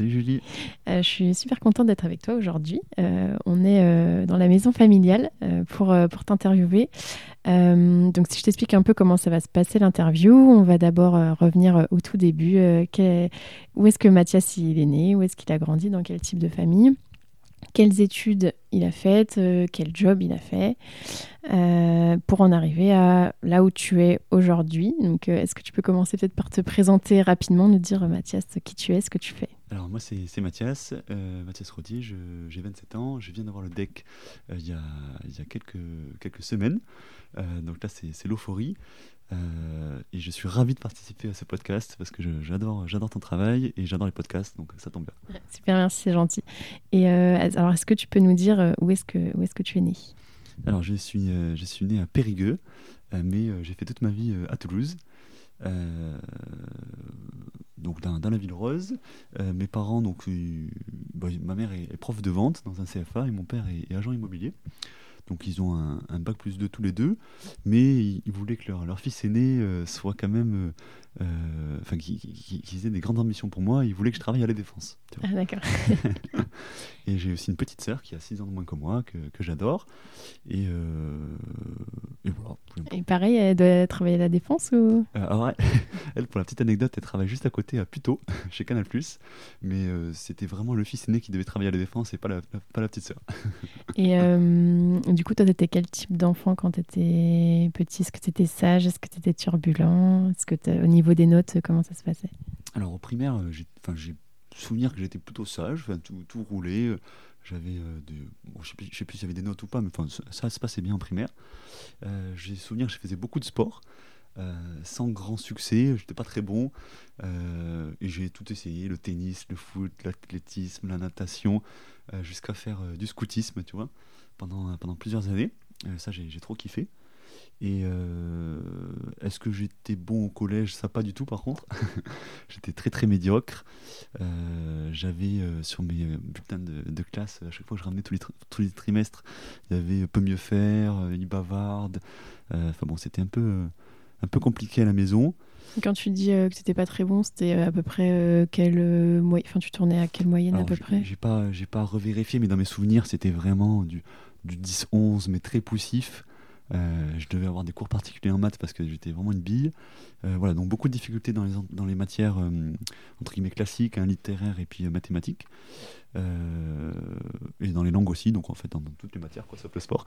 Salut Julie. Euh, je suis super contente d'être avec toi aujourd'hui. Euh, on est euh, dans la maison familiale pour, pour t'interviewer. donc si je t'explique un peu comment ça va se passer l'interview, on va d'abord revenir au tout début. où est-ce que Mathias il est né Où est-ce qu'il a grandi Dans quel type de famille quelles études il a faites, euh, quel job il a fait, euh, pour en arriver à là où tu es aujourd'hui. Donc, euh, est-ce que tu peux commencer peut-être par te présenter rapidement, nous dire, Mathias, qui tu es, ce que tu fais? Alors, moi, c'est Mathias, Mathias Rodier, j'ai 27 ans, je viens d'avoir le deck il y, a, quelques semaines. donc là, c'est l'euphorie. Euh, et je suis ravi de participer à ce podcast parce que j'adore, j'adore ton travail et j'adore les podcasts, donc ça tombe bien. Super, merci, c'est gentil. Et euh, alors, est-ce que tu peux nous dire euh, où est-ce que, où est-ce que tu es né? Alors, je suis, je suis né à Périgueux, mais j'ai fait toute ma vie à Toulouse. donc dans, dans, la ville rose, mes parents, donc bah, ma mère est, prof de vente dans un CFA et mon père est agent immobilier. Donc ils ont un, bac plus de tous les deux, mais ils, voulaient que leur, fils aîné euh, soit quand même, euh, euh, enfin qu'ils aient des grandes ambitions pour moi. Ils voulaient que je travaille à la défense. Ah d'accord. et j'ai aussi une petite sœur qui a 6 ans de moins que moi, que, j'adore. Et, voilà. Et pareil, elle doit travailler à la défense ou? Alors, elle, pour la petite anecdote, elle travaille juste à côté à Puto, chez Canal+. Mais c'était vraiment le fils aîné qui devait travailler à la défense et pas la, pas la petite sœur. et du coup, toi, tu étais quel type d'enfant quand tu étais petit? Est-ce que tu étais sage? Est-ce que tu étais turbulent? Est-ce que au niveau des notes, comment ça se passait? Alors, au primaire, euh, j'ai souvenir que j'étais plutôt sage, tout, tout roulait. Euh, j'avais euh, des. je ne sais plus s'il y avait des notes ou pas, mais ça, se passait bien en primaire. j'ai souvenir que je faisais beaucoup de sport. sans grand succès, j'étais pas très bon et j'ai tout essayé le tennis, le foot, l'athlétisme, la natation, jusqu'à faire du scoutisme, tu vois pendant, pendant plusieurs années. Euh, ça, j'ai trop kiffé. Et euh, est-ce que j'étais bon au collège? Ça, pas du tout, par contre. j'étais très très médiocre. Euh, j'avais sur mes bulletins de, classe, à chaque fois que je ramenais tous les, tous les trimestres, il y avait Peut mieux faire, Il bavarde. Enfin bon, c'était un peu, un peu compliqué à la maison. Quand tu dis que c'était pas très bon, c'était à peu près quelle moyenne Enfin, tu tournais à quelle moyenne à peu près? J'ai pas, j'ai pas revérifié, mais dans mes souvenirs, c'était vraiment du du 10-11, mais très poussif. Euh, je devais avoir des cours particuliers en maths parce que j'étais vraiment une bille. Euh, voilà, donc beaucoup de difficultés dans les, dans les matières euh, entre guillemets classiques, hein, littéraires et puis mathématiques. et dans les langues aussi, donc en fait dans, toutes les matières, quoi, sauf le sport.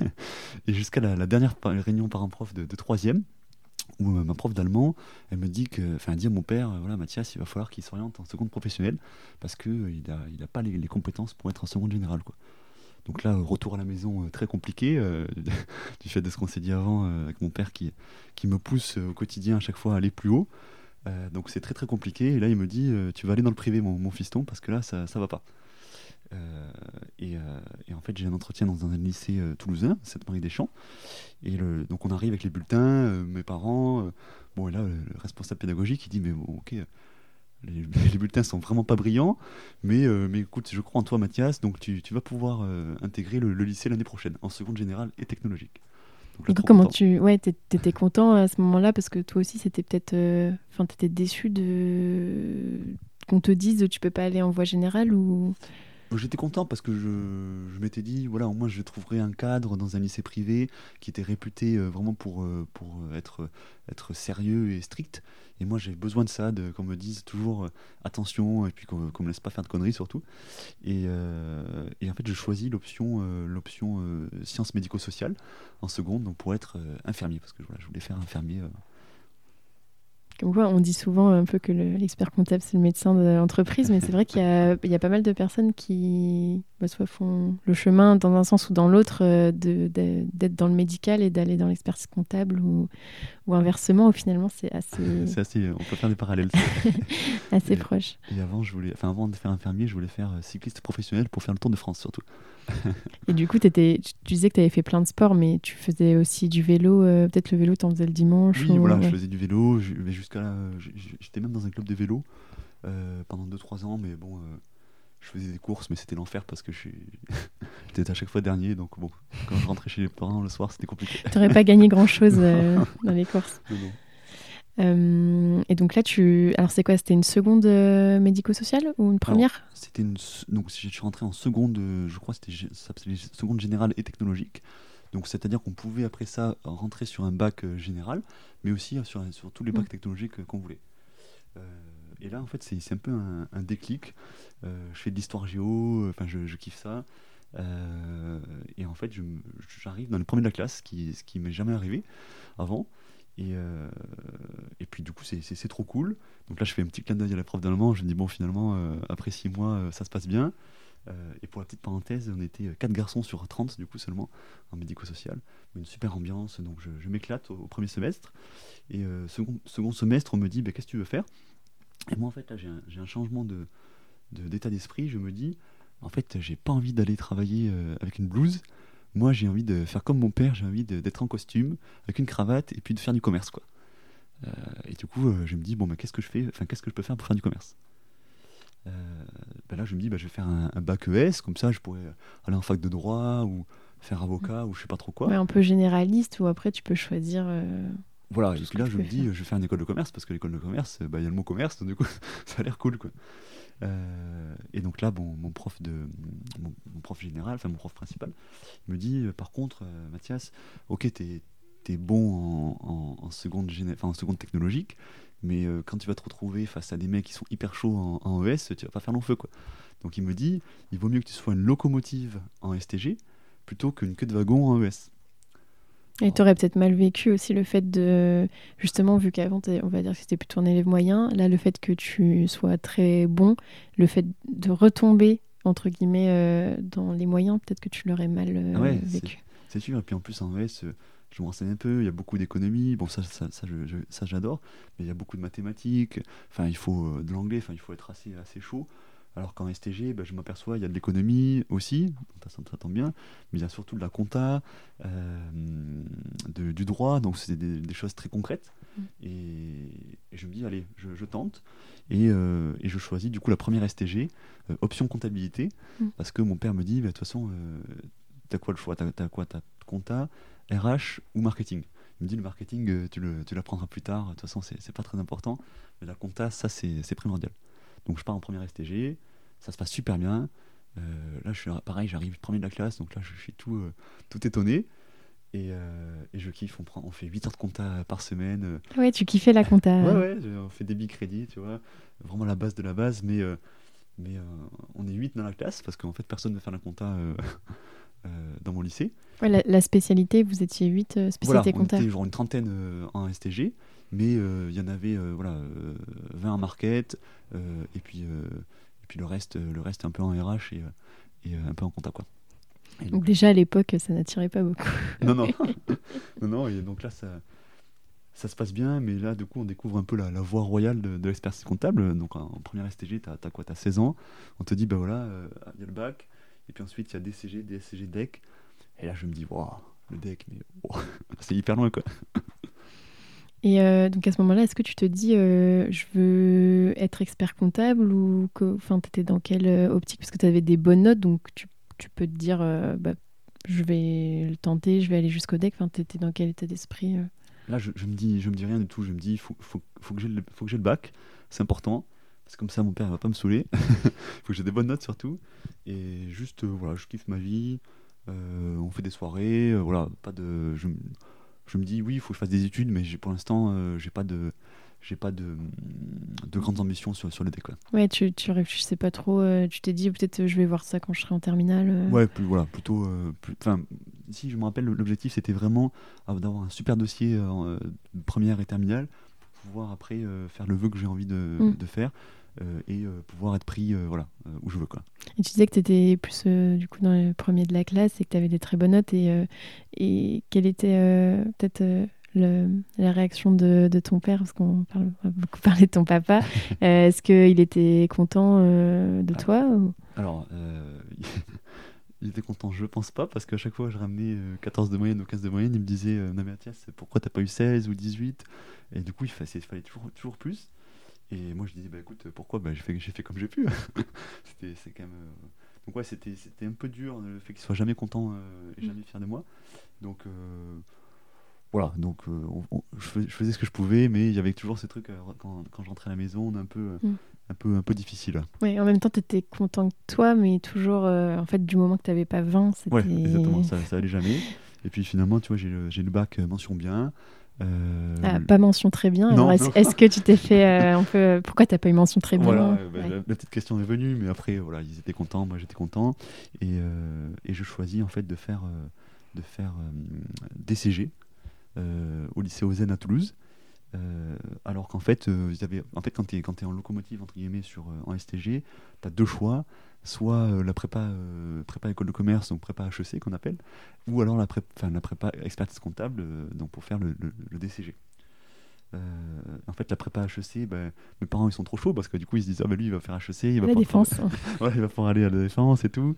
et jusqu'à la, dernière réunion par un prof de, troisième, où ma prof d'allemand, elle me dit que, enfin, dit à mon père, voilà, Mathias, il va falloir qu'il s'oriente en seconde professionnelle parce qu'il n'a il a pas les, les, compétences pour être en seconde générale, quoi. Donc là, retour à la maison euh, très compliqué, euh, du fait de ce qu'on s'est dit avant euh, avec mon père qui, qui me pousse au quotidien à chaque fois à aller plus haut. donc c'est très très compliqué. Et là, il me dit Tu vas aller dans le privé, mon, fiston, parce que là, ça ne va pas. Et, en fait, j'ai un entretien dans un lycée toulousain, Sainte-Marie-des-Champs. Et donc on arrive avec les bulletins, mes parents. bon, et là, le, responsable pédagogique, il dit Mais bon, ok les, bulletins sont vraiment pas brillants, mais, euh, mais écoute, je crois en toi, Mathias, donc tu, tu vas pouvoir euh, intégrer le, lycée l'année prochaine, en seconde générale et technologique. du coup, comment tu. Ouais, t'étais content à ce moment-là, parce que toi aussi, c'était peut-être. Euh, enfin, t'étais déçu de. qu'on te dise tu peux pas aller en voie générale ou? J'étais content parce que je, je m'étais dit, voilà, au moins je trouverais un cadre dans un lycée privé qui était réputé vraiment pour, pour être, être sérieux et strict. Et moi, j'ai besoin de ça, de qu'on me dise toujours euh, attention, et puis qu'on ne me laisse pas faire de conneries surtout. Et, euh, en fait, je choisis l'option l'option sciences médico-sociales en seconde, donc pour être infirmier, parce que je voulais faire infirmier on dit souvent un peu que l'expert comptable, c'est le médecin de l'entreprise, mais c'est vrai qu'il y, a pas mal de personnes qui bah, soit font le chemin dans un sens ou dans l'autre euh, d'être dans le médical et d'aller dans l'expertise comptable ou, ou inversement. Ou finalement, c'est assez... c'est assez... On peut faire des parallèles. assez proche. Et avant, je voulais, enfin, avant de faire infirmier, je voulais faire euh, cycliste professionnel pour faire le Tour de France surtout. et du coup, étais, tu, disais que tu avais fait plein de sports, mais tu faisais aussi du vélo. Euh, peut-être le vélo, tu en faisais le dimanche. Oui, voilà, je faisais du vélo. Jusqu'à là, j'étais même dans un club de vélo pendant 2-3 ans, mais bon je faisais des courses, mais c'était l'enfer parce que j'étais à chaque fois dernier. Donc bon, quand je rentrais chez les parents le soir, c'était compliqué. Tu n'aurais pas gagné grand-chose euh, dans les courses. Euh, et donc là, tu. Alors, c'est quoi C'était une seconde euh, médico-sociale ou une première? C'était une. Donc, je suis rentré en seconde, je crois que c'était seconde générale et technologique. Donc, c'est-à-dire qu'on pouvait après ça rentrer sur un bac général, mais aussi sur, sur tous les bacs mm. technologiques qu'on voulait. Et là, en fait, c'est un peu un, déclic. Euh, je fais de l'histoire géo, enfin je, kiffe ça. Euh, et en fait, j'arrive dans le premier de la classe, ce qui m'est jamais arrivé avant. Et, euh, puis du coup, c'est trop cool. Donc là, je fais un petit clin d'œil à la prof d'allemand. Je me dis, bon, finalement, après six mois, ça se passe bien. et pour la petite parenthèse, on était quatre garçons sur 30, du coup, seulement, en médico-social. Une super ambiance, donc je, m'éclate au, premier semestre. Et second, second semestre, on me dit, bah, qu'est-ce que tu veux faire? Moi, en fait, j'ai un, changement de, d'état d'esprit, je me dis, en fait, j'ai pas envie d'aller travailler euh, avec une blouse. Moi, j'ai envie de faire comme mon père, j'ai envie d'être en costume, avec une cravate, et puis de faire du commerce, quoi. Euh, et du coup, euh, je me dis, bon, mais qu'est-ce que je fais? Enfin, qu'est-ce que je peux faire pour faire du commerce? Ben Là, je me dis, bah, je vais faire un, bac ES, comme ça, je pourrais aller en fac de droit, ou faire avocat, ou je sais pas trop quoi. un peu généraliste, ou après, tu peux choisir... Voilà, et là, je me dis, je vais faire une école de commerce, parce que l'école de commerce, bah, il y a le mot commerce, donc du coup, ça a l'air cool, quoi. Euh, et donc là, bon, mon prof de mon, prof général, enfin mon prof principal, me dit euh, par contre, euh, Mathias, ok, t'es es bon en, seconde en seconde technologique, mais quand tu vas te retrouver face à des mecs qui sont hyper chauds en, en ES, tu vas pas faire long feu quoi. Donc il me dit, il vaut mieux que tu sois une locomotive en STG plutôt qu'une queue de wagon en ES. Et tu aurais peut-être mal vécu aussi le fait de, justement, vu qu'avant, on va dire que c'était plutôt un élève moyen, là, le fait que tu sois très bon, le fait de retomber, entre guillemets, euh, dans les moyens, peut-être que tu l'aurais mal euh, ah vécu. C'est sûr, et puis en plus, en euh, je me renseigne un peu, il y a beaucoup d'économie, bon, ça, ça, ça, j'adore, mais il y a beaucoup de mathématiques, enfin, il faut de l'anglais, enfin, il faut être assez, assez chaud. Alors qu'en STG, bah, je m'aperçois, il y a de l'économie aussi, ça tombe bien, mais il y a surtout de la compta, euh, du droit, donc c'est des, choses très concrètes. Mm. Et, je me dis, allez, je, tente. Euh, et, je choisis du coup la première STG, euh, option comptabilité, mm. parce que mon père me dit, bah, de toute façon, tu as quoi le choix? Tu as, quoi? T'as compta, RH ou marketing? Il me dit le marketing, tu, l'apprendras plus tard, de toute façon, c'est, pas très important. Mais la compta, ça, c'est, c'est primordial. Donc je pars en première STG, ça se passe super bien. Euh, là, je suis pareil, j'arrive premier de la classe, donc là, je suis tout, euh, tout étonné. Et, euh, et, je kiffe, on, prend, on fait 8 heures de compta par semaine. Ouais, tu kiffais la compta. ouais, ouais, on fait débit crédit, tu vois, vraiment la base de la base, mais, mais on est 8 dans la classe parce qu'en fait, personne ne fait la compta dans mon lycée. Ouais, la, spécialité, vous étiez 8 spécialités compta On était genre une trentaine en STG, mais il y en avait voilà, 20 en market, et puis puis le reste, euh, le reste un peu en RH et, euh, et euh, un peu en compta. Quoi. donc, déjà à l'époque, ça n'attirait pas beaucoup. non, non. non, non. Et donc là, ça, ça se passe bien, mais là, du coup, on découvre un peu la, voie royale de, de l'expertise comptable. Donc en, première STG, tu as, quoi Tu as 16 ans. On te dit, ben voilà, il y a le bac. Et puis ensuite, il y a DCG, DSCG, DEC. Et là, je me dis, waouh, le DEC, mais c'est hyper loin, quoi. Et euh, donc à ce moment-là, est-ce que tu te dis euh, je veux être expert comptable ou que, enfin, tu étais dans quelle euh, optique? Parce que tu avais des bonnes notes, donc tu, tu peux te dire bah, je vais le tenter, je vais aller jusqu'au deck. Enfin, tu étais dans quel état d'esprit Là, je, je, me dis, je me dis rien du tout. Je me dis faut, faut, faut, que j'ai le, faut que le bac, c'est important. Parce que comme ça, mon père ne va pas me saouler. Il faut que j'ai des bonnes notes surtout. Et juste, voilà, je kiffe ma vie. on fait des soirées. voilà, pas de. Je me dis oui, il faut que je fasse des études, mais pour l'instant, euh, j'ai pas de, j'ai pas de, de grandes ambitions sur, sur le DEC. Ouais, tu, tu réfléchissais pas trop, tu t'es dit peut-être je vais voir ça quand je serai en terminale. Ouais, plus, voilà, plutôt. Enfin, si je me rappelle, l'objectif c'était vraiment d'avoir un super dossier en première et terminale, pour pouvoir après faire le vœu que j'ai envie de, mm. de faire. Euh, et euh, pouvoir être pris euh, voilà, où je veux. Quoi. Et tu disais que tu étais plus du coup dans les premiers de la classe et que tu avais des très bonnes notes. Et, et quelle était peut-être la réaction de, de, ton père Parce qu'on parle, a beaucoup parlé de ton papa. Est-ce qu'il était content de ah. toi Alors, il était content, je pense pas, parce qu'à chaque fois que je ramenais 14 de moyenne ou 15 de moyenne, il me disait Non, mais Mathias, pourquoi t'as pas eu 16 ou 18 Et du coup, il fallait, il fallait toujours, toujours plus. Et moi, je disais, bah écoute, pourquoi? Bah, J'ai fait, fait comme j'ai pu. c'était, c'est quand même. Euh, donc, ouais, c'était, c'était un peu dur le fait qu'il soit jamais content euh, et mm. jamais fier de moi. Donc, euh, voilà, donc je, faisais, ce que je pouvais, mais il y avait toujours ces trucs quand, quand je rentrais à la maison, un peu. Mm. Un peu, un peu difficile. Oui, en même temps, tu étais content que toi, mais toujours, en fait, du moment que tu n'avais pas 20, c'était... Ouais, exactement, ça, ça allait jamais. Et puis finalement, tu vois, j'ai le, j'ai le bac mention bien. Euh, ah, pas mention très bien. est-ce, que tu t'es fait euh, un peu. Pourquoi t'as pas eu mention très bien voilà, bah, la, petite question est venue, mais après, voilà, ils étaient contents, moi j'étais content. Et, euh, et, je choisis en fait de faire, de faire DCG au lycée Ozen à Toulouse. Alors qu'en fait, ils avaient, en fait, quand tu es, es, en locomotive, entre guillemets, sur, en STG, tu as deux choix soit euh, la prépa, euh, prépa école de commerce, donc prépa HEC qu'on appelle, ou alors la, prépa, la prépa expertise comptable, euh, donc pour faire le, le, DCG. en fait, la prépa HEC, ben, mes parents ils sont trop chauds parce que du coup ils se disent ah ben lui il va faire HEC, il va la défense, il va pouvoir aller à la défense et tout.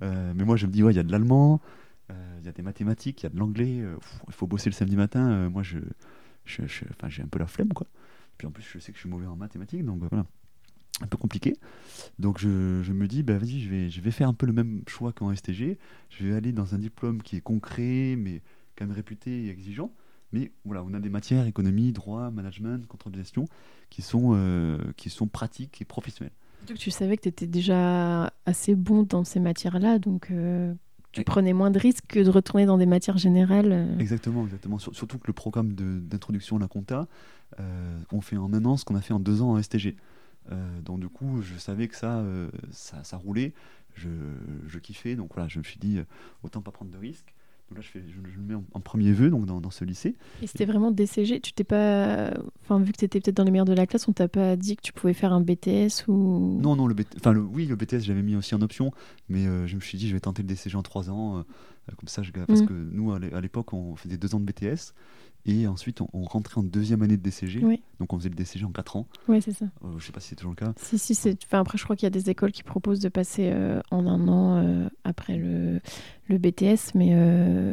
mais moi je me dis ouais il y a de l'allemand, il y a des mathématiques, il y a de l'anglais, il faut bosser le samedi matin. moi je, je, j'ai un peu la flemme quoi. Puis en plus je sais que je suis mauvais en mathématiques donc voilà un peu compliqué. Donc je, je me dis, bah, vas-y, je vais, je vais faire un peu le même choix qu'en STG. Je vais aller dans un diplôme qui est concret, mais quand même réputé et exigeant. Mais voilà, on a des matières, économie, droit, management, contrôle de gestion, qui sont, euh, qui sont pratiques et professionnelles. Tu savais que tu étais déjà assez bon dans ces matières-là, donc euh, tu prenais moins de risques que de retourner dans des matières générales. Euh. Exactement, exactement. Surtout que le programme d'introduction à la compta, on fait en un an ce qu'on a fait en deux ans en STG. Euh, donc du coup, je savais que ça, euh, ça, ça, roulait, je, je, kiffais, donc voilà, je me suis dit, euh, autant pas prendre de risques. Là, je, fais, je, le mets en, premier vœu donc dans, dans, ce lycée. Et c'était vraiment DCG Tu t'es pas. Enfin, vu que tu étais peut-être dans les meilleurs de la classe, on t'a pas dit que tu pouvais faire un BTS ou? Non, non, le, enfin, le... oui, le BTS, j'avais mis aussi en option, mais je me suis dit, je vais tenter le DCG en trois ans. comme ça, je... parce mmh. que nous, à l'époque, on faisait deux ans de BTS. Et ensuite, on, rentrait en deuxième année de DCG. Donc, on faisait le DCG en 4 ans. Oui, c'est ça. Euh, je sais pas si c'est toujours le cas. Si, si. c'est Enfin, après, je crois qu'il y a des écoles qui proposent de passer euh, en un an euh, après le, le BTS. Mais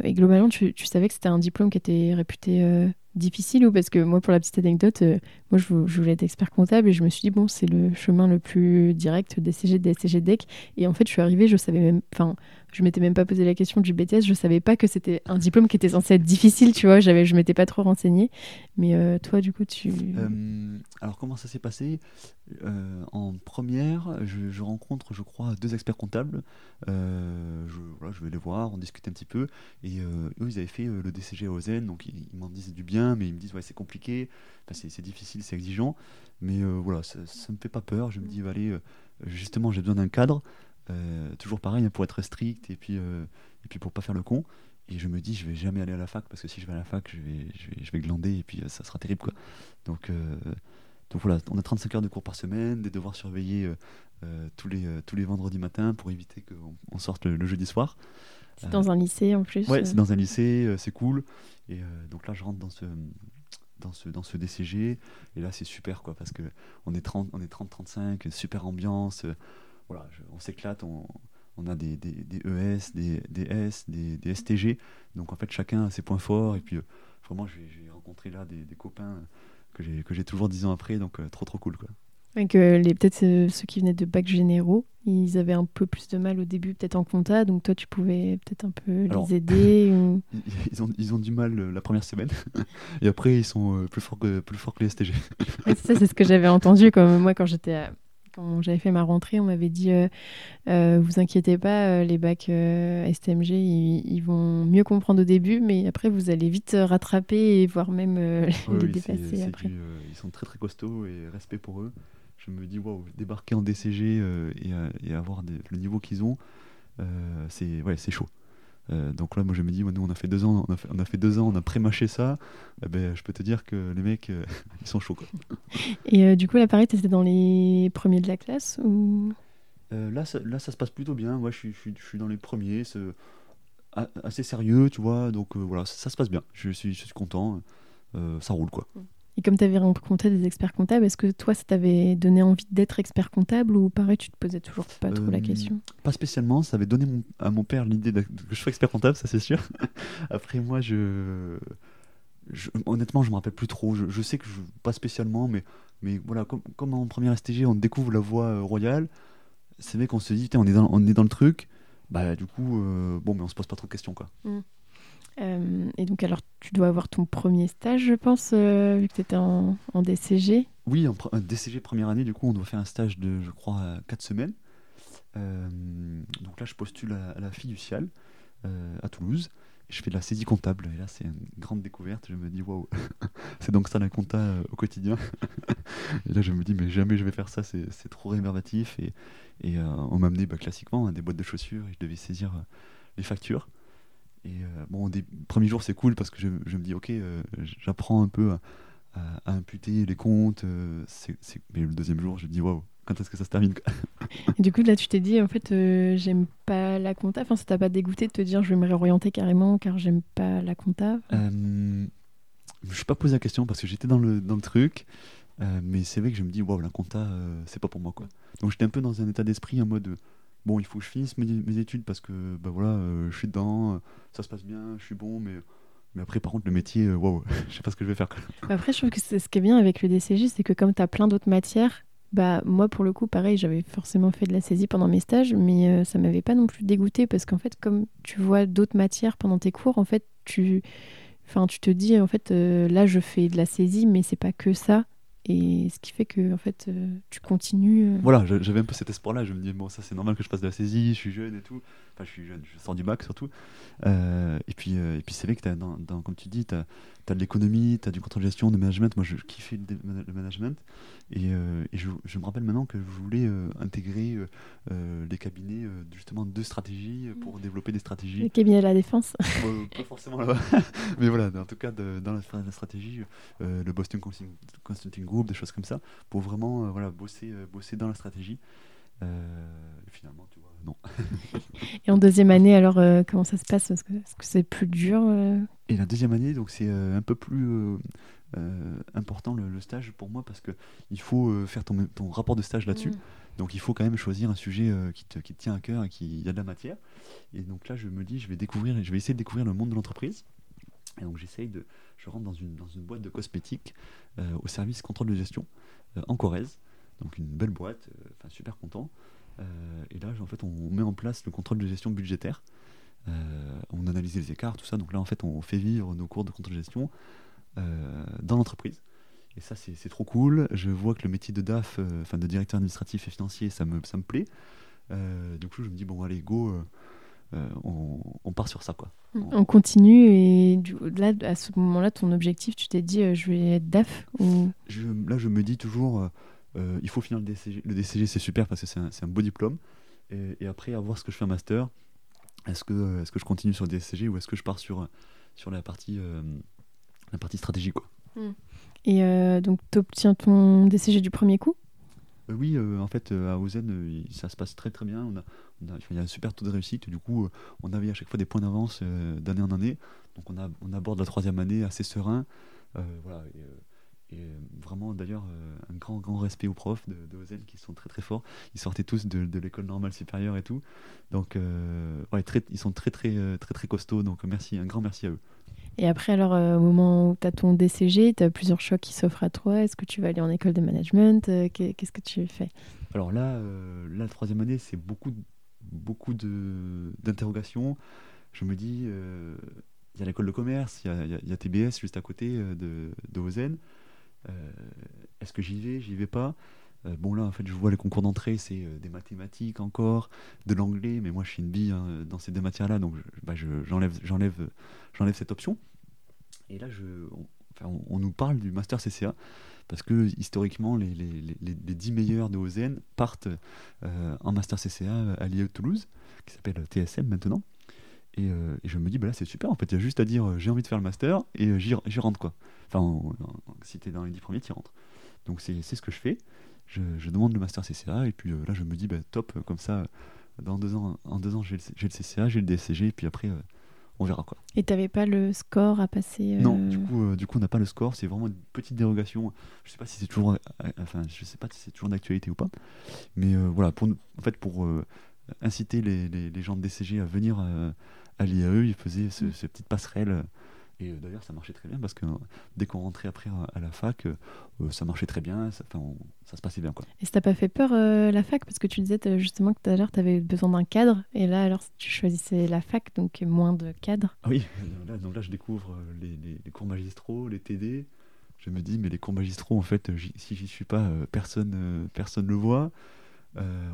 et globalement, tu, tu savais que c'était un diplôme qui était réputé difficile ou parce que moi, pour la petite anecdote, moi, je, voulais être expert comptable et je me suis dit, bon, c'est le chemin le plus direct, DCG, DCG, DEC. Et en fait, je suis arrivée, je savais même. Enfin, je m'étais même pas posé la question du BTS. Je savais pas que c'était un diplôme qui était censé être difficile, tu vois. J'avais, je m'étais pas trop renseignée. Mais euh, toi, du coup, tu. Euh, alors, comment ça s'est passé? Euh, En première, je, rencontre, je crois, deux experts comptables. je, voilà, je vais les voir, on discute un petit peu. Et eux, ils avaient fait le DCG à Ozen, donc ils, m'en disent du bien, mais ils me disent, ouais, c'est compliqué, c'est difficile, c'est exigeant. Mais voilà, ça, ça me fait pas peur. Je me dis, allez, justement, j'ai besoin d'un cadre. Euh, toujours pareil, hein, pour être strict et puis, euh, et puis pour pas faire le con. Et je me dis, je vais jamais aller à la fac parce que si je vais à la fac, je vais, je vais, glander et puis euh, ça sera terrible. Quoi. Donc, donc voilà, on a 35 heures de cours par semaine, des devoirs surveillés tous, les, tous les vendredis matins pour éviter qu'on on sorte le, jeudi soir. C'est dans un lycée en plus Ouais, c'est dans un lycée, c'est cool. Et donc là, je rentre dans ce, dans ce, dans ce DCG. Et là, c'est super, quoi, parce qu'on est 30, on est 30-35, super ambiance voilà, on s'éclate, on, on, a des, des, des, ES, des, des S, des, des, STG. Donc en fait, chacun a ses points forts. Et puis euh, vraiment, j'ai rencontré là des, copains que j'ai toujours dix ans après. Donc euh, trop trop cool. Quoi. Que les peut-être ceux qui venaient de bac généraux, ils avaient un peu plus de mal au début, peut-être en compta, donc toi tu pouvais peut-être un peu les aider. ils, ont, ils ont du mal euh, la première semaine, et après ils sont plus forts que, plus forts que les STG. ça c'est ce que j'avais entendu, comme moi quand j'étais à, quand j'avais fait ma rentrée, on m'avait dit vous inquiétez pas, les bacs STMG, ils, vont mieux comprendre au début, mais après vous allez vite rattraper et voire même les dépasser après. ils sont très très costauds et respect pour eux. Je me dis waouh, débarquer en DCG et, avoir le niveau qu'ils ont, c'est ouais, c'est chaud. Euh, donc là, moi, je me dis, nous, on a fait deux ans, on a fait, on a fait deux ans, on a pré-mâché ça. Eh ben, je peux te dire que les mecs, euh, ils sont chauds. Quoi. Et euh, du coup, là, pareil, étais dans les premiers de la classe ou? Là, ça, là, ça se passe plutôt bien. Moi, je suis, je suis, dans les premiers. Assez sérieux, tu vois. Donc voilà, ça, se passe bien. Je suis, je suis content. ça roule, quoi. Mm. Et comme tu avais rencontré des experts comptables, est-ce que toi, ça t'avait donné envie d'être expert comptable ou pareil, tu te posais toujours pas trop la euh, question? Pas spécialement. Ça avait donné à mon père l'idée que je sois expert comptable, ça c'est sûr. Après, moi, je... honnêtement, je me rappelle plus trop. Je, sais que je... pas spécialement, mais, mais voilà, comme, comme en première STG, on découvre la voie euh, royale, c'est vrai qu'on se dit, on est, dans, on est dans le truc. Bah, du coup, euh, bon, mais on se pose pas trop de questions, quoi. Mmh. Euh, et donc, alors, tu dois avoir ton premier stage, je pense, euh, vu que tu étais en, DCG. Oui, en DCG première année, du coup, on doit faire un stage de, je crois, 4 semaines. Euh, donc là, je postule à, la fiduciale à Toulouse. Je fais de la saisie comptable. Et là, c'est une grande découverte. Je me dis, waouh, c'est donc ça la compta au quotidien. et là, je me dis, mais jamais je vais faire ça, c'est trop réverbatif. Et, on m'a amené bah, classiquement à des boîtes de chaussures et je devais saisir les factures. Et euh, bon, des premiers jours, c'est cool parce que je, me dis, ok, euh, j'apprends un peu à, imputer les comptes. Euh, mais le deuxième jour, je me dis, waouh, quand est-ce que ça se termine et Du coup, là, tu t'es dit, en fait, j'aime pas la compta. Enfin, ça t'a pas dégoûté de te dire, je vais me réorienter carrément car j'aime pas la compta? Je ne suis pas posé la question parce que j'étais dans le, dans le truc. mais c'est vrai que je me dis, waouh, la compta, c'est pas pour moi. quoi. Donc j'étais un peu dans un état d'esprit en mode bon, il faut que je finisse mes, études parce que bah voilà, euh, je suis dedans, euh, ça se passe bien, je suis bon, mais, mais après, par contre, le métier, euh, waouh, je sais pas ce que je vais faire. Après, je trouve que ce qui est bien avec le DCJ, c'est que comme tu as plein d'autres matières, bah moi pour le coup pareil j'avais forcément fait de la saisie pendant mes stages mais ça m'avait pas non plus dégoûté parce qu'en fait comme tu vois d'autres matières pendant tes cours en fait tu enfin tu te dis en fait là je fais de la saisie mais c'est pas que ça et ce qui fait que en fait, euh, tu continues. Euh. Voilà, j'avais un peu cet espoir-là. Je me dis, bon, ça c'est normal que je fasse de la saisie, je suis jeune et tout. Enfin, je suis jeune, je sors du bac surtout. Euh, et puis, et puis c'est vrai que, as, dans, comme tu dis, tu as, as, de l'économie, tu as du contrôle de gestion, de management. Moi, je kiffais le management. Et, euh, je, me rappelle maintenant que je voulais euh, intégrer euh, les cabinets justement de stratégie pour développer des stratégies. Les cabinets de la défense Pas forcément là-bas, mais voilà, en tout cas dans la, la stratégie, le Boston Consulting Group, des choses comme ça, pour vraiment voilà, bosser, bosser dans la stratégie. et finalement, tu non. et en deuxième année, alors comment ça se passe? Est-ce que c'est plus dur Et la deuxième année, donc c'est un peu plus euh, important le, stage pour moi parce que il faut euh, faire ton, ton, rapport de stage là-dessus. Mm. Donc il faut quand même choisir un sujet euh, qui, te, qui, tient à cœur et qui y a de la matière. Et donc là, je me dis, je vais découvrir, je vais essayer de découvrir le monde de l'entreprise. Et donc j'essaye de, je rentre dans une, dans une boîte de cosmétiques au service contrôle de gestion en Corrèze. Donc une belle boîte, enfin super content. Et là, en fait, on met en place le contrôle de gestion budgétaire. on analyse les écarts, tout ça. Donc là, en fait, on fait vivre nos cours de contrôle de gestion euh, dans l'entreprise. Et ça, c'est trop cool. Je vois que le métier de DAF, euh, enfin de directeur administratif et financier, ça me, ça me plaît. Euh, du coup, je me dis, bon, allez, go, on, part sur ça. Quoi. On continue et du, là, à ce moment-là, ton objectif, tu t'es dit, je vais être DAF ou... Là, je me dis toujours, il faut finir le DCG. Le DCG, c'est super parce que c'est un, un, beau diplôme. Et, et, après, à voir ce que je fais un master. Est-ce que, est que je continue sur le DCG ou est-ce que je pars sur, sur la partie la partie stratégie. Quoi. Hmm. Et euh, donc, tu obtiens ton DCG du premier coup? Euh, Oui, euh, en fait, à Ozen, ça se passe très très bien. On a, il y a un super taux de réussite. Du coup, on avait à chaque fois des points d'avance d'année en année. Donc, on, a, on aborde la troisième année assez serein. voilà, et, vraiment, d'ailleurs, un grand, grand respect aux profs de, de Ozen qui sont très très forts. Ils sortaient tous de, de l'école normale supérieure et tout. Donc, ouais, très, ils sont très très, très très costauds. Donc, merci, un grand merci à eux. Et après, alors, euh, au moment où tu as ton DCG, tu as plusieurs choix qui s'offrent à toi. Est-ce que tu vas aller en école de management euh, Qu'est-ce que tu fais? Alors là, euh, la troisième année, c'est beaucoup, beaucoup d'interrogations. Je me dis, il y a l'école de commerce, il y, a, TBS juste à côté de, de Ozen. Est-ce que j'y vais? J'y vais pas bon là en fait je vois les concours d'entrée c'est des mathématiques encore, de l'anglais, mais moi je suis une bille hein, dans ces deux matières-là, donc bah, j'enlève cette option. Et là on, nous parle du master CCA parce que historiquement les, les, les, 10 meilleurs de OZN partent en master CCA à l'IE Toulouse, qui s'appelle TSM maintenant. Euh, et, je me dis, bah là, c'est super. En fait, il y a juste à dire, euh, j'ai envie de faire le master et euh, j'y rentre, quoi. Enfin, si tu es dans les 10 premiers, tu rentres. Donc, c'est ce que je fais. Je, demande le master CCA et puis là, je me dis, bah, top, comme ça, dans deux ans, en deux ans, j'ai le, CCA, j'ai le DSCG et puis après, on verra, quoi. Et tu n'avais pas le score à passer Non, du coup, du coup on n'a pas le score. C'est vraiment une petite dérogation. Je sais pas si c'est toujours, enfin, je sais pas si c'est toujours d'actualité ou pas. Mais voilà, pour, en fait, pour inciter les, les, les, gens de DCG à venir à l'IAE, ils faisaient ce, mm. ces petites passerelles. Et euh, d'ailleurs, ça marchait très bien parce que euh, dès qu'on rentrait après à la fac, euh, ça marchait très bien, ça, ça se passait bien. Quoi. Et ça t'a pas fait peur la fac? Parce que tu disais justement que tout à l'heure, tu avais besoin d'un cadre, et là, alors, tu choisissais la fac, donc moins de cadre. Ah oui, là, donc là, je découvre les, les, cours magistraux, les TD. Je me dis, mais les cours magistraux, en fait, si j'y suis pas, personne personne le voit.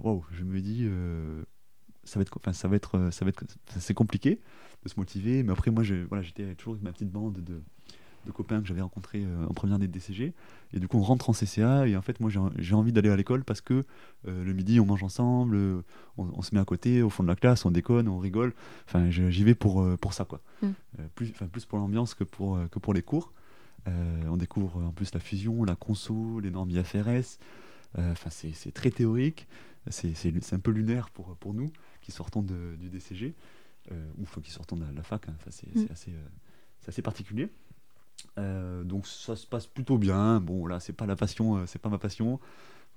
Waouh, je me dis, ça va être, enfin, ça va être, euh, ça va être, c'est compliqué de se motiver. Mais après, moi, voilà, j'étais toujours avec ma petite bande de, de copains que j'avais rencontrés euh, en première année de DCG. Et du coup, on rentre en CCA. Et en fait, moi, j'ai envie d'aller à l'école parce que euh, le midi, on mange ensemble, on, se met à côté, au fond de la classe, on déconne, on rigole. Enfin, j'y vais pour, pour ça, quoi. Mm. plus, enfin, plus pour l'ambiance que pour, que pour les cours. on découvre en plus la fusion, la conso, les normes IFRS. Enfin, c'est très théorique. C'est un peu lunaire pour, pour nous qui sortant de, du DCG, euh, ou qui sortant de la, fac. Hein, mm. c'est assez, euh, assez, particulier. Euh, donc ça se passe plutôt bien. Bon, là, c'est pas la passion, c'est pas ma passion,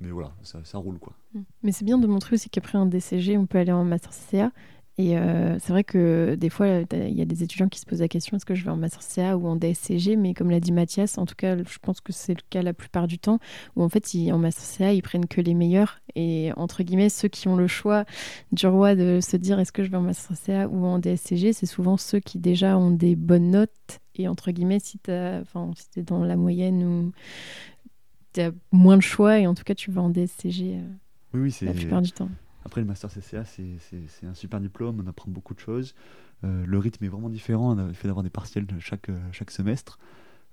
mais voilà, ça, ça roule quoi. Mm. Mais c'est bien de montrer aussi qu'après un DCG, on peut aller en master CCA et euh, c'est vrai que des fois, il y a des étudiants qui se posent la question est-ce que je vais en master CA ou en DSCG Mais comme l'a dit Mathias, en tout cas, je pense que c'est le cas la plupart du temps, où en fait, en master CA, ils prennent que les meilleurs. Et entre guillemets, ceux qui ont le choix du roi de se dire est-ce que je vais en master CA ou en DSCG, c'est souvent ceux qui déjà ont des bonnes notes. Et entre guillemets, si tu es dans la moyenne ou tu as moins de choix, et en tout cas, tu vas en DSCG euh, oui, oui, la plupart du temps. Après, le Master CCA, c'est un super diplôme, on apprend beaucoup de choses. Euh, le rythme est vraiment différent, a fait d'avoir des partiels chaque, chaque semestre.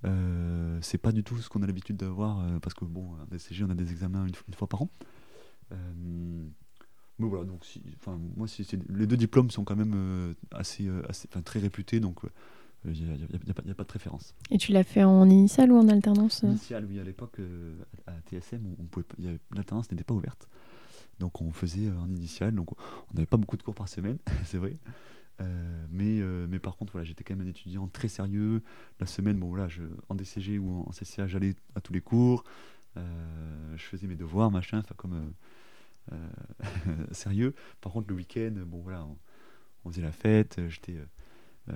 Euh, c'est pas du tout ce qu'on a l'habitude d'avoir, euh, parce que bon, à DCG, on a des examens une, fois par an. Euh, mais voilà, donc si, moi, les deux diplômes sont quand même assez, assez très réputés, donc il n'y a, a, pas de préférence. Et tu l'as fait en initial ou en alternance Initial, oui, à l'époque, à TSM, l'alternance n'était pas ouverte. Donc on faisait euh, en initial, donc on n'avait pas beaucoup de cours par semaine, c'est vrai. Euh, mais, euh, mais par contre, voilà, j'étais quand même un étudiant très sérieux. La semaine, bon voilà, en DCG ou en, CCA, j'allais à tous les cours. je faisais mes devoirs, machin, enfin comme sérieux. Par contre, le week-end, bon voilà, on, faisait la fête. J'étais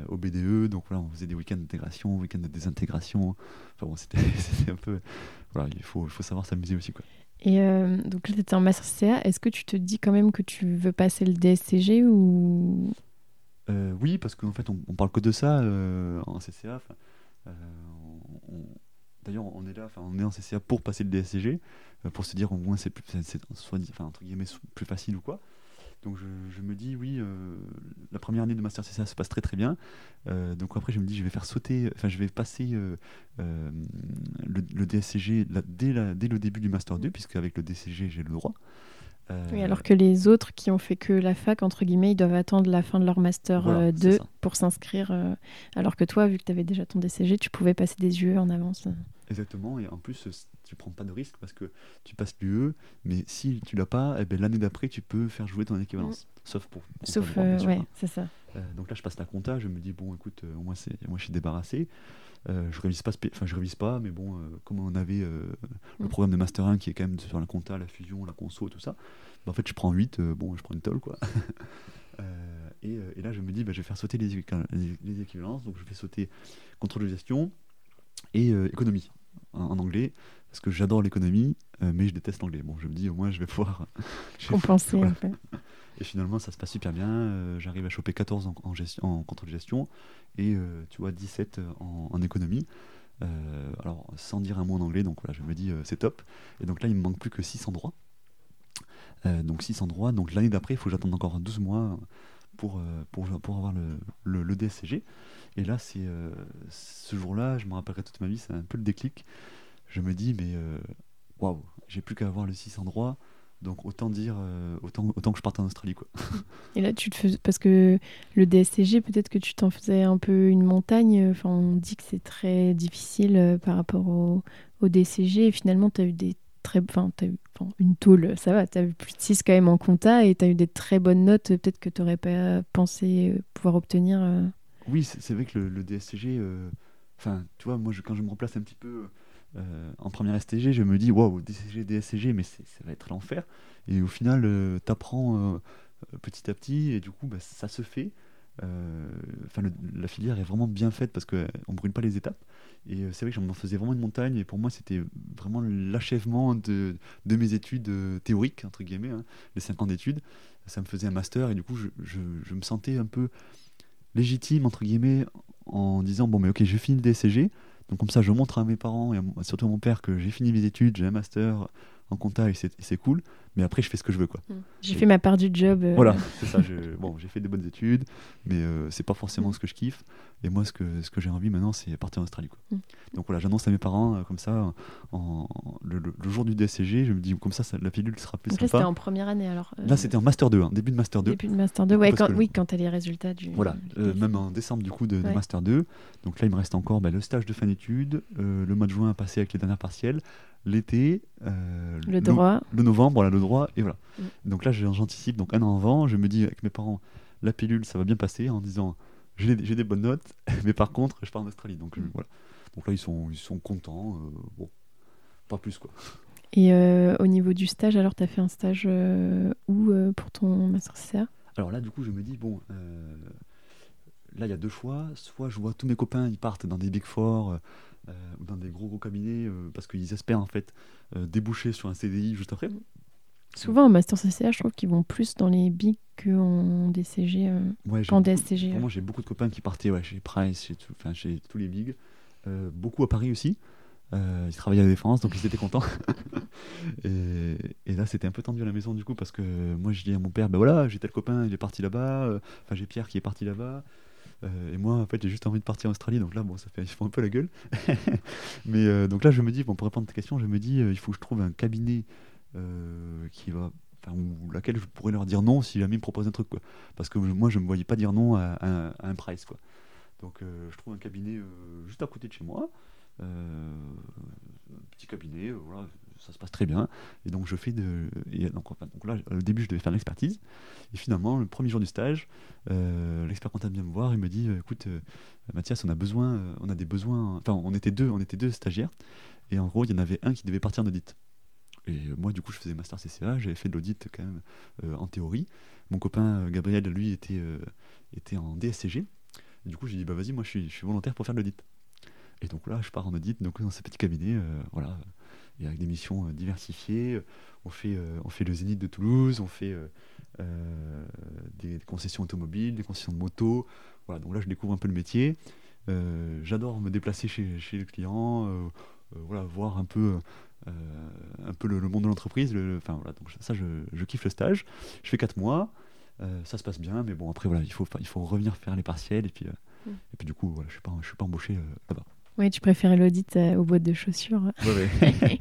au BDE, donc voilà, on faisait des week-ends d'intégration, week-ends de désintégration. Enfin bon, c'était un peu, voilà, il faut, il faut savoir s'amuser aussi quoi. Et euh, donc là, tu étais en master CA. Est-ce que tu te dis quand même que tu veux passer le DSCG ou? Euh, Oui, parce qu'en fait, on, on, parle que de ça euh, en CCA. D'ailleurs, on est là, on est en CCA pour passer le DSCG, pour se dire au moins c'est plus, entre guillemets, plus facile ou quoi. Donc je, me dis, oui, euh, la première année de Master CCA se passe très très bien. Euh, donc après, je me dis, je vais faire sauter, enfin, je vais passer euh, le, DSCG dès, le début du Master 2, puisque avec le DCG, j'ai le droit. Oui, alors que les autres qui ont fait que la fac, entre guillemets, ils doivent attendre la fin de leur Master 2 pour s'inscrire. alors que toi, vu que tu avais déjà ton DCG, tu pouvais passer des yeux en avance. Exactement, et en plus, tu prends pas de risque parce que tu passes l'UE, mais si tu l'as pas, eh ben, l'année d'après, tu peux faire jouer ton équivalence. Mm. Sauf pour. Sauf, euh, ouais, c'est ça. Euh, donc là, je passe la compta, je me dis, bon, écoute, euh, moi, moi je suis débarrassé. Je révise pas, enfin, je révise pas, mais bon, comme on avait le mm. programme de Master 1 qui est quand même sur la compta, la fusion, la conso, tout ça, bah, en fait, je prends 8, bon, je prends une tolle, quoi. Et, et, là, je me dis, bah, je vais faire sauter les, les, équivalences, donc je vais sauter contrôle de gestion et économie en, anglais parce que j'adore l'économie, euh, mais je déteste l'anglais. Bon, je me dis au moins je vais pouvoir compenser. en fait. Et finalement, ça se passe super bien. Euh, j'arrive à choper 14 en, en, gestion, en contrôle de gestion et euh, tu vois 17 en, économie. alors, sans dire un mot en anglais, donc voilà, je me dis c'est top. Et donc là, il me manque plus que 6 endroits. donc 6 endroits. Donc l'année d'après, il faut que j'attende encore 12 mois pour, pour, pour avoir le, le, le DSCG. Et là, c'est ce jour-là, je me rappellerai toute ma vie, c'est un peu le déclic. Je me dis, mais waouh, j'ai plus qu'à avoir le 6 endroits. Donc autant dire, euh, autant, autant que je parte en Australie. Quoi. Et là, tu te fais... Parce que le DSCG, peut-être que tu t'en faisais un peu une montagne. Enfin, on dit que c'est très difficile euh, par rapport au, au DCG. Et finalement, tu as eu des très... Enfin, tu as eu une tôle, ça va. Tu as eu plus de 6 quand même en compta et tu as eu des très bonnes notes. Peut-être que tu n'aurais pas pensé euh, pouvoir obtenir. Oui, c'est vrai que le, le DSCG... Enfin, tu vois, moi, je, quand je me remplace un petit peu euh, en première STG, je me dis waouh, DCG, DSCG, mais ça va être l'enfer. Et au final, euh, tu apprends euh, petit à petit, et du coup, bah, ça se fait. Enfin, la filière est vraiment bien faite parce qu'on ne brûle pas les étapes. Et c'est vrai que j'en faisais vraiment une montagne, et pour moi, c'était vraiment l'achèvement de, mes études théoriques, entre guillemets, hein, les 5 ans d'études. Ça me faisait un master, et du coup, je, me sentais un peu légitime, entre guillemets, en disant bon, mais ok, je finis le DCG donc comme ça, je montre à mes parents et surtout à mon père que j'ai fini mes études, j'ai un master en compta et c'est cool mais après je fais ce que je veux quoi. Mm. J'ai fait ma part du job. Euh. Voilà, c'est ça. Bon, j'ai fait des bonnes études, mais euh, c'est pas forcément ce que je kiffe. Et moi, ce que, ce que j'ai envie maintenant, c'est partir en Australie. Quoi. Mm. Donc voilà, j'annonce à mes parents euh, comme ça, en, le, jour du DSCG, je me dis comme ça, ça la pilule sera plus Donc sympa. Là, c'était en première année alors. Là, c'était en master 2, hein, début de master 2. Début de master 2, ouais, quand, oui, quand tu as les résultats du. Voilà, même en décembre du coup de, master 2. Donc là, il me reste encore bah, le stage de fin d'études, le mois de juin à passer avec les dernières partielles, l'été, euh, le droit, le, novembre, voilà, le droit, et voilà. Mm. Donc là, j'anticipe, donc un an avant, je me dis avec mes parents, la pilule, ça va bien passer, en disant, j'ai des bonnes notes, mais par contre, je pars en Australie. Donc, mm. voilà. donc là, ils sont, ils sont contents, euh, bon, pas plus quoi. Et euh, au niveau du stage, alors, tu as fait un stage où pour ton master CCA Alors là, du coup, je me dis, bon, là, il y a deux choix. Soit je vois tous mes copains, ils partent dans des Big Four, ou dans des gros gros cabinets euh, parce qu'ils espèrent en fait euh, déboucher sur un CDI juste après. Souvent en master CCA, je trouve qu'ils vont plus dans les big qu'en DCG, ouais, qu'en DSCG. Moi, j'ai beaucoup de copains qui partaient ouais, chez Price, chez, tout, chez tous les bigs. beaucoup à Paris aussi. ils travaillaient à la défense, donc ils étaient contents. et, et, là, c'était un peu tendu à la maison du coup, parce que moi, je dis à mon père, ben voilà, j'ai tel copain, il est parti là-bas. Enfin, j'ai Pierre qui est parti là-bas. Euh, et moi, en fait, j'ai juste envie de partir en Australie, donc là, bon, ça fait, un peu la gueule. Mais euh, donc là, je me dis, bon, pour répondre à ta question, je me dis, euh, il faut que je trouve un cabinet qui va ou laquelle je pourrais leur dire non si jamais ils me proposent un truc quoi parce que moi je me voyais pas dire non à, un price quoi donc je trouve un cabinet juste à côté de chez moi un petit cabinet voilà ça se passe très bien. Et donc, je fais de. donc, donc, là, au début, je devais faire l'expertise. Et finalement, le premier jour du stage, euh, l'expert comptable vient me voir et me dit euh, écoute, euh, Mathias, on a besoin, on a des besoins. Enfin, on était deux, on était deux stagiaires. Et en gros, il y en avait un qui devait partir en audit. Et moi, du coup, je faisais master CCA, j'avais fait de l'audit quand même en théorie. Mon copain Gabriel, lui, était, était en DSCG. Et du coup, j'ai dit bah vas-y, moi, je suis, je suis volontaire pour faire de l'audit. Et donc là, je pars en audit, donc dans ce petit cabinet, voilà, et avec des missions euh, diversifiées. On fait, euh, on fait le Zénith de Toulouse, on fait euh, des, concessions automobiles, des concessions de moto. Voilà, donc là, je découvre un peu le métier. J'adore me déplacer chez, chez le client, voilà, voir un peu, un peu le, monde de l'entreprise. Enfin, voilà, donc ça, je, je, kiffe le stage. Je fais 4 mois. ça se passe bien, mais bon, après, voilà, il faut, il faut revenir faire les partiels. Et puis, mm. et puis du coup, voilà, je ne suis, suis, pas embauché là-bas. Oui, tu préférais l'audit euh, aux boîtes de chaussures. Ouais,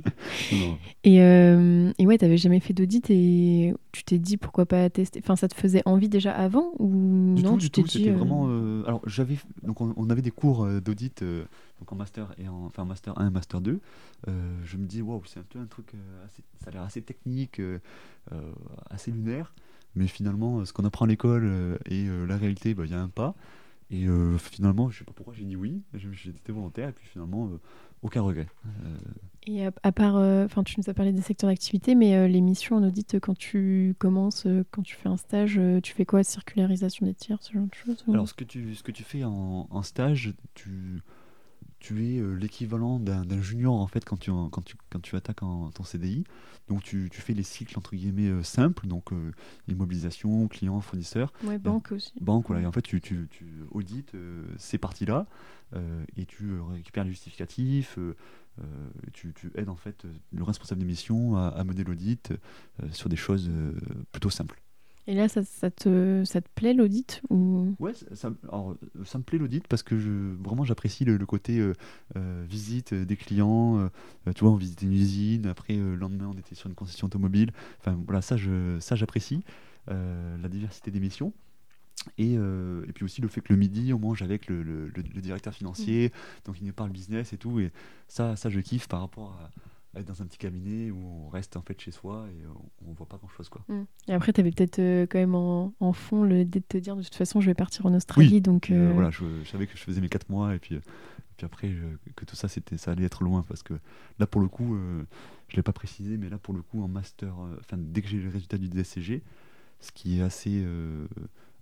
et, euh, et ouais, t'avais jamais fait d'audit et tu t'es dit pourquoi pas tester. Enfin, ça te faisait envie déjà avant ou non tout, du tout. C'était euh, vraiment. Alors, j'avais donc on, avait des cours d'audit donc en master et en enfin master 1 et master 2. je me dis waouh, c'est un peu un truc assez, ça a l'air assez technique, assez lunaire. Mais finalement, ce qu'on apprend à l'école et la réalité, bah, il y a un pas. Et euh, finalement, je sais pas pourquoi j'ai dit oui, j'étais volontaire, et puis finalement, euh, aucun regret. Euh, et à, part, enfin, tu nous as parlé des secteurs d'activité, mais les missions en audit, quand tu commences, quand tu fais un stage, tu fais quoi? Circularisation des tirs, ce genre de choses Alors, ce que tu, ce que tu fais en, en stage, tu, tu es euh, l'équivalent d'un junior en fait quand tu, quand tu, quand tu attaques en, ton CDI. Donc tu, tu, fais les cycles entre guillemets euh, simples, donc euh, immobilisation, client, fournisseur. Ouais, banque aussi. Banque, voilà. Et en fait, tu, tu, tu audites ces parties-là et tu récupères les justificatifs. Tu, tu, aides en fait le responsable d'émission à, à, mener l'audit sur des choses plutôt simples. Et là, ça, ça, te, ça te plaît l'audit ou... Ouais, ça, alors, ça me plaît l'audit parce que je, vraiment j'apprécie le, côté euh, euh, visite des clients. Euh, tu vois, on visitait une usine, après le lendemain on était sur une concession automobile. Enfin voilà, ça j'apprécie. la diversité des missions. Et, et, puis aussi le fait que le midi, on mange avec le, le, le directeur financier, mmh. donc il nous parle business et tout. Et ça, ça je kiffe par rapport à, être dans un petit cabinet où on reste en fait chez soi et on, ne voit pas grand chose quoi. Mm. Et après tu avais peut-être euh, quand même en, fond le de te dire de toute façon je vais partir en Australie donc euh, voilà je, savais que je faisais mes 4 mois et puis puis après que tout ça c'était ça allait être loin parce que là pour le coup euh, je l'ai pas précisé mais là pour le coup en master enfin dès que j'ai le résultat du DSCG ce qui est assez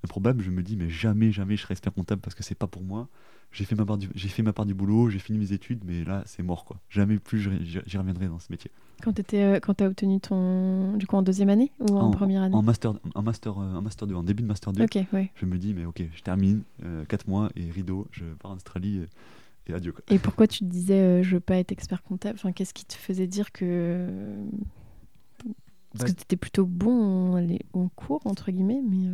improbable je me dis mais jamais jamais je serai expert comptable parce que c'est pas pour moi j'ai fait ma part du, j'ai fait ma part du boulot, j'ai fini mes études, mais là c'est mort quoi. Jamais plus j'y reviendrai dans ce métier. Quand tu euh, quand as obtenu ton, du coup en deuxième année ou en, première année? En master, en master, euh, en master 2, en début de master 2. Je me dis mais ok, je termine, 4 euh, mois et rideau, je pars en Australie et, adieu quoi. Et pourquoi tu te disais je veux pas être expert comptable? Enfin qu'est-ce qui te faisait dire que parce bah, que tu étais plutôt bon en, en cours entre guillemets, mais.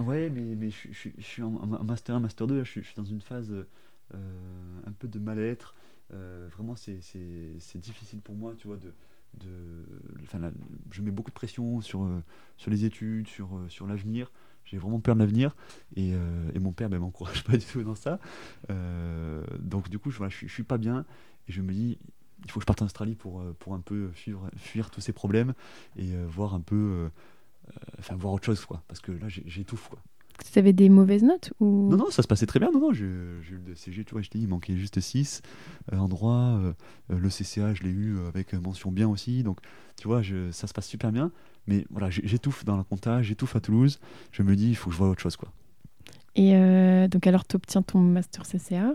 Ouais, mais, mais je, suis en, Master 1, Master 2, je, suis dans une phase euh, un peu de mal-être. Euh, vraiment, c'est difficile pour moi, tu vois, de. de enfin, je mets beaucoup de pression sur, euh, sur les études, sur, sur l'avenir. J'ai vraiment peur de l'avenir et, et, mon père ne ben, m'encourage pas du tout dans ça. donc, du coup, je, voilà, suis pas bien et je me dis, il faut que je parte en Australie pour, pour un peu fuir, fuir tous ces problèmes et voir un peu enfin voir autre chose quoi parce que là j'étouffe quoi tu avais des mauvaises notes ou... Non, non, ça se passait très bien. Non, non, j'ai eu le CG, tu vois, je t'ai dit, il manquait juste 6 euh, en droit. Euh, le CCA, je l'ai eu avec mention bien aussi. Donc, tu vois, je, ça se passe super bien. Mais voilà, j'étouffe dans la compta, j'étouffe à Toulouse. Je me dis, il faut que je vois autre chose, quoi. Et donc, alors, tu obtiens ton master CCA.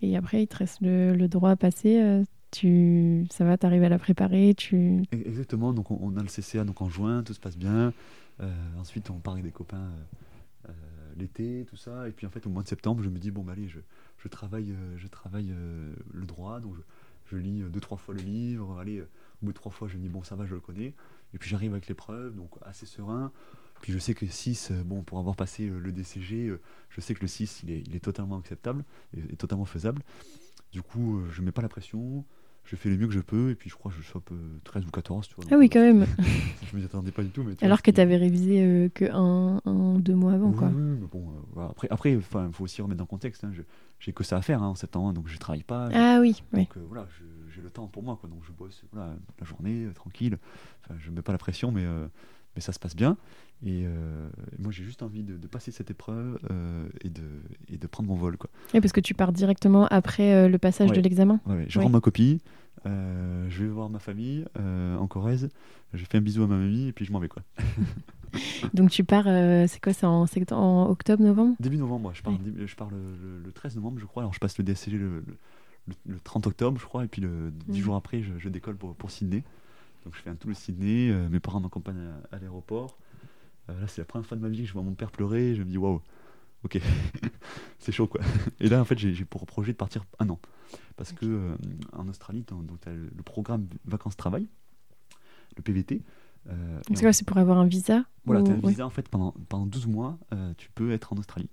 Et après, il te reste le, droit à passer. Tu, ça va, tu à la préparer tu... Exactement, donc on, a le CCA donc en juin, tout se passe bien. Euh, ensuite, on part avec des copains euh, euh, l'été, tout ça. Et puis en fait, au mois de septembre, je me dis, bon, bah, allez, je, je travaille, je travaille le droit, donc je, lis deux, trois fois le livre. Allez, au bout de trois fois, je me dis, bon, ça va, je le connais. Et puis j'arrive avec l'épreuve, donc assez serein. Puis je sais que 6, bon, pour avoir passé le DCG, je sais que le 6, il est, il est totalement acceptable et, totalement faisable. Du coup, je ne mets pas la pression je fais le mieux que je peux et puis je crois que je chope 13 ou 14 tu vois, ah oui quand même. je m'y attendais pas du tout mais alors que tu avais révisé euh, que un, un, deux mois avant quoi. oui, mais bon euh, après après il faut aussi remettre dans le contexte hein, j'ai que ça à faire hein, en septembre donc je travaille pas ah oui donc euh, voilà j'ai le temps pour moi quoi. Donc je bosse voilà, la journée tranquille. Enfin je mets pas la pression mais mais ça se passe bien et moi j'ai juste envie de, passer cette épreuve et, de, et de prendre mon vol quoi. Et parce que tu pars directement après le passage de l'examen. Ouais, je rends ma copie, euh, je vais voir ma famille euh, en Corrèze, je fais un bisou à ma mamie et puis je m'en vais quoi. Donc tu pars, euh, c'est quoi, c'est en, en, octobre, novembre? Début novembre. Je pars, je pars le, 13 novembre, je crois. Alors je passe le DSCG le, 30 octobre, je crois, et puis le 10 mhm. jours après, je, décolle pour, pour, Sydney. Donc je fais un tour de Sydney, mes parents m'accompagnent à, l'aéroport. là, c'est la première fois de ma vie que je vois mon père pleurer. Je me dis, waouh, ok, c'est chaud quoi. Et là, en fait, j'ai pour projet de partir un an. Parce que euh, en Australie, tu as, le programme vacances-travail, le PVT. Euh, c'est quoi C'est pour avoir un visa Voilà, tu as un visa en fait pendant, pendant 12 mois, euh, tu peux être en Australie.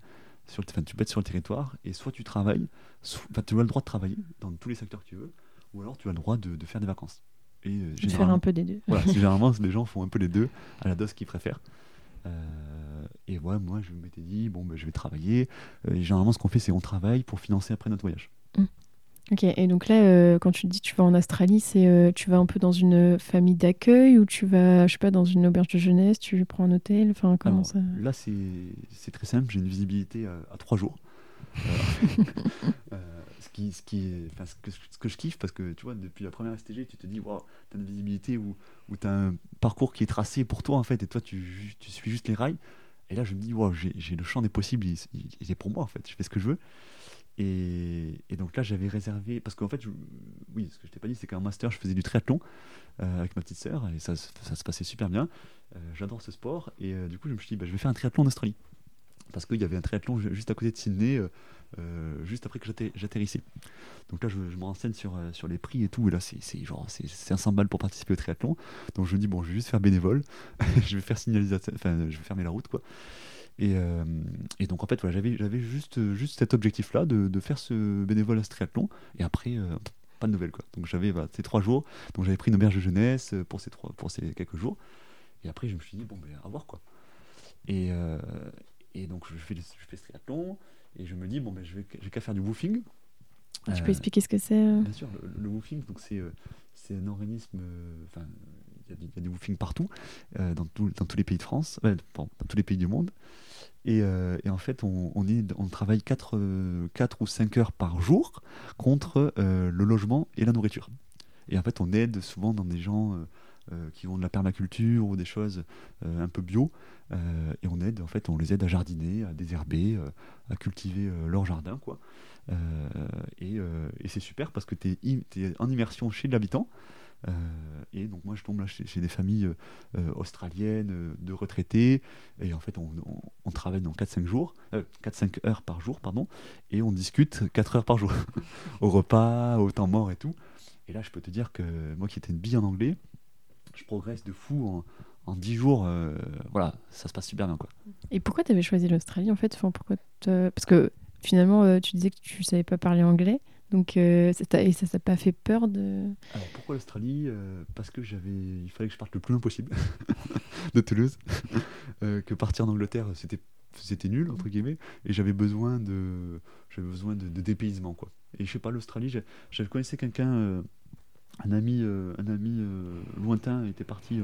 Sur le, tu peux être sur le territoire et soit tu travailles, soit, tu as le droit de travailler dans tous les secteurs que tu veux, ou alors tu as le droit de, de faire des vacances. Et de faire un peu des deux. Voilà, généralement, les gens font un peu les deux à la dose qu'ils préfèrent. et ouais, moi, je m'étais dit, bon, ben, je vais travailler. et généralement, ce qu'on fait, c'est on travaille pour financer après notre voyage. Mmh. Ok, et donc là, euh, quand tu dis tu vas en Australie, c'est euh, tu vas un peu dans une famille d'accueil ou tu vas, je sais pas, dans une auberge de jeunesse, tu prends un hôtel, enfin comment ça Là, c'est très simple, j'ai une visibilité à, trois jours. Euh, ce, que, je kiffe, parce que tu vois, depuis la première STG, tu te dis, wow, tu as une visibilité où, où tu as un parcours qui est tracé pour toi, en fait, et toi, tu, tu suis juste les rails. Et là, je me dis, wow, j'ai le champ des possibles, il, est pour moi, en fait, je fais ce que je veux. Et, donc là, j'avais réservé, parce qu'en fait, oui, ce que je t'ai pas dit, c'est qu'en master, je faisais du triathlon avec ma petite sœur, et ça, ça, se passait super bien. J'adore ce sport, et du coup, je me suis dit, bah, je vais faire un triathlon en Australie parce qu'il y avait un triathlon juste à côté de Sydney, euh, euh, juste après que j'atterrissais. Donc là, je, me renseigne sur, euh, sur les prix et tout, et là, c'est genre c'est 500 balles pour participer au triathlon. Donc je me dis, bon, je vais juste faire bénévole, je vais faire signalisation, enfin, je vais fermer la route, quoi. Et, et donc en fait, voilà, j'avais juste, juste cet objectif-là de, de, faire ce bénévole à ce triathlon, et après, pas de nouvelles, quoi. Donc j'avais ces trois jours, donc j'avais pris une auberge de jeunesse pour ces, trois, pour ces quelques jours, et après, je me suis dit, bon, ben, à voir, quoi. Et, et donc, je fais, je fais ce triathlon et je me dis, bon, ben, je vais, qu'à faire du woofing. Tu peux euh, expliquer ce que c'est euh Bien sûr, le, woofing, donc c'est, euh, c'est un organisme. Enfin, il y, a du woofing partout, dans, dans, tous les pays de France, dans tous les pays du monde. Et, et en fait, on, on, est, on travaille 4, 4, ou 5 heures par jour contre le logement et la nourriture. Et en fait, on aide souvent dans des gens qui ont de la permaculture ou des choses un peu bio. Euh, et on aide, en fait, on les aide à jardiner, à désherber, euh, à cultiver euh, leur jardin, quoi. et, et c'est super parce que tu es, en immersion chez l'habitant. et donc moi je tombe là chez, des familles australiennes de retraités et en fait on, on, travaille dans 4-5 jours 4-5 heures par jour pardon et on discute 4 heures par jour au repas au temps mort et tout et là je peux te dire que moi qui étais une bille en anglais je progresse de fou en, en 10 jours, euh, voilà, ça se passe super bien. Quoi. Et pourquoi tu avais choisi l'Australie en fait? Enfin, pourquoi Parce que finalement, euh, tu disais que tu savais pas parler anglais. Donc, euh, et ça t'a pas fait peur de? Alors pourquoi l'Australie? Parce que j'avais, il fallait que je parte le plus loin possible de Toulouse. que partir en Angleterre, c'était c'était nul entre guillemets. Et j'avais besoin de, j'avais besoin de, dépaysement quoi. Et je sais pas l'Australie, j'avais connaissais quelqu'un, un ami, un ami lointain était parti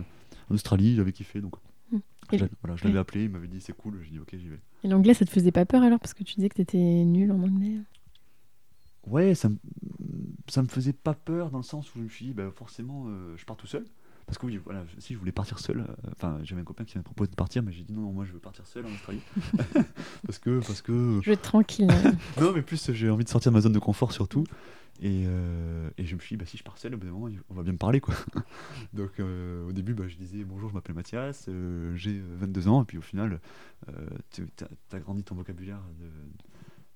en Australie, j'avais kiffé. Donc, hmm. je, voilà, je l'avais appelé, il m'avait dit c'est cool, j'ai dit ok, j'y vais. Et l'anglais, ça te faisait pas peur alors Parce que tu disais que tu étais nul en anglais? Ouais, ça, ça me faisait pas peur dans le sens où je me suis dit, bah, forcément, euh, je pars tout seul. Parce que oui, voilà, si je voulais partir seul, euh, enfin, j'avais un copain qui m'a proposé de partir, mais j'ai dit non, non, moi je veux partir seul en Australie. parce que, parce que. Je veux être tranquille. non, mais plus j'ai envie de sortir de ma zone de confort surtout. Et, euh, et, je me suis dit, bah, si je pars seul, au bout d'un moment, on va bien me parler. Quoi. Donc euh, au début, bah, je disais, bonjour, je m'appelle Mathias, euh, j'ai 22 ans, et puis au final, tu as, grandi ton vocabulaire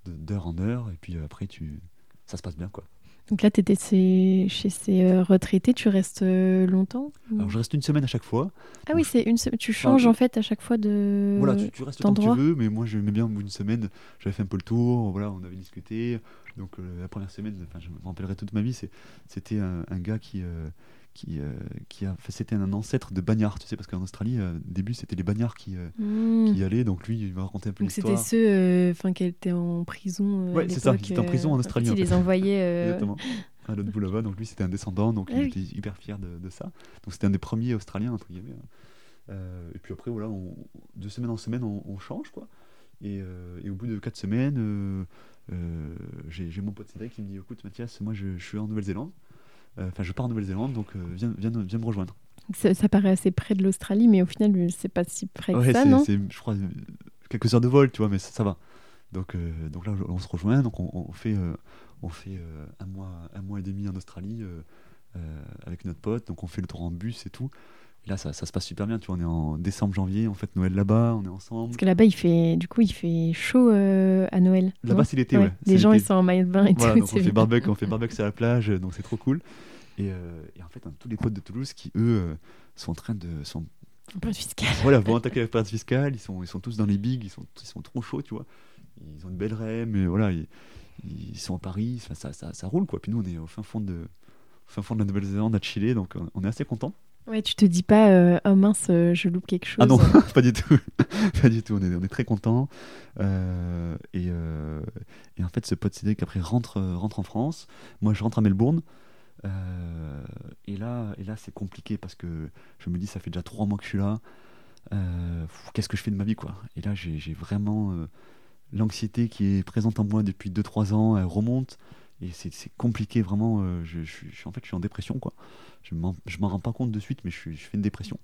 d'heure en heure, et puis après, tu, ça se passe bien. quoi. Donc là, tu étais chez ces retraités, tu restes longtemps Alors je reste une semaine à chaque fois. Ah oui, c'est une tu changes en fait à chaque fois de. Voilà, tu, tu restes tant que tu veux, mais moi j'aimais bien au bout d'une semaine, j'avais fait un peu le tour, voilà, on avait discuté, donc euh, la première semaine, je me rappellerai toute ma vie, c'était un, un, gars qui, euh, qui, euh, qui a, c'était un ancêtre de bagnards, tu sais, parce qu'en Australie, au début, c'était les bagnards qui, mmh. qui y allaient, donc lui, il m'a raconté un peu l'histoire. Donc c'était ceux enfin qui étaient en prison. ouais, c'est ça, qui étaient en prison en Australie. En fait, il les envoyait. Exactement. À l'autre bout là-bas, donc lui, c'était un descendant, donc ah il était hyper fier de, de ça. Donc c'était un des premiers Australiens, entre guillemets. Hein. et puis après, voilà, on, de semaine en semaine, on, on change, quoi. Et, et, au bout de quatre semaines, euh, j'ai mon pote Cédric qui me dit écoute Mathias, moi je, suis en Nouvelle-Zélande, euh, enfin je pars en Nouvelle-Zélande, donc euh, viens, viens, viens, me rejoindre. Ça, paraît assez près de l'Australie, mais au final c'est pas si près que ça, non C'est je crois quelques heures de vol, tu vois, mais ça, va. Donc, donc là, on se rejoint, donc on, fait, on fait un, mois, un mois et demi en Australie avec notre pote, donc on fait le tour en bus et tout. Et là, ça, ça, se passe super bien. Tu vois, on est en décembre, janvier, on fête Noël là-bas, on est ensemble. Parce que là-bas, il fait, du coup, il fait chaud euh, à Noël. Là-bas, c'est l'été, ouais. Les gens, ils sont en maillot de bain et voilà, tout. Donc on fait barbecue, on fait barbecue sur la plage, donc c'est trop cool. Et, euh, et, en fait, on a tous les potes de Toulouse qui, eux, euh, sont en train de. Sont... Période fiscale. Voilà, vont attaquer la période fiscale. Ils sont, ils sont tous dans les bigs, ils sont, ils sont trop chauds, tu vois. Ils ont une belle rêve, mais voilà, ils, ils sont à Paris, ça, ça, ça, roule, quoi. Puis nous, on est au fin fond de, au fin fond de la Nouvelle-Zélande, à Chili, donc on est assez contents. Ouais, tu te dis pas, euh, oh mince, euh, je loupe quelque chose. Ah non, pas du tout. pas du tout. On est, on est très content. Euh, et, et, en fait, ce pote Cédric après rentre, rentre en France. Moi, je rentre à Melbourne. et là, et là c'est compliqué parce que je me dis, ça fait déjà trois mois que je suis là. Qu'est-ce que je fais de ma vie, quoi? Et là, j'ai vraiment l'anxiété qui est présente en moi depuis 2-3 ans. Elle remonte. Et c'est compliqué, vraiment. Je, je, je, en fait, je suis en dépression, quoi. Je m'en rends pas compte de suite, mais je, je fais une dépression.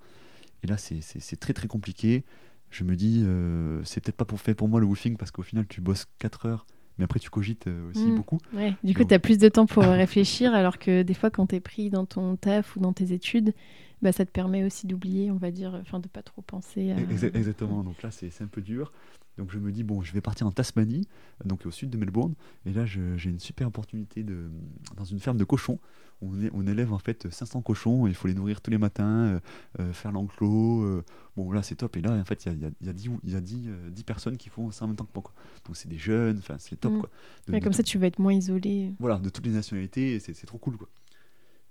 Et là, c'est très très compliqué. Je me dis, euh, c'est peut-être pas pour faire pour moi le woofing, parce qu'au final, tu bosses 4 heures mais après tu cogites euh, aussi Mm. beaucoup. Ouais, du coup, tu as plus de temps pour réfléchir, alors que des fois, quand tu es pris dans ton taf ou dans tes études, bah, ça te permet aussi d'oublier, on va dire, enfin, de pas trop penser à... Exa- Exactement, donc là c'est c'est un peu dur. Donc je me dis, bon, je vais partir en Tasmanie, donc au sud de Melbourne, et là j'ai une super opportunité de, dans une ferme de cochons. On, est- on élève en fait 500 cochons, il faut les nourrir tous les matins, euh, euh, faire l'enclos. euh, bon là c'est top, et là en fait il y a, y a- il y a 10, ou- il y a 10, euh, 10 personnes qui font ça en même temps que moi. Quoi. Donc c'est des jeunes, enfin c'est top Mm. quoi. De- Ouais, comme ça, tu vas être moins isolé. voilà, de toutes les nationalités, et c'est trop cool quoi.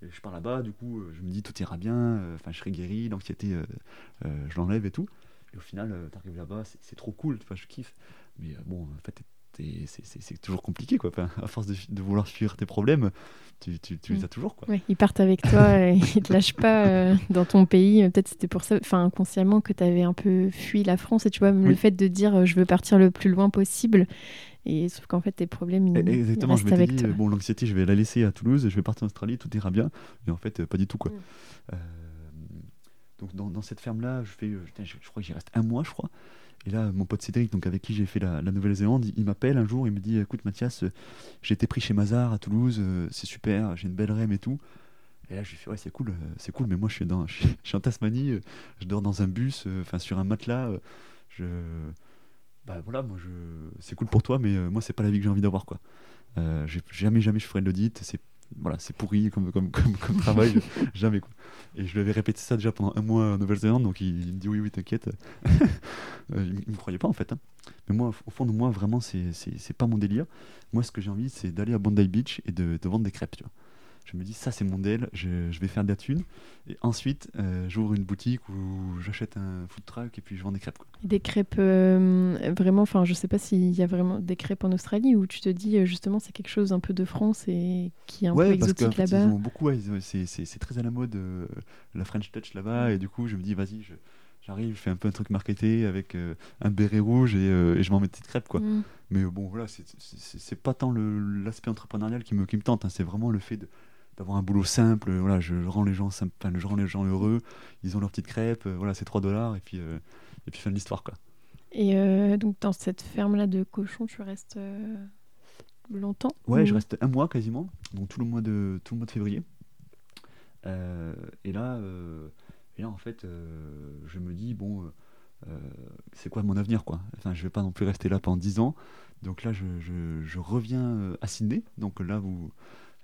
Je pars là-bas, du coup, euh, je me dis tout ira bien, euh, enfin je serai guéri, l'anxiété, euh, euh, je l'enlève et tout. Et au final, euh, t'arrives là-bas, c'est- trop cool, enfin je kiffe. Mais euh, bon, en fait, c'est- toujours compliqué quoi. Enfin, à force de, vouloir fuir tes problèmes, tu, tu, tu les Mm. as toujours quoi. Ouais, ils partent avec toi et ils te lâchent pas euh, dans ton pays. Peut-être c'était pour ça, enfin inconsciemment, que tu avais un peu fui la France. Et tu vois, le Oui. fait de dire euh, je veux partir le plus loin possible. Et sauf qu'en fait, tes problèmes, ils, ils Exactement, je restent m'étais avec dit, toi. euh, bon, l'anxiété, je vais la laisser à Toulouse, je vais partir en Australie, tout ira bien. Et en fait, euh, pas du tout, quoi. Mm. Donc, dans, cette ferme-là, je fais, euh, je, crois que j'y reste un mois, je crois. Et là, mon pote Cédric, donc avec qui j'ai fait la, la Nouvelle-Zélande, il, m'appelle un jour, il me dit, écoute, Mathias, euh, j'ai été pris chez Mazar à Toulouse, euh, c'est super, j'ai une belle REM et tout. Et là, je lui fais, ouais, c'est cool, c'est cool, mais moi, je suis, dans, je, suis, en Tasmanie, je dors dans un bus, enfin, sur un matelas. je bah voilà, moi je, c'est cool pour toi, mais moi c'est pas la vie que j'ai envie d'avoir quoi. Jamais jamais je ferai de l'audit, c'est voilà, c'est pourri comme comme comme, comme travail, jamais quoi. Et je lui avais répété ça déjà pendant un mois en Nouvelle-Zélande, donc il, il me dit oui oui t'inquiète. Euh, il, il me croyait pas en fait. hein. Mais moi au fond de moi vraiment c'est pas mon délire. Moi ce que j'ai envie c'est d'aller à Bondi Beach et de, de vendre des crêpes, tu vois. Je me dis ça c'est mon deal, je, je vais faire de la thune et ensuite euh, j'ouvre une boutique où j'achète un food truck et puis je vends des crêpes quoi. Des crêpes, euh, vraiment, enfin, je sais pas s'il y a vraiment des crêpes en Australie où tu te dis, euh, justement, c'est quelque chose un peu de France et qui est un peu ouais, exotique là-bas. beaucoup, ouais, ils ont- c'est, très à la mode euh, la French Touch là-bas, et du coup, je me dis, vas-y, je- j'arrive, je fais un peu un truc marketé avec euh, un béret rouge et, euh, et je m'en mets une petite crêpe, quoi. Mm. Mais bon, voilà, c'est, pas tant l'aspect entrepreneurial qui me, qui me tente, hein, c'est vraiment le fait de- d'avoir un boulot simple, euh, voilà, je rends les gens simple, enfin, je rends les gens heureux, ils ont leur petite crêpe, euh, voilà, c'est 3 dollars, et puis, euh, et puis fin de l'histoire, quoi. Et donc, dans cette ferme-là de cochons, tu restes longtemps? Ouais, ou- je reste un mois quasiment, donc tout le mois de, tout le mois de février. Euh, et, là, euh, et là, en fait, euh, je me dis, bon, c'est quoi mon avenir, quoi? Enfin, je vais pas non plus rester là pendant 10 ans. Donc là, je, je- je reviens à Sydney, donc là où,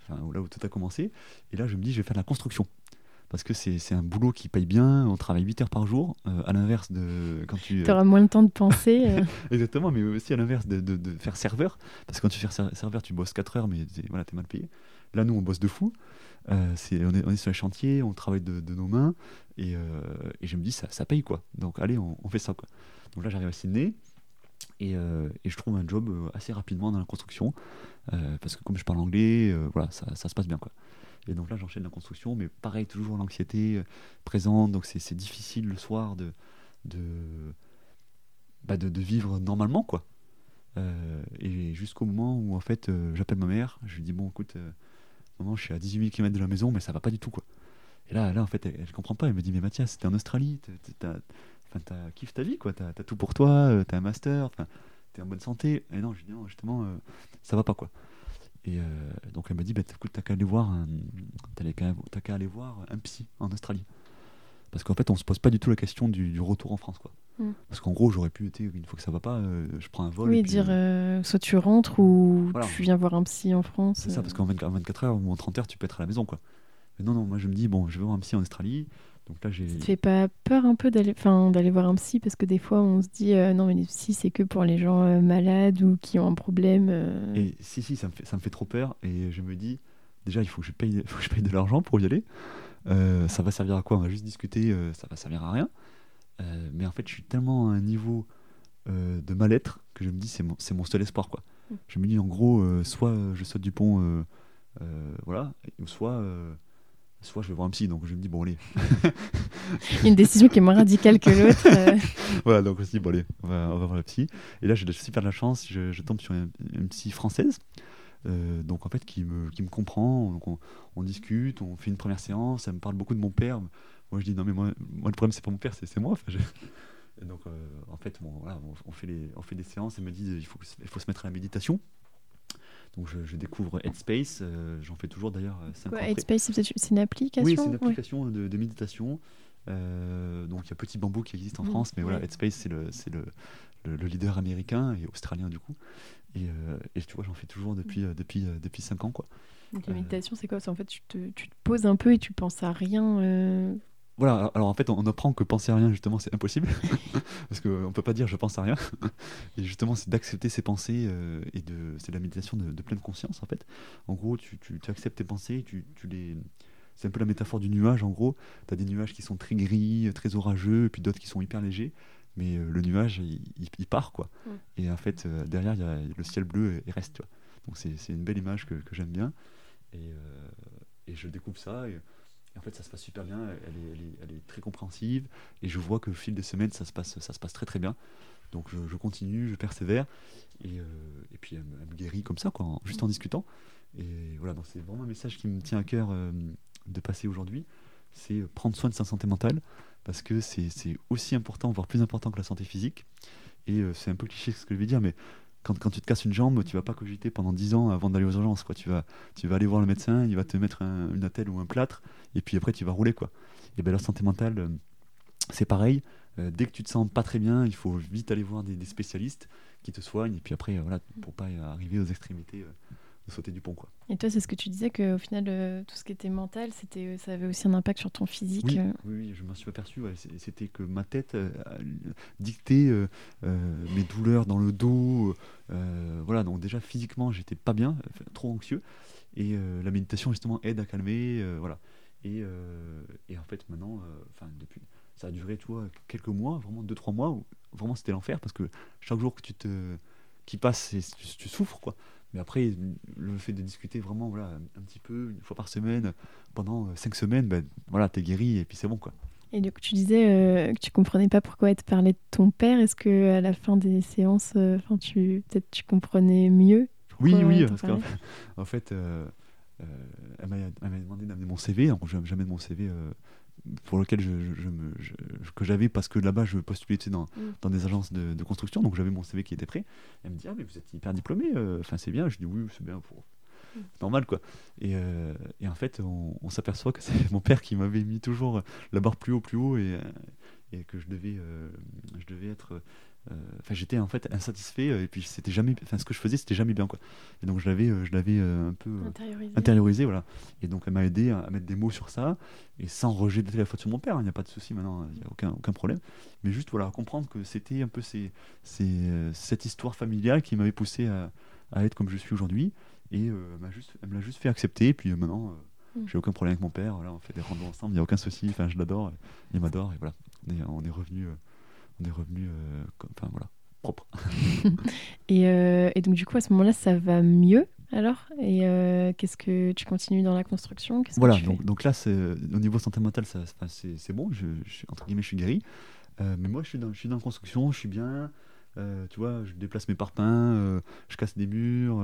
enfin, là où tout a commencé. Et là, je me dis, je vais faire de la construction. Parce que c'est un boulot qui paye bien, on travaille 8 heures par jour, euh, à l'inverse de quand tu... Tu auras moins le temps de penser. euh. Exactement, mais aussi à l'inverse de, de- de faire serveur. Parce que quand tu fais ser- serveur, tu bosses 4 heures, mais t'es voilà, es mal payé. Là, nous, on bosse de fou. Euh, on, est, on est sur les chantiers, on travaille de, de nos mains. Et, euh, et je me dis, ça, ça paye quoi. Donc, allez, on, on fait ça quoi. Donc là, j'arrive à Sydney. Et, euh, et je trouve un job euh, assez rapidement dans la construction. euh, parce que comme je parle anglais, voilà, ça, se passe bien quoi. Et donc là, j'enchaîne la construction, mais pareil, toujours l'anxiété présente. Donc c'est difficile le soir de, de, bah, vivre normalement, quoi. Et jusqu'au moment où, en fait, j'appelle ma mère, je lui dis, bon, écoute, maman, je suis à 18 000 km de la maison, mais ça va pas du tout, quoi. Et là, là en fait, elle, elle comprend pas. Elle me dit, mais Mathias, t'es en Australie, t'as- kiffes ta vie, quoi. T'as as tout pour toi, euh, t'as un master, t'es en bonne santé. Et non, je dis, non, justement, euh, ça va pas, quoi. Et euh, donc elle m'a dit, bah, écoute, t'as qu'à aller voir un, qu'à aller voir un psy en Australie. Parce qu'en fait, on se pose pas du tout la question du, du retour en France, quoi. Mm. Parce qu'en gros, j'aurais pu être, une fois que ça va pas, euh, je prends un vol. Oui, et puis, dire euh, soit tu rentres ou Voilà. tu viens voir un psy en France. C'est ça, parce qu'en 24, en 24 heures ou en 30 heures, tu peux être à la maison, quoi. Mais non, non, moi je me dis, bon, je vais voir un psy en Australie. Donc là, j'ai. Ça te fait pas peur un peu d'aller enfin, d'aller voir un psy parce que des fois on se dit euh, non mais les psys c'est que pour les gens euh, malades ou qui ont un problème. euh. Et si, si, ça me, fait, ça me fait trop peur. Et je me dis, déjà, il faut que je paye, faut que je paye de l'argent pour y aller. Ça va servir à quoi? On va juste discuter, ça va servir à rien. Mais en fait, je suis tellement à un niveau de mal-être que je me dis, c'est mon, c'est mon seul espoir. Quoi. Mm. Je me dis, en gros, soit je saute du pont, voilà, ou soit, soit je vais voir un psy. Donc je me dis, bon, allez. Une décision qui est moins radicale que l'autre. euh. voilà, donc on se dit, bon, allez, on va, on va voir la psy. Et là, j'ai de- super de la chance, je, je tombe sur une, une psy française. euh, donc en fait qui me, qui me comprend, donc on, on discute, on fait une première séance, elle me parle beaucoup de mon père. Moi je dis non mais moi, moi le problème c'est pas mon père, c'est c'est moi. Enfin, je- Et donc euh, en fait bon, voilà, on, on fait les, on fait des séances, elle me dit il faut, il faut se mettre à la méditation. Donc je, découvre Headspace, j'en fais toujours d'ailleurs 5 Headspace, c'est une application Oui, c'est une application de, méditation. donc il y a Petit Bambou qui existe en mmh, France, mais voilà, Headspace c'est le, le, le, leader américain et australien du coup. Et, et tu vois, j'en fais toujours depuis, depuis, depuis 5 ans. Quoi. Donc la méditation, c'est quoi? En fait, tu te, tu te, poses un peu et tu penses à rien voilà, alors en fait, on apprend que penser à rien, justement, c'est impossible. parce qu'on ne peut pas dire je pense à rien. et justement, c'est d'accepter ses pensées euh, et de, c'est de la méditation de, pleine conscience, en fait. En gros, tu, tu, acceptes tes pensées, tu, tu les. C'est un peu la métaphore du nuage, en gros. Tu as des nuages qui sont très gris, très orageux, et puis d'autres qui sont hyper légers. Mais euh, le nuage, il, il, part, quoi. Et en fait, euh, derrière, il y a le ciel bleu, il reste, tu vois. Donc c'est une belle image que, que j'aime bien. Et, et, je découvre ça. Et, et en fait, ça se passe super bien, elle est, très compréhensive, et je vois que au fil des semaines, ça se passe, très très bien. Donc je, continue, je persévère, et, euh, puis elle, me guérit comme ça, juste en discutant. Et voilà, donc c'est vraiment un message qui me tient à cœur euh, de passer aujourd'hui, c'est prendre soin de sa santé mentale, parce que c'est aussi important, voire plus important que la santé physique. Et euh, c'est un peu cliché ce que je vais dire, mais quand, tu te casses une jambe, tu vas pas cogiter pendant 10 ans avant d'aller aux urgences. Tu vas aller voir le médecin, il va te mettre une attelle ou un plâtre, et puis après tu vas rouler. Quoi. Et bien la santé mentale, euh, c'est pareil. Euh, dès que tu te sens pas très bien, il faut vite aller voir des, spécialistes qui te soignent, et puis après, euh, voilà, pour pas arriver aux extrémités de sauter du pont. Quoi. Et toi, c'est ce que tu disais qu'au final, euh, tout ce qui était mental, c'était, ça avait aussi un impact sur ton physique. Oui, euh. oui, je m'en suis aperçu. C'était que ma tête dictait mes douleurs dans le dos. voilà, donc déjà physiquement, j'étais pas bien, trop anxieux. Et la méditation, justement, aide à calmer. voilà. Et, et, en fait, maintenant, enfin depuis, ça a duré, tu vois, quelques mois, vraiment deux, trois mois, où vraiment c'était l'enfer parce que chaque jour que tu te qui passe, tu, tu souffres, quoi. Mais après, le fait de discuter vraiment voilà, un petit peu, une fois par semaine, pendant euh, cinq semaines, ben, voilà, t'es guéri et puis c'est bon. quoi. Et donc tu disais euh, que tu comprenais pas pourquoi être parlé de ton père. Est-ce que à la fin des séances, euh, tu peut-être tu comprenais mieux Oui, oui, parce qu'en fait, en fait elle m'a demandé d'amener mon CV. Alors, jamais de mon CV pour lequel je, me, que j'avais parce que là-bas je postulais dans, mm. dans des agences de, construction donc j'avais mon CV qui était prêt elle me dit ah mais vous êtes hyper diplômé euh, enfin c'est bien je dis oui c'est bien pour mm. normal quoi et, euh, et en fait on, s'aperçoit que c'est mon père qui m'avait mis toujours la barre plus haut plus haut et, et que je devais euh, je devais être euh, enfin j'étais en fait insatisfait euh, et puis c'était jamais enfin ce que je faisais c'était jamais bien quoi et donc je l'avais euh, je l'avais un peu intériorisé. voilà et donc elle m'a aidé à, mettre des mots sur ça et sans rejeter la faute sur mon père il n'y a pas de souci maintenant il n'y a aucun aucun problème mais juste voilà comprendre que c'était un peu c'est cette histoire familiale qui m'avait poussé à, à, être comme je suis aujourd'hui et m'a juste elle me l'a juste fait accepter et puis maintenant mm. j'ai aucun problème avec mon père voilà on fait des randos ensemble il n'y a aucun souci enfin je l'adore il m'adore et voilà on est, on est revenu on est revenu euh, enfin voilà, propre. et, euh, et, donc du coup à ce moment-là, ça va mieux alors? Et euh, qu'est-ce que tu continues dans la construction? Voilà, donc, donc, là, au niveau santé mentale, c'est bon, je, je, entre guillemets, je suis guéri. mais moi, je suis, dans, je suis dans la construction, je suis bien. tu vois, je déplace mes parpaings, je casse des murs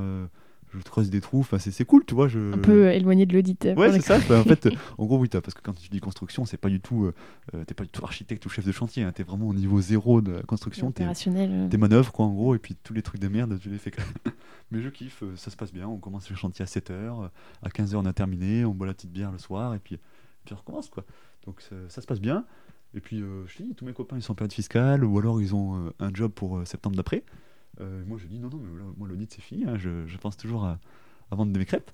je creuse des trous, enfin, c'est cool, tu vois. Je... Un peu éloigné de l'auditeur. Ouais, c'est ça. Bah, en fait, en gros, oui, parce que quand tu dis construction, c'est pas du tout, euh, euh, t'es pas du tout architecte ou chef de chantier, hein, t'es vraiment au niveau zéro de la construction. Opérationnel. T'es euh. manœuvres, quoi, en gros, et puis tous les trucs de merde, tu les fais. Mais je kiffe, ça se passe bien. On commence le chantier à 7h, à 15h, on a terminé, on boit la petite bière le soir, et puis, puis on recommence, quoi. Donc ça, se passe bien. Et puis, je te dis, tous mes copains, ils sont en période fiscale, ou alors ils ont un job pour septembre d'après. Euh, moi, je dis non, non, mais moi, l'audit, c'est fini. Hein, je, pense toujours à, vendre de mes crêpes.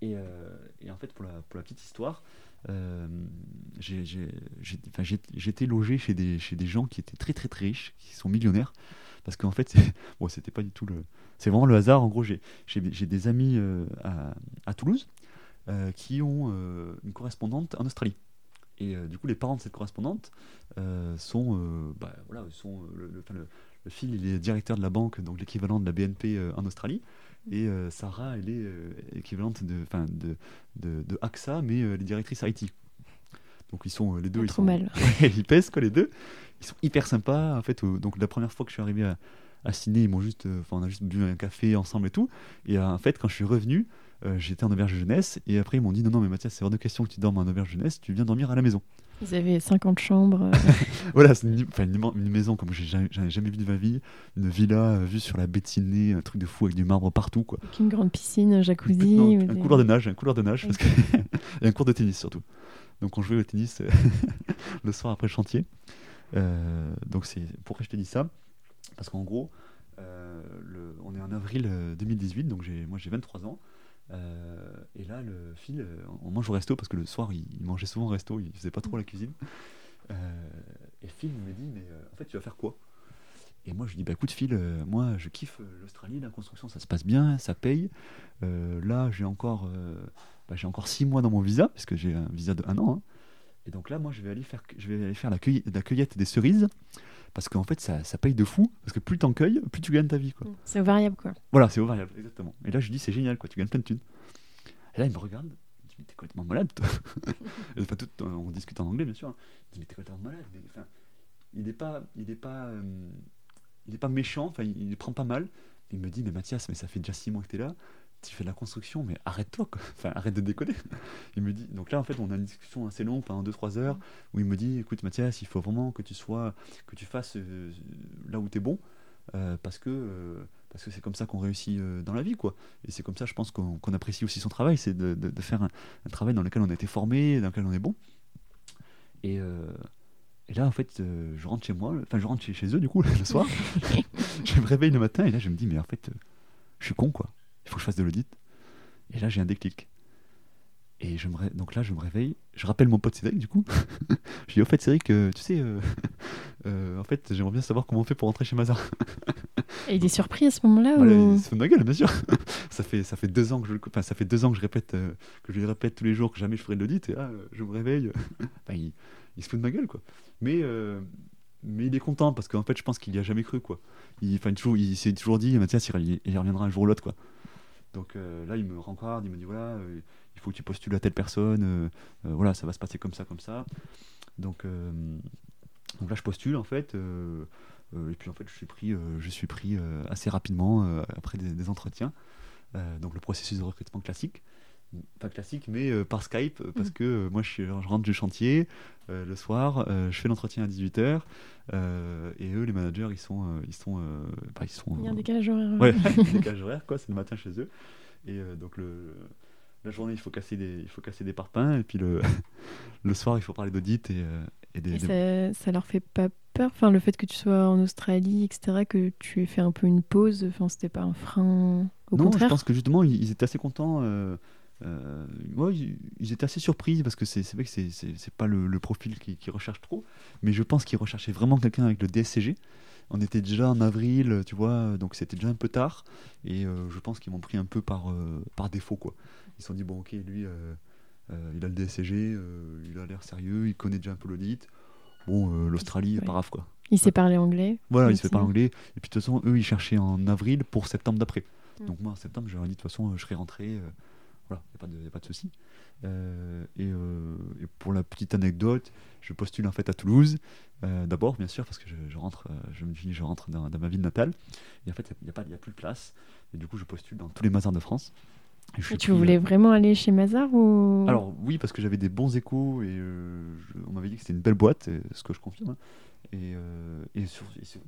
Et, euh, en fait, pour la, petite histoire, euh, j'étais logé chez des, chez des gens qui étaient très, très, très riches, qui sont millionnaires. Parce qu'en fait, bon, c'était pas du tout le. C'est vraiment le hasard. En gros, j'ai des amis à, à, Toulouse qui ont une correspondante en Australie. Et du coup, les parents de cette correspondante sont, bah, voilà, sont fils, il est directeur de la banque, donc l'équivalent de la BNP euh, en Australie. Et euh, Sarah, elle est euh, équivalente de, de, de, de, AXA, mais elle est directrice IT. Donc ils sont les deux. Pas ils trop mal. ils pèsent quoi les deux. Ils sont hyper sympas. En fait, donc la première fois que je suis arrivé à, à Sydney, ils m'ont juste, enfin on a juste bu un café ensemble et tout. Et en fait, quand je suis revenu, euh, j'étais en auberge de jeunesse. Et après, ils m'ont dit non, non, mais Mathias, c'est hors de question que tu dormes en auberge de jeunesse, tu viens dormir à la maison. Vous avez 50 chambres. euh, Voilà, c'est une, enfin, une, une maison comme j'ai jamais, jamais vu de ma vie, une villa euh, vue sur la Sydney, un truc de fou avec du marbre partout, quoi. avec une grande piscine, un jacuzzi. Non, un des- couloir de nage, un couloir de nage, parce que et un cours de tennis surtout. Donc on jouait au tennis euh, le soir après le chantier. Euh, donc c'est pourquoi je te dis ça? Parce qu'en gros, euh, le- on est en avril euh, 2018, donc moi j'ai 23 ans. Euh, et là, le fil, euh, on mange au resto parce que le soir, il, mangeait souvent au resto, il faisait pas trop la cuisine. Euh, et Phil me dit, mais en fait, tu vas faire quoi? Et moi, je lui dis, bah écoute, Phil, moi, je kiffe l'Australie, la construction, ça se passe bien, ça paye. Là, j'ai encore, euh, bah, j'ai encore six mois dans mon visa, parce que j'ai un visa de un an. hein. Et donc là, moi, je vais aller faire, je vais aller faire la, cueille- la cueillette des cerises, parce qu'en fait, ça, ça paye de fou, parce que plus t'en cueilles, plus tu gagnes ta vie, quoi. C'est variable, quoi. Voilà, c'est au variable, exactement. Et là, je lui dis, c'est génial, quoi, tu gagnes plein de thunes. Et là, il me regarde, il me dit, mais t'es complètement malade, toi. Enfin, tout- on discute en anglais, bien sûr. hein. Il me dit, mais t'es complètement malade. Mais, enfin, il n'est pas, il est pas, euh, il est pas méchant, enfin, il, prend pas mal. Il me dit, mais Mathias, mais ça fait déjà six mois que t'es là, tu fais de la construction, mais arrête-toi. Enfin, arrête de déconner. Il me dit, donc là, en fait, on a une discussion assez longue pendant 2-3 heures où il me dit, écoute, Mathias, il faut vraiment que tu sois, que tu fasses euh, là où t'es bon, euh, parce que. euh, parce que c'est comme ça qu'on réussit dans la vie, quoi. Et c'est comme ça, je pense, qu'on apprécie aussi son travail, c'est de, de- de faire un, un travail dans lequel on a été formé, dans lequel on est bon. Et, et là, en fait, je rentre chez moi, enfin, je rentre chez, chez eux, du coup, le soir. je me réveille le matin, et là, je me dis, mais en fait, je suis con, quoi. Il faut que je fasse de l'audit. Et là, j'ai un déclic. Et je me ré- donc là, je me réveille, je rappelle mon pote Cédric, du coup. je dis, au fait, Cédric, euh, tu sais, euh, euh, en fait, j'aimerais bien savoir comment on fait pour rentrer chez Mazar. Et il est surpris à ce moment-là Voilà, ou... il se fout de ma gueule, bien sûr. ça fait ça fait deux ans que je enfin, ça fait deux ans que je répète que je lui répète tous les jours que jamais je ferai de l'audit et là je me réveille. Enfin, il, il se fout de ma gueule quoi. Mais mais il est content parce qu'en fait je pense qu'il y a jamais cru quoi. Il enfin toujours il s'est toujours dit Mathias il, il reviendra un jour ou l'autre quoi. Donc euh, là il me rencarde, il me dit voilà euh, il faut que tu postules à telle personne, euh, voilà ça va se passer comme ça comme ça. Donc donc là je postule en fait. et puis en fait, je suis pris, je suis pris assez rapidement après des, entretiens. Donc le processus de recrutement classique, pas classique, mais euh, par Skype, euh, parce Mhm. que euh, moi je, suis- je rentre du chantier euh, le soir, je fais l'entretien à 18h, et eux, les managers, ils sont, ils sont, bah, ils sont, Il y a un décalage horaire. Ouais, décalage horaire, quoi, c'est le matin chez eux. Et donc le, la journée, il faut casser des, il faut casser des parpaings, et puis le, le soir, il faut parler d'audit et, et des, Et des- ça, ça leur fait pas peur Enfin, le fait que tu sois en Australie, etc., que tu aies fait un peu une pause, enfin, c'était pas un frein Au non, contraire? je pense que justement, ils, ils étaient assez contents. Euh, ouais, ils, étaient assez surpris parce que c'est vrai que c'est- pas le, le profil qu'ils recherchent trop, mais je pense qu'ils recherchaient vraiment quelqu'un avec le DSCG. On était déjà en avril, tu vois, donc c'était déjà un peu tard, et euh, je pense qu'ils m'ont pris un peu par, euh, par défaut, quoi. Ils se sont dit, bon, ok, lui, euh, il a le DSCG, il a l'air sérieux, il connaît déjà un peu l'audit. Bon, euh, l'Australie, Ouais. pas grave, quoi. Il sait parler anglais. Voilà, il fait pas anglais. Et puis de toute façon, eux, ils cherchaient en avril pour septembre d'après. Mm. Donc moi, en septembre, je leur ai dit de toute façon, je serai rentré. Voilà, il n'y a pas de, y a pas de souci. Euh, et, euh, et pour la petite anecdote, je postule en fait à Toulouse. euh, D'abord, bien sûr, parce que je, je rentre, je me dis, je rentre dans, dans ma ville natale. Et en fait, il n'y a, a plus de place. Et du coup, je postule dans tous les mazars de France. Et tu pris, voulais vraiment aller chez Mazar ou? Alors oui, parce que j'avais des bons échos et je- on m'avait dit que c'était une belle boîte, ce que je confirme. hein. Et, euh, et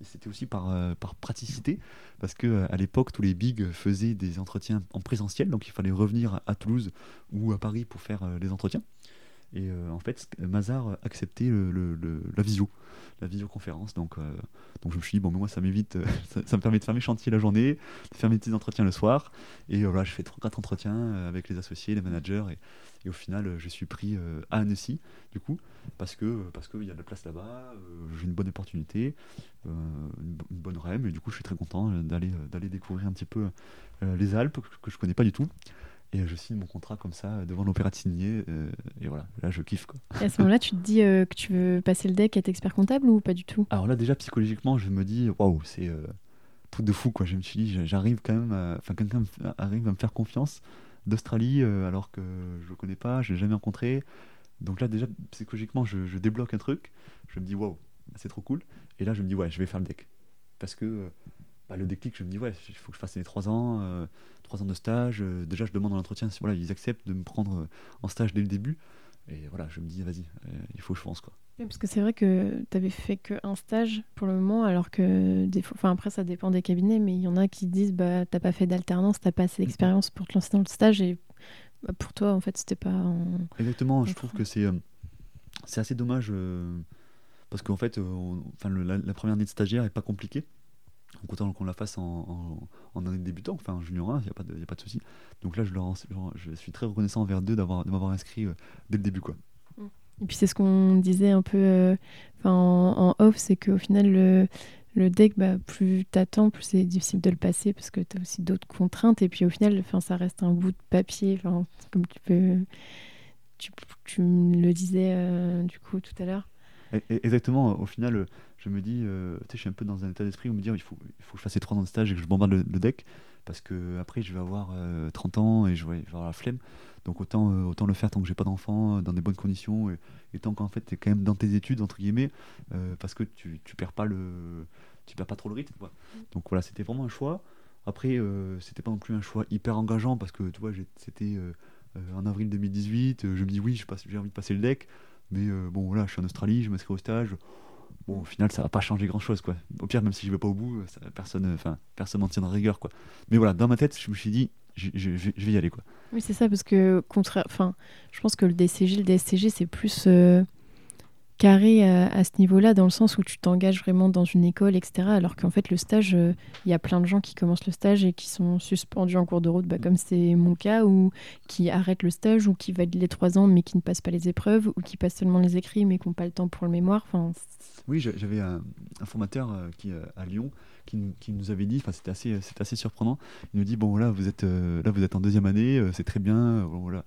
c'était aussi par, euh, par praticité, parce que euh, à l'époque, tous les bigs faisaient des entretiens en présentiel, donc il fallait revenir à, Toulouse ou à Paris pour faire les entretiens. Et euh, en fait, Mazar acceptait la visio, la visioconférence. Donc, euh, donc je me suis dit, bon, mais moi, ça m'évite, euh, ça, me permet de faire mes chantiers la journée, de faire mes petits entretiens le soir. Et voilà, je fais 3-4 entretiens avec les associés, les managers. Et, au final, je suis pris à Annecy, du coup, parce parce qu'il y a de la place là-bas, j'ai une bonne opportunité, une, bo- une bonne REM. Et du coup, je suis très content d'aller découvrir un petit peu les Alpes, que, je connais pas du tout. Et je signe mon contrat comme ça, devant l'opéra de Signé. euh, et voilà, là, je kiffe, quoi. Et à ce moment-là, tu te dis euh, que tu veux passer le deck, être expert comptable ou pas du tout? Alors là, déjà, psychologiquement, je me dis, waouh, c'est euh, truc de fou, quoi. Je me suis dit, j'a- j'arrive quand même, à- enfin, quelqu'un arrive à me faire confiance d'Australie, euh, alors que je le connais pas, je l'ai jamais rencontré. Donc là, déjà, psychologiquement, je, je débloque un truc. Je me dis, waouh, c'est trop cool. Et là, je me dis, ouais, je vais faire le deck. Parce que, bah, le déclic, je me dis, ouais, il faut que je fasse les trois ans, euh, trois ans de stage. Euh, déjà, je demande dans l'entretien si voilà, ils acceptent de me prendre euh, en stage dès le début. Et voilà, je me dis, vas-y, il faut que je fonce. Quoi. parce que c'est vrai que tu avais fait qu'un stage pour le moment, alors que des fois, enfin après ça dépend des cabinets, mais il y en a qui disent bah t'as pas fait d'alternance, t'as pas assez d'expérience pour te lancer dans le stage et bah, pour toi en fait c'était pas. Exactement, je trouve que c'est c'est assez dommage parce qu'en fait, enfin la, première année de stagiaire est pas compliquée. Donc autant qu'on la fasse en, en, année de débutant, enfin en junior 1, il n'y a, pas de, a pas de souci. Donc là, je, leur, je suis très reconnaissant envers eux d'avoir, de m'avoir inscrit euh, dès le début. Quoi. Et puis c'est ce qu'on disait un peu euh, en, off, c'est qu'au final, le, le deck, bah, plus t'attends, plus c'est difficile de le passer parce que tu as aussi d'autres contraintes. Et puis au final, ça reste un bout de papier, comme tu peux... Tu, tu me le disais euh, du coup tout à l'heure. Exactement, au final, je me dis, euh, je suis un peu dans un état d'esprit où me dire il faut, il faut que je fasse ces trois ans de stage et que je bombarde le, deck parce que après je vais avoir 30 euh, ans et je vais, avoir la flemme. Donc autant, euh, autant le faire tant que j'ai pas d'enfant, dans des bonnes conditions et, tant qu'en fait tu es quand même dans tes études entre guillemets parce que tu, tu perds pas le tu perds pas trop le rythme. Quoi. Donc voilà, c'était vraiment un choix. Après, c'était pas non plus un choix hyper engageant parce que tu vois, c'était en avril 2018. je me dis oui, j'ai envie de passer le deck, mais bon voilà, je suis en Australie, je m'inscris au stage bon, au final, ça va pas changer grand chose, quoi. Au pire, même si je vais pas au bout, personne, enfin, personne n'en tiendra rigueur, quoi. Mais voilà, dans ma tête, je me suis dit, je, je, vais y aller, quoi. Oui, c'est ça, parce que, contraire, enfin, je pense que le DCG, le DSCG, c'est plus euh, carré à, ce niveau-là, dans le sens où tu t'engages vraiment dans une école, etc. Alors qu'en fait, le stage, euh, il y a plein de gens qui commencent le stage et qui sont suspendus en cours de route, bah, comme c'est mon cas, ou qui arrêtent le stage, ou qui valident les trois ans mais qui ne passent pas les épreuves, ou qui passent seulement les écrits mais qui n'ont pas le temps pour le mémoire. Oui, j'avais un, formateur euh, qui, euh, à Lyon qui, nous avait dit, c'était assez, assez surprenant, il nous dit, bon là vous êtes, là, vous êtes en deuxième année, c'est très bien, voilà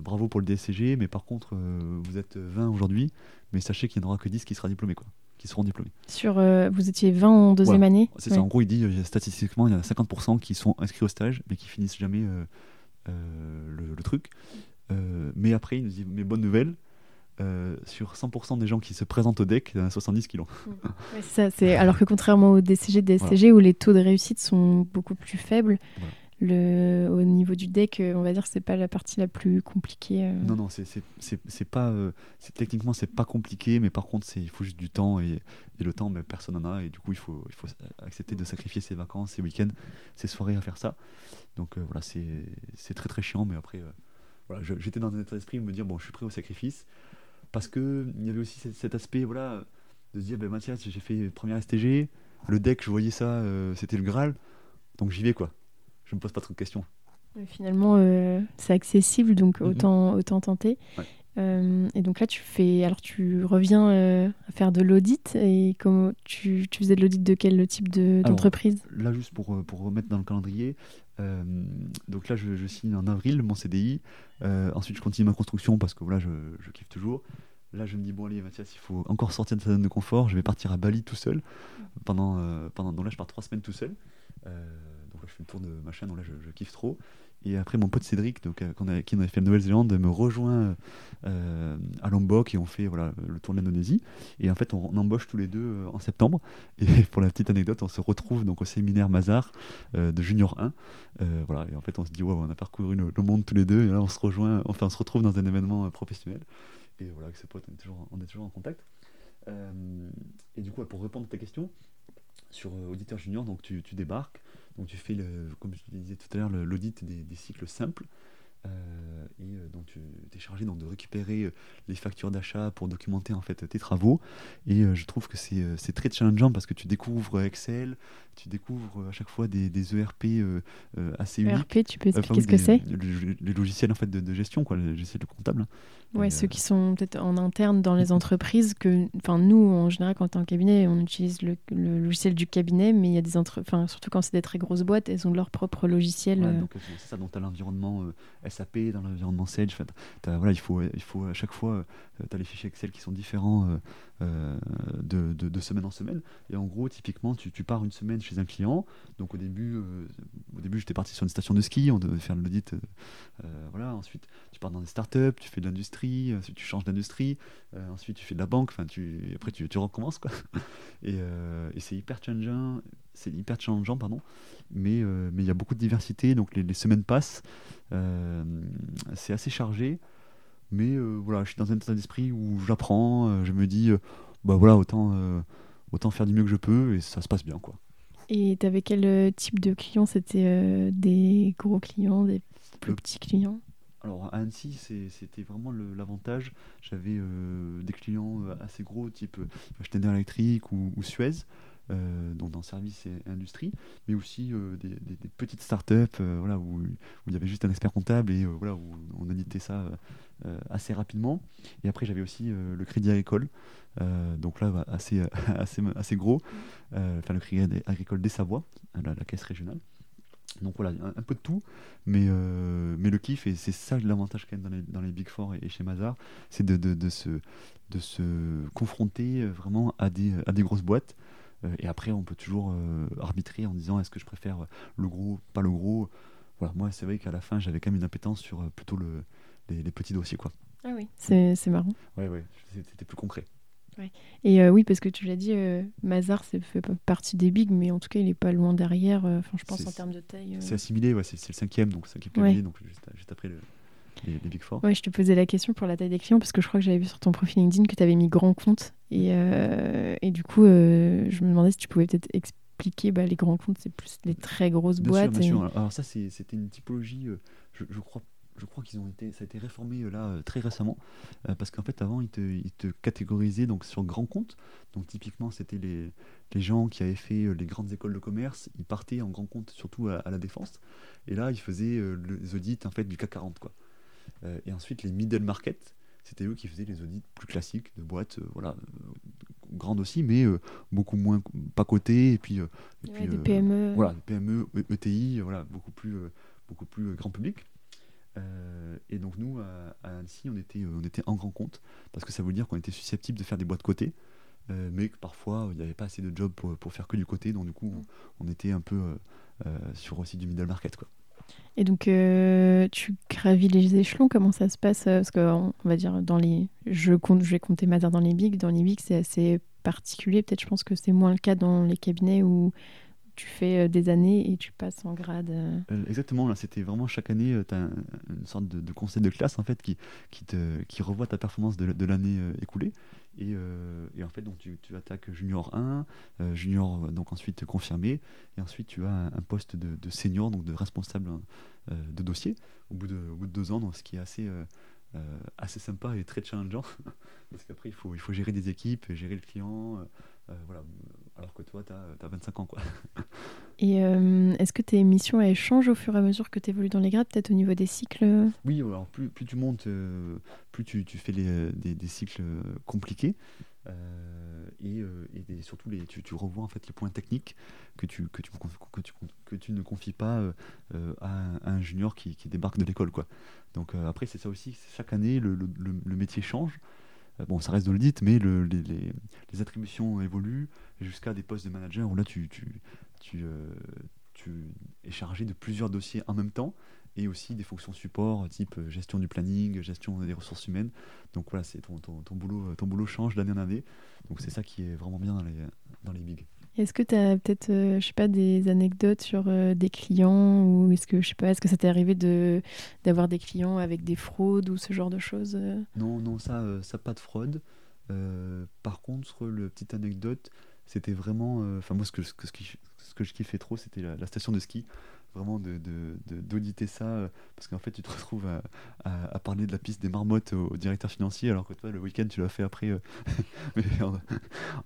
bravo pour le DSCG, mais par contre, vous êtes 20 aujourd'hui, mais sachez qu'il n'y en aura que 10 qui, sera diplômés, quoi, qui seront diplômés. Sur, euh, vous étiez 20 en deuxième année? C'est ça, en gros, il dit euh, statistiquement, il y en a 50% qui sont inscrits au stage, mais qui finissent jamais euh, le, truc. mais après, il nous dit, mais bonne nouvelle, sur 100% des gens qui se présentent au DEC, il y en a 70 qui l'ont. ça, alors que contrairement au DCG, DSCG, où les taux de réussite sont beaucoup plus faibles, au niveau du deck, euh, on va dire que c'est pas la partie la plus compliquée. Euh. Non, non, c'est pas. Euh, techniquement, c'est pas compliqué, mais par contre, il faut juste du temps et, et le temps, mais personne n'en a. Et du coup, il faut, il faut accepter de sacrifier ses vacances, ses week-ends, ses soirées à faire ça. Donc voilà, c'est très très chiant, mais après, voilà, j'étais dans un état d'esprit de me dire, bon, je suis prêt au sacrifice. Parce qu'il y avait aussi cet, aspect, voilà, de se dire, ben Mathias, j'ai fait première STG, le deck, je voyais ça, c'était le Graal, donc j'y vais quoi je me pose pas trop de questions. Finalement, euh, c'est accessible, donc mhm. autant, autant tenter. Euh, et donc là, tu fais, alors tu reviens euh, à faire de l'audit. Et comment tu, tu faisais de l'audit de quel type d'entreprise? Là, juste pour, pour remettre dans le calendrier, donc là, je, signe en avril mon CDI. ensuite, je continue ma construction parce que voilà, je, je, kiffe toujours. Là, je me dis, bon, allez, Mathias, il faut encore sortir de sa zone de confort. Je vais partir à Bali tout seul. Pendant, pendant, donc là, je pars trois semaines tout seul je fais le tour de ma chaîne, donc là je, kiffe trop. Et après mon pote Cédric, donc, euh, qui avait fait la Nouvelle-Zélande, me rejoint euh, à Lombok et on fait voilà, le tour de l'Indonésie. Et en fait on, embauche tous les deux euh, en septembre. Et pour la petite anecdote, on se retrouve donc au séminaire Mazar de Junior 1. voilà, et en fait on se dit, wow, on a parcouru le, monde tous les deux et là on se rejoint, enfin on se retrouve dans un événement professionnel. Et voilà, avec ses potes, on est toujours, on est toujours en contact. et du coup, pour répondre à ta question, sur Auditeur Junior, donc tu débarques, donc tu fais, comme je disais tout à l'heure, l'audit des, cycles simples. Euh, et euh, donc tu es chargé donc, de récupérer euh, les factures d'achat pour documenter en fait tes travaux. Et je trouve que c'est très challengeant parce que tu découvres Excel, tu découvres à chaque fois des, des ERP assez uniques. ERP, tu peux expliquer ce que c'est Les logiciels en fait de, gestion, quoi, les logiciels comptables. Hein. Ouais, ceux qui sont peut-être en interne dans les entreprises, que, enfin nous en général quand tu es en cabinet, on utilise le, logiciel du cabinet, mais il y a des entre, enfin surtout quand c'est des très grosses boîtes, elles ont leur propre logiciel. donc c'est ça, donc tu as l'environnement SAP, dans l'environnement Sage. voilà, il, faut, il faut à chaque fois, euh, tu as les fichiers Excel qui sont différents euh, euh, de, semaine en semaine. Et en gros, typiquement, tu, pars une semaine chez un client. Donc au début, au début j'étais parti sur une station de ski, on devait faire l'audit. voilà. Ensuite, tu pars dans des startups, tu fais de l'industrie, tu changes d'industrie, ensuite tu fais de la banque, enfin, tu, après tu, recommences. Quoi. Et, et c'est hyper challengeant c'est hyper challengeant, pardon. Mais mais il y a beaucoup de diversité, donc les, semaines passent. c'est assez chargé. Mais voilà, je suis dans un état d'esprit où j'apprends, je me dis, bah voilà, autant, autant faire du mieux que je peux et ça se passe bien, quoi. Et tu avais quel type de clients? C'était des gros clients, des plus petits clients? alors à Annecy, c'était vraiment l'avantage. J'avais euh, des clients euh, assez gros, type euh, Schneider Electric ou, Suez, donc dans service et industrie, mais aussi des, petites startups voilà, où, il y avait juste un expert comptable et voilà, où on éditait ça assez rapidement. Et après, j'avais aussi le Crédit Agricole, donc là, bah, assez, assez, gros, enfin le Crédit Agricole des Savoies, la caisse régionale. Donc voilà, un, peu de tout, mais, euh, mais le kiff, et c'est ça l'avantage quand même dans les, dans les Big Four et, chez Mazar, c'est de, de, de, se, de se confronter euh, vraiment à des, à des grosses boîtes. Euh, et après, on peut toujours arbitrer en disant est-ce que je préfère le gros, pas le gros? Voilà, moi, c'est vrai qu'à la fin, j'avais quand même une impétence sur plutôt le, les, les, petits dossiers. Quoi. Ah oui, c'est marrant. Ouais, ouais, c'était plus concret. Et euh, oui, parce que tu l'as dit, euh, Mazar fait partie des bigs, mais en tout cas, il n'est pas loin derrière. Euh, enfin, je pense en termes de taille. C'est assimilé, ouais, c'est le cinquième, donc cinquième cabinet, donc juste, après les, big four. Ouais, je te posais la question pour la taille des clients parce que je crois que j'avais vu sur ton profil LinkedIn que tu avais mis grand compte et, et du coup, je me demandais si tu pouvais peut-être expliquer bah, les grands comptes, c'est plus les très grosses boîtes. bien sûr. Alors ça, c'était une typologie, je, je crois je crois qu'ils ont été, ça a été réformé euh, là euh, très récemment, euh, parce qu'en fait avant ils te, ils te, catégorisaient donc sur grands comptes. Donc typiquement c'était les, les, gens qui avaient fait les grandes écoles de commerce, ils partaient en grand compte surtout à, la défense, et là ils faisaient les audits en fait du CAC 40 quoi. Et ensuite les middle market, c'était eux qui faisaient les audits plus classiques de boîtes, voilà, grandes aussi, mais beaucoup moins pas cotées et puis, et puis des PME, voilà, des PME, ETI, voilà, beaucoup plus beaucoup plus grand public. Euh, et donc nous, à, Annecy, on était, euh, on était en grand compte, parce que ça veut dire qu'on était susceptible de faire des boîtes côté, euh, mais que parfois il n'y avait pas assez de jobs pour, pour, faire que du côté, donc du coup on, était un peu sur aussi du middle market. Quoi. Et donc tu gravis les échelons, comment ça se passe Parce qu'on va dire, dans les, je, compte, je vais compter ma dans les bigs, dans les bigs c'est assez particulier, peut-être je pense que c'est moins le cas dans les cabinets où tu fais euh, des années et tu passes en grade. Euh. Euh, exactement, là c'était vraiment chaque année, tu as une sorte de, conseil de classe en fait qui, qui, te, qui revoit ta performance de, l'année écoulée. Et, et, en fait, donc, tu, tu attaques junior 1, junior donc ensuite confirmé, et ensuite tu as un, poste de, senior, donc de responsable de dossier au bout de, au bout de deux ans, donc, ce qui est assez, assez sympa et très challengeant, parce qu'après il faut, il faut gérer des équipes, gérer le client, voilà, alors que toi, tu as, 25 ans. Quoi. Et euh, est-ce que tes missions elles changent au fur et à mesure que tu évolues dans les grades, peut-être au niveau des cycles? Oui, alors plus, plus tu montes, euh, plus tu, tu fais les, des, des, cycles compliqués. Euh, et, et surtout, les, tu, tu, revois en fait les points techniques que tu, que tu, que tu, que tu ne confies pas à, un, junior qui, qui débarque de l'école. Quoi. Donc après, c'est ça aussi, chaque année, le, le, le métier change. Euh, bon, ça reste de l'audit, mais le, les, attributions évoluent jusqu'à des postes de manager où là, euh, tu, es chargé de plusieurs dossiers en même temps et aussi des fonctions support type gestion du planning, gestion des ressources humaines. Donc voilà, c'est ton, boulot, ton boulot change d'année en année. Donc c'est ça qui est vraiment bien dans les bigs. Est-ce que tu as peut-être, euh, je sais pas, des anecdotes sur euh, des clients ou est-ce que, je sais pas, est-ce que ça t'est arrivé de, d'avoir des clients avec des fraudes ou ce genre de choses euh? Non, non, ça, ça pas de fraude. par contre, le petite anecdote, c'était vraiment, enfin moi ce que, que je kiffais trop, c'était la, station de ski vraiment d'auditer de, ça, euh, parce qu'en fait, tu te retrouves à, parler de la piste des marmottes au, directeur financier, alors que toi, le week-end, tu l'as fait après, euh,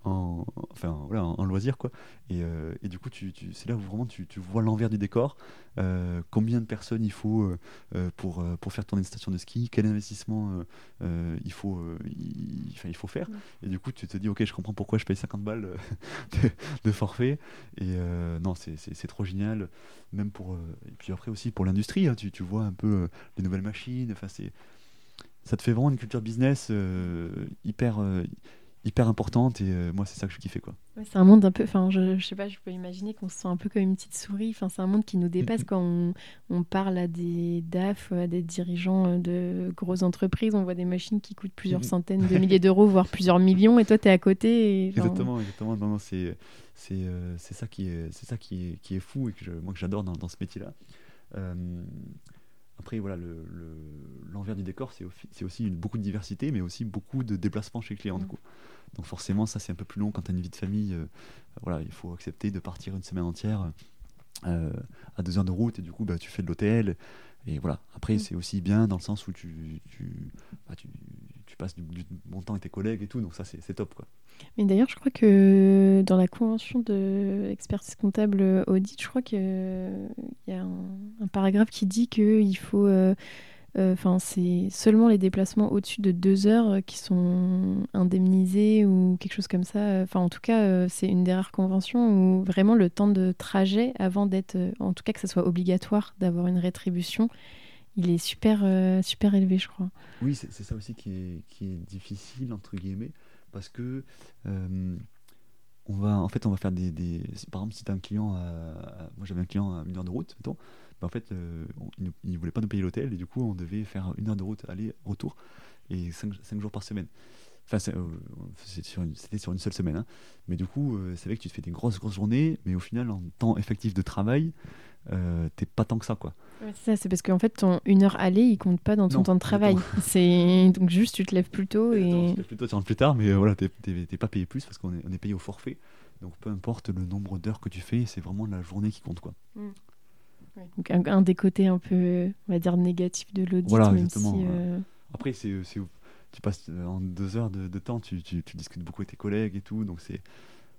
en, enfin, voilà, en, loisir, quoi. Et, euh, et du coup, tu, tu, c'est là où vraiment tu, tu vois l'envers du décor, combien de personnes il faut pour, pour faire tourner une station de ski, quel investissement il, faut, il, il, faut faire? Et du coup, tu te dis, ok, je comprends pourquoi je paye 50 balles de, de forfait. Et non, c'est trop génial même pour euh, et puis après aussi pour l'industrie hein, tu, vois un peu euh, les nouvelles machines ça te fait vraiment une culture business euh, hyper hyper importante et moi c'est ça que je kiffais quoi. c'est un monde un peu, enfin je, je, sais pas, je peux imaginer qu'on se sent un peu comme une petite souris. Enfin c'est un monde qui nous dépasse quand on, on, parle à des DAF, à des dirigeants de grosses entreprises. On voit des machines qui coûtent plusieurs centaines de milliers d'euros, voire plusieurs millions, et toi tu es à côté. Exactement, exactement. Non, non, c'est c'est ça qui est c'est ça qui est, qui est fou et que je, moi que j'adore dans, dans, ce métier là. Après, voilà, l'envers le, du décor, c'est aussi beaucoup de diversité, mais aussi beaucoup de déplacements chez le client. Mm. coup. Donc forcément, ça c'est un peu plus long quand tu as une vie de famille. Euh, voilà, il faut accepter de partir une semaine entière euh, à deux heures de route et du coup, bah, tu fais de l'hôtel. Et voilà. Après, mm. c'est aussi bien dans le sens où tu, tu, bah, tu passes du, bon temps avec tes collègues et tout. Donc ça, c'est top, quoi. Mais d'ailleurs, je crois que dans la convention de comptable audit, je crois qu'il y a un, paragraphe qui dit qu'il faut. Euh, euh, enfin, c'est seulement les déplacements au-dessus de deux heures qui sont indemnisés ou quelque chose comme ça. Enfin, en tout cas, euh, c'est une des rares conventions où vraiment le temps de trajet, avant d'être, en tout cas que ce soit obligatoire d'avoir une rétribution, il est super, super élevé, je crois. Oui, c'est ça aussi qui est, qui est difficile, entre guillemets parce que euh, on va en fait on va faire des, par exemple si tu as un client moi j'avais un client à une heure de route mettons bah, en fait euh, il ne voulait pas nous payer l'hôtel et du coup on devait faire une heure de route aller retour et 5, jours par semaine enfin euh, c'était sur, une seule semaine hein. mais du coup c'est vrai que tu te fais des grosses grosses journées mais au final en temps effectif de travail euh, t'es pas tant que ça quoi. c'est ça, c'est parce qu'en fait ton une heure aller il compte pas dans ton temps de travail. C'est donc juste tu te lèves plus tôt et. tu te lèves plus tôt, tu rentres plus tard, mais euh, voilà t'es, pas payé plus parce qu'on est, on est payé au forfait. Donc peu importe le nombre d'heures que tu fais, c'est vraiment la journée qui compte quoi. Mm. Donc un, des côtés un peu on va dire négatifs de l'audit. Voilà, exactement. Euh, Après c'est, tu passes en deux heures de, de temps, tu, tu, tu, discutes beaucoup avec tes collègues et tout, donc c'est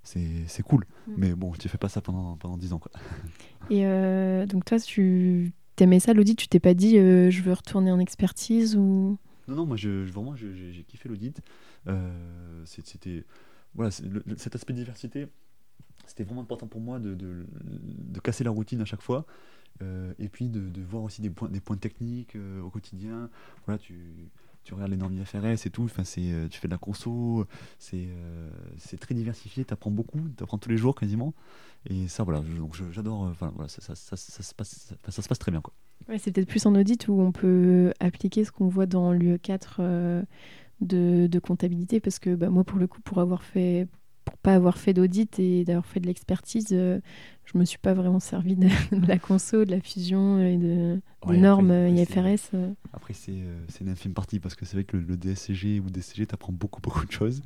c'est cool. Mm. Mais bon, tu fais pas ça pendant, pendant 10 ans. Quoi. Et euh, donc toi, tu aimais ça, l'audit Tu t'es pas dit euh, je veux retourner en expertise ou? Non, non, moi je, vraiment j'ai kiffé l'audit. Euh, c'était voilà, cet aspect de diversité, c'était vraiment important pour moi de, de, de, casser la routine à chaque fois. et puis de, de, voir aussi des points, des points techniques au quotidien. Voilà, tu, tu regardes les normes IFRS et tout, enfin, c'est, euh, tu fais de la conso, c'est, euh, c'est très diversifié, tu apprends beaucoup, tu apprends tous les jours quasiment. Et ça, voilà, j'adore, euh, voilà, ça, ça, se passe, ça se passe très bien. Quoi. C'est peut-être plus en audit où on peut appliquer ce qu'on voit dans l'UE4 de, de, comptabilité, parce que bah, moi, pour le coup, pour avoir fait pas avoir fait d'audit et d'avoir fait de l'expertise, euh, je me suis pas vraiment servi de, la conso, de la fusion et de, des normes IFRS. Euh. Après, c'est une infime partie parce que c'est vrai que le, DSCG ou DCG t'apprend beaucoup, beaucoup de choses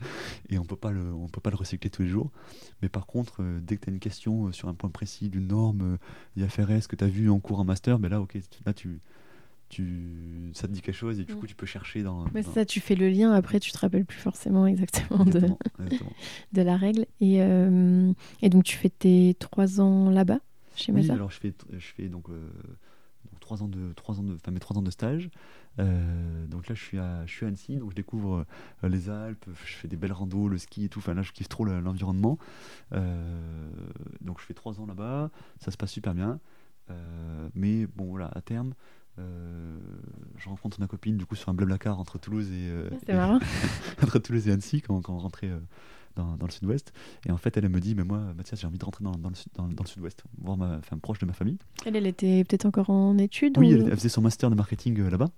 et on peut pas le, on peut pas le recycler tous les jours. Mais par contre, euh, dès que tu as une question sur un point précis d'une norme IFRS que tu as vu en cours en master, ben là, ok, là, tu tu, ça te dit quelque chose et du coup tu peux chercher dans, Mais ça tu fais le lien après tu te rappelles plus forcément exactement, de, de la règle. Et, euh, et donc tu fais tes trois ans là-bas chez oui, alors je fais je fais donc, euh, trois ans de trois ans de enfin mes trois ans de stage. Euh, donc là je suis à je suis à Annecy donc je découvre les Alpes je fais des belles randos le ski et tout. Enfin là je kiffe trop l'environnement. Donc je fais trois ans là-bas. Ça se passe super bien. Mais bon voilà à terme euh, je rencontre ma copine du coup sur un blablacar entre Toulouse et, euh, entre Toulouse et Annecy quand, quand on rentrait euh, dans, dans, le sud-ouest. Et en fait elle, me dit mais moi Mathias j'ai envie de rentrer dans, dans le, dans, le sud-ouest voir ma femme proche de ma famille. Elle elle était peut-être encore en études oui elle, faisait son master de marketing là-bas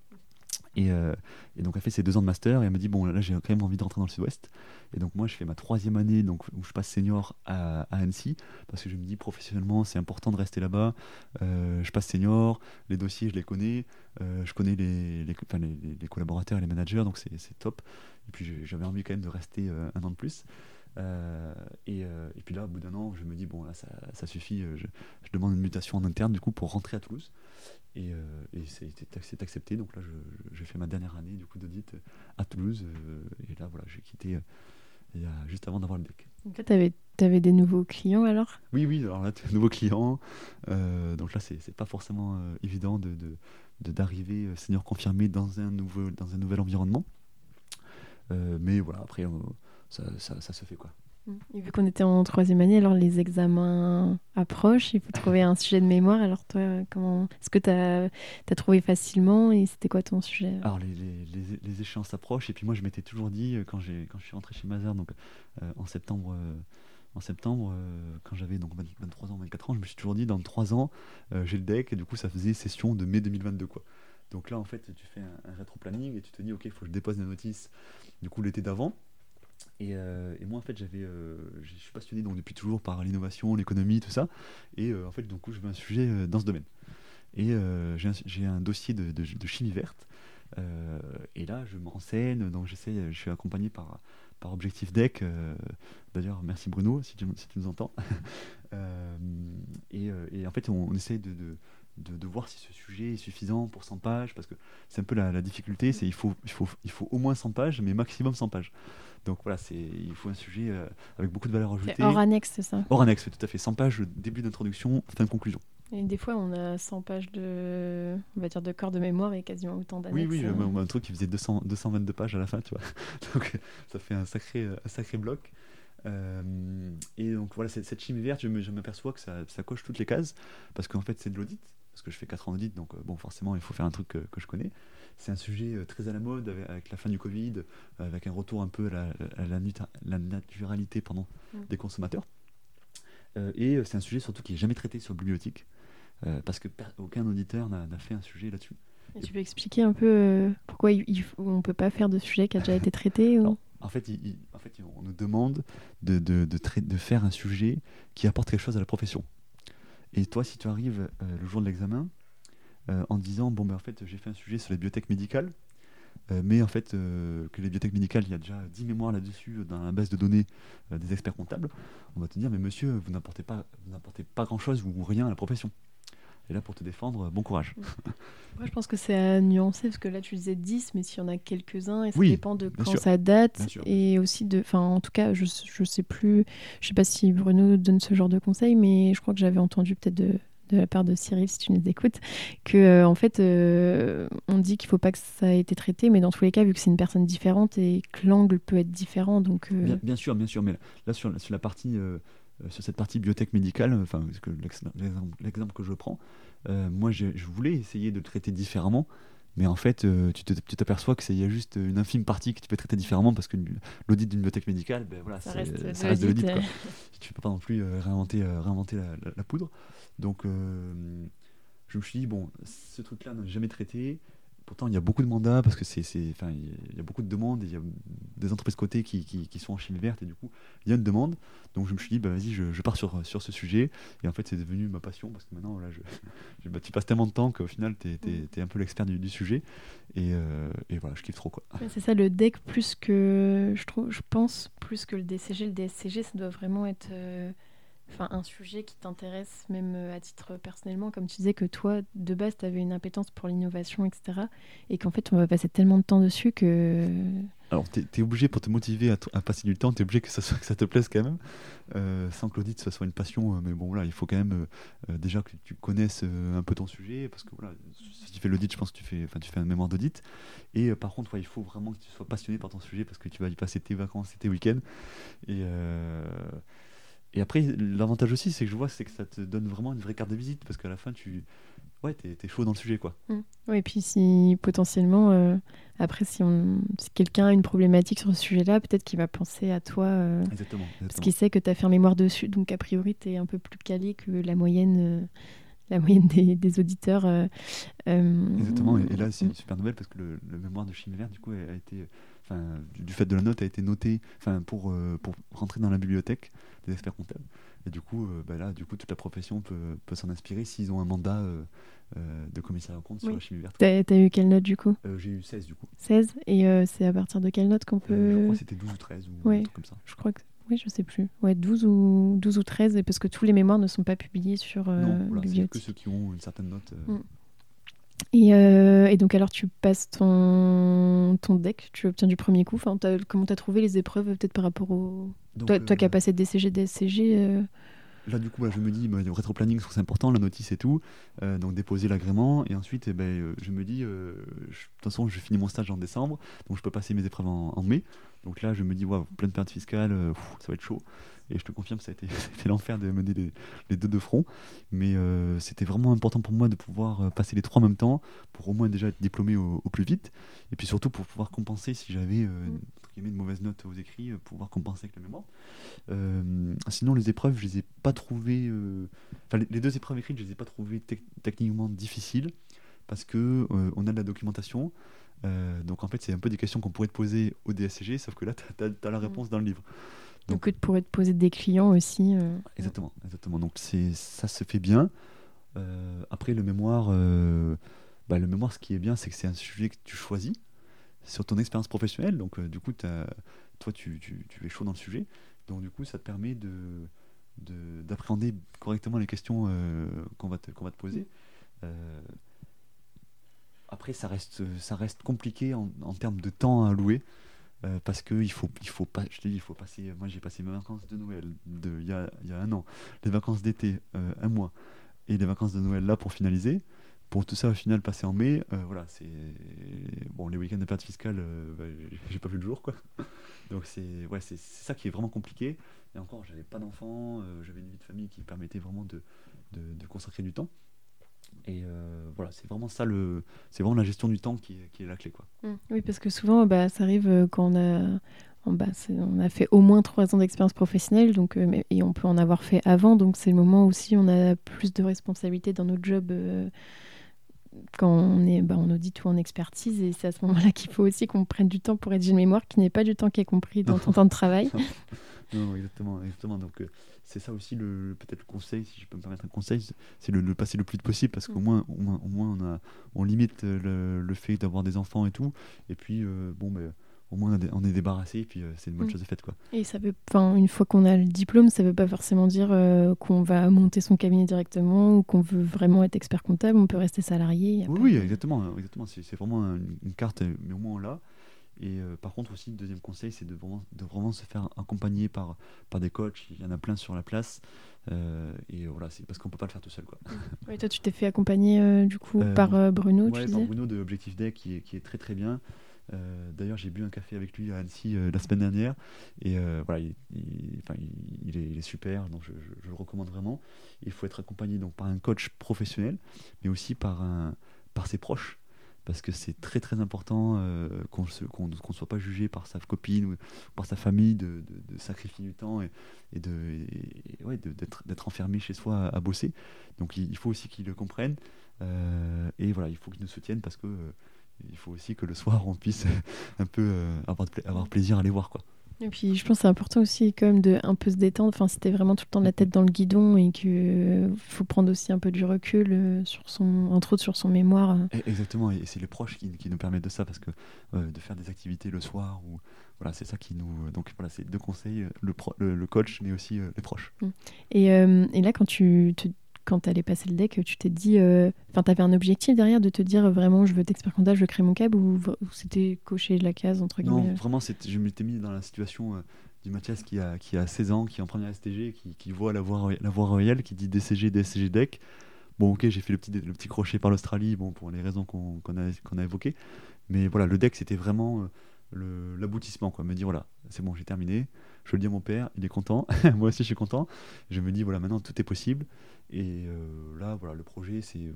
euh, et, donc, elle fait ses deux ans de master et elle me dit Bon, là, j'ai quand même envie de rentrer dans le sud-ouest. Et donc, moi, je fais ma troisième année donc, où je passe senior à, Annecy parce que je me dis professionnellement, c'est important de rester là-bas. Euh, je passe senior, les dossiers, je les connais. Euh, je connais les, les, collaborateurs et les managers, donc c'est top. Et puis, j'avais envie quand même de rester un an de plus. Et, et, puis là, au bout d'un an, je me dis Bon, là, ça, ça suffit. Je, je, demande une mutation en interne du coup pour rentrer à Toulouse. Et, euh, c'est accepté. Donc là, j'ai fait ma dernière année du coup d'audit euh, à Toulouse. Euh, et là, voilà, j'ai quitté juste avant d'avoir le deck. Donc là, tu avais, avais, des nouveaux clients alors? Oui, oui, alors là, tu as nouveaux clients. donc là, c'est pas forcément évident d'arriver de, de, senior confirmé dans un, nouveau, dans un nouvel environnement. mais voilà, après, ça, ça, ça, se fait quoi. Et vu qu'on était en troisième année, alors les examens approchent, il faut trouver un sujet de mémoire. Alors toi, comment est-ce que tu as, trouvé facilement et c'était quoi ton sujet? Alors les, les, les, échéances approchent et puis moi je m'étais toujours dit, quand, quand je suis rentré chez Mazar donc, en septembre en septembre, euh, quand j'avais donc 23 ans, 24 ans, je me suis toujours dit dans 3 ans, euh, j'ai le deck et du coup ça faisait session de mai 2022 quoi. Donc là en fait tu fais un, rétro-planning et tu te dis ok il faut que je dépose la notice du coup l'été d'avant. Et, euh, moi en fait j'avais, je suis passionné donc depuis toujours par l'innovation, l'économie, tout ça. Et en fait coup je veux un sujet dans ce domaine. Et j'ai un, dossier de, chimie verte. et là je me renseigne, donc j'essaie, je suis accompagné par par Objectif Deck. Euh, d'ailleurs, merci Bruno si tu, nous entends. Euh, euh, et, en fait, on, essaye de, de, voir si ce sujet est suffisant pour 100 pages, parce que c'est un peu la, difficulté, c'est il faut, il, faut, il faut au moins 100 pages, mais maximum 100 pages. Donc voilà, c'est il faut un sujet avec beaucoup de valeur ajoutée. Hors annexe, c'est ça? Hors annexe, tout à fait. 100 pages, début d'introduction, fin de conclusion. Et des fois, on a 100 pages de, on va dire, de corps de mémoire et quasiment autant d'annexes. Oui, oui, hein. un truc qui faisait 200, 222 pages à la fin, tu vois. Donc, ça fait un sacré, un sacré bloc. Euh, et donc, voilà, cette, cette chimie verte, je m'aperçois que ça, ça, coche toutes les cases, parce qu'en fait, c'est de l'audit, parce que je fais 4 ans d'audit, donc euh, bon, forcément, il faut faire un truc que, que je connais. C'est un sujet euh, très à la mode, avec, la fin du Covid, avec un retour un peu à la, à la, la naturalité pardon, mm. des consommateurs. et c'est un sujet surtout qui n'est jamais traité sur bibliothèque. Euh, parce que aucun auditeur n'a fait un sujet là-dessus. tu peux expliquer un peu euh, pourquoi on ne peut pas faire de sujet qui a déjà été traité en, fait, en fait, on nous demande de, de, de, faire un sujet qui apporte quelque chose à la profession. Et toi, si tu arrives euh, le jour de l'examen en disant Bon, ben en fait, j'ai fait un sujet sur les biotech médicales, mais en fait, que les biotech médicales, il y a déjà 10 mémoires là-dessus dans la base de données des experts comptables, on va te dire Mais monsieur, vous n'apportez pas, pas grand-chose ou rien à la profession et là pour te défendre, bon courage. Moi, je pense que c'est à nuancer, parce que là, tu disais 10, mais s'il y en a quelques-uns, et ça dépend de quand ça date, et aussi de... Enfin, en tout cas, je, je sais plus, je sais pas si Bruno donne ce genre de conseils, mais je crois que j'avais entendu peut-être de, de la part de Cyril, si tu nous écoutes, que euh, en fait, euh, on dit qu'il faut pas que ça ait été traité, mais dans tous les cas, vu que c'est une personne différente et que l'angle peut être différent, donc. Euh, bien, sûr, bien sûr, mais là sur, sur la partie euh, sur cette partie biotech médicale, enfin, l'exemple que je prends, euh, moi je, voulais essayer de le traiter différemment, mais en fait, euh, tu t'aperçois qu'il y a juste une infime partie que tu peux traiter différemment parce que l'audit d'une bibliothèque médicale, ben voilà, ça reste, de l'audit. tu ne peux pas non plus réinventer, réinventer la, poudre. Donc, je me suis dit, bon, ce truc-là, n'a jamais traité. Pourtant, il y a beaucoup de mandats parce que c'est, enfin, il y a beaucoup de demandes. Il y a des entreprises cotées qui, qui, sont en chimie verte et du coup, il y a une demande. Donc, je me suis dit, bah, vas-y, je, pars sur, sur ce sujet. Et en fait, c'est devenu ma passion parce que maintenant, là, je, bah, tu passes tellement de temps qu'au final, tu es, un peu l'expert du, sujet. Et, euh, et, voilà, je kiffe trop. Quoi. c'est ça, le deck, plus que, je, trouve, je pense, plus que le DCG. Le DSCG, ça doit vraiment être. Euh, enfin un sujet qui t'intéresse même euh, à titre personnellement comme tu disais que toi de base tu avais une impétence pour l'innovation etc et qu'en fait on va passer tellement de temps dessus que alors tu es, obligé pour te motiver à, passer du temps tu es obligé que ça, que ça te plaise quand même. Euh, sans que l'audit soit une passion euh, mais bon là il faut quand même déjà que tu connaisses un peu ton sujet parce que voilà si tu fais l'audit je pense que tu fais, tu fais un mémoire d'audit. Et par contre il faut vraiment que tu sois passionné par ton sujet parce que tu vas y passer tes vacances et tes week-ends. Et et après, l'avantage aussi, c'est que je vois, c'est que ça te donne vraiment une vraie carte de visite, parce qu'à la fin, tu ouais, t'es, es chaud dans le sujet, quoi. Mmh. et puis si potentiellement, euh, après, si, on, si quelqu'un a une problématique sur ce sujet-là, peut-être qu'il va penser à toi, euh, exactement, parce qu'il sait que tu as fait un mémoire dessus, donc a priori, tu es un peu plus calé que la moyenne. Euh, la moyenne des, auditeurs. Exactement, et, là c'est une mmh. super nouvelle parce que le, mémoire de chimie verte du coup a été du, fait de la note, a été noté pour, euh, pour rentrer dans la bibliothèque des experts comptables. Et du coup, euh, bah là, du coup, toute la profession peut, peut s'en inspirer s'ils ont un mandat euh, de commissaire en compte sur la chimie verte. T'as as eu quelle note du coup? J'ai eu 16 du coup. 16 Et c'est à partir de quelle note qu'on peut. je crois que c'était 12 ou 13 ou un truc comme ça. Je crois que. Oui, je sais plus. Ouais, 12 ou, 12 ou 13, parce que tous les mémoires ne sont pas publiés sur euh, Non, voilà, c'est que ceux qui ont une certaine note. Mm. Euh, et, donc alors tu passes ton, ton deck, tu obtiens du premier coup. Enfin, comment tu as trouvé les épreuves peut-être par rapport au... toi, toi qui as euh, passé DCG, DSCG euh... là, du coup, je me dis, bah, le rétro-planning, c'est important, la notice et tout. Euh, donc, déposer l'agrément. Et ensuite, eh ben, euh, je me dis, de toute façon, je finis mon stage en décembre. Donc, je peux passer mes épreuves en, mai. Donc là, je me dis, waouh, pleine période fiscale, ça va être chaud. Et je te confirme, ça a été, l'enfer de mener les, deux de front. Mais euh, c'était vraiment important pour moi de pouvoir euh, passer les trois en même temps, pour au moins déjà être diplômé au, plus vite. Et puis surtout pour pouvoir compenser si j'avais euh, mm. une mauvaise note aux écrits, pouvoir compenser avec le mémoire. sinon, les épreuves, je les ai pas trouvées. Enfin, les, deux épreuves écrites, je les ai pas trouvées techniquement difficiles parce que on a de la documentation. donc en fait, c'est un peu des questions qu'on pourrait te poser au DSCG, sauf que là, tu as, la mm. réponse dans le livre. Donc, tu pourrais te poser des clients aussi. Euh. Exactement, exactement. Donc ça se fait bien. Euh, après le mémoire, euh, bah, le mémoire, ce qui est bien, c'est que c'est un sujet que tu choisis sur ton expérience professionnelle. Donc du coup, toi, tu, tu, es chaud dans le sujet. Donc du coup, ça te permet de d'appréhender correctement les questions qu'on va, te, qu'on va te poser. après, ça reste, ça reste compliqué en, termes de temps à allouer. Euh, parce que il faut, il faut pas, je te dis, il faut passer. Moi, j'ai passé mes vacances de Noël il y a, y a, un an, les vacances d'été euh, un mois et les vacances de Noël là pour finaliser. Pour tout ça, au final, passer en mai, euh, voilà, c'est bon. Les week-ends de perte fiscale, bah, j'ai pas vu le jour, quoi. Donc c'est ouais, c'est ça qui est vraiment compliqué. Et encore, j'avais pas d'enfants, j'avais une vie de famille qui permettait vraiment de, de, consacrer du temps. Et euh, voilà, c'est vraiment ça, le, c'est vraiment la gestion du temps qui, qui est la clé. Quoi. Mmh. Oui, parce que souvent, bah, ça arrive euh, quand on a, bah, on a fait au moins trois ans d'expérience professionnelle, donc, euh, et on peut en avoir fait avant, donc c'est le moment aussi on a plus de responsabilités dans notre job. Quand on est bah, en audit ou en expertise, et c'est à ce moment-là qu'il faut aussi qu'on prenne du temps pour rédiger une mémoire, qui n'est pas du temps qui est compris dans ton temps de travail. non, exactement, exactement. Donc, c'est ça aussi le peut-être le conseil, si je peux me permettre un conseil, c'est le, le, passer le plus vite possible parce qu'au mm. moins, au moins, au moins on, a, on limite le, le fait d'avoir des enfants et tout. Et puis, euh, bon, ben, au moins on est débarrassé et puis euh, c'est une bonne mm. chose de faite. Quoi. Et ça veut, une fois qu'on a le diplôme, ça ne veut pas forcément dire euh, qu'on va monter son cabinet directement ou qu'on veut vraiment être expert comptable. On peut rester salarié. Oui, oui, exactement. exactement. C'est vraiment une, une, carte, mais au moins on l'a. Et euh, par contre aussi, le deuxième conseil, c'est de vraiment, de vraiment se faire accompagner par, par des coachs. Il y en a plein sur la place. Euh, et voilà, c'est parce qu'on peut pas le faire tout seul. Quoi. Toi, tu t'es fait accompagner euh, du coup par Bruno. Oui, par Bruno de Objectif Day qui est, qui est très très bien. D'ailleurs, j'ai bu un café avec lui à Annecy la semaine dernière. Et voilà, il, il, est, super, donc je, le recommande vraiment. Il faut être accompagné donc, par un coach professionnel, mais aussi par, un, par ses proches parce que c'est très très important euh, qu'on ne soit pas jugé par sa copine ou par sa famille de, sacrifier du temps et, de d'être enfermé chez soi à, bosser. Donc il, faut aussi qu'ils le comprennent euh, et voilà, il faut qu'ils nous soutiennent parce que euh, il faut aussi que le soir on puisse un peu avoir, avoir plaisir à les voir quoi. Et puis je pense que c'est important aussi quand même de un peu se détendre. Enfin, t'es vraiment tout le temps la tête dans le guidon et qu'il euh, faut prendre aussi un peu du recul euh, sur son, entre autres sur son mémoire. Euh. Exactement, et c'est les proches qui, qui, nous permettent de ça parce que de faire des activités le soir ou voilà, c'est ça qui nous. Donc voilà, c'est deux conseils le, le, coach mais aussi les proches. Mmh. Et, et, là, quand tu te quand tu allais passer le deck, tu t'es dit, euh, enfin, tu avais un objectif derrière de te dire euh, vraiment, je veux être comptable, je veux créer mon cab ou, c'était cocher la case entre guillemets Non, vraiment, je m'étais mis dans la situation euh, du Mathias qui a, qui a 16 ans, qui est en première STG, qui, qui voit la voie, la voie royale, qui dit DCG, DSCG deck. Bon, ok, j'ai fait le petit, le petit crochet par l'Australie, bon, pour les raisons qu'on a, qu'on a évoquées. Mais voilà, le deck, c'était vraiment l'aboutissement, quoi. Me dire, voilà, c'est bon, j'ai terminé. Je le dis à mon père, il est content. Moi aussi, je suis content. Je me dis, voilà, maintenant, tout est possible. Et euh, là, voilà, le projet, c'est.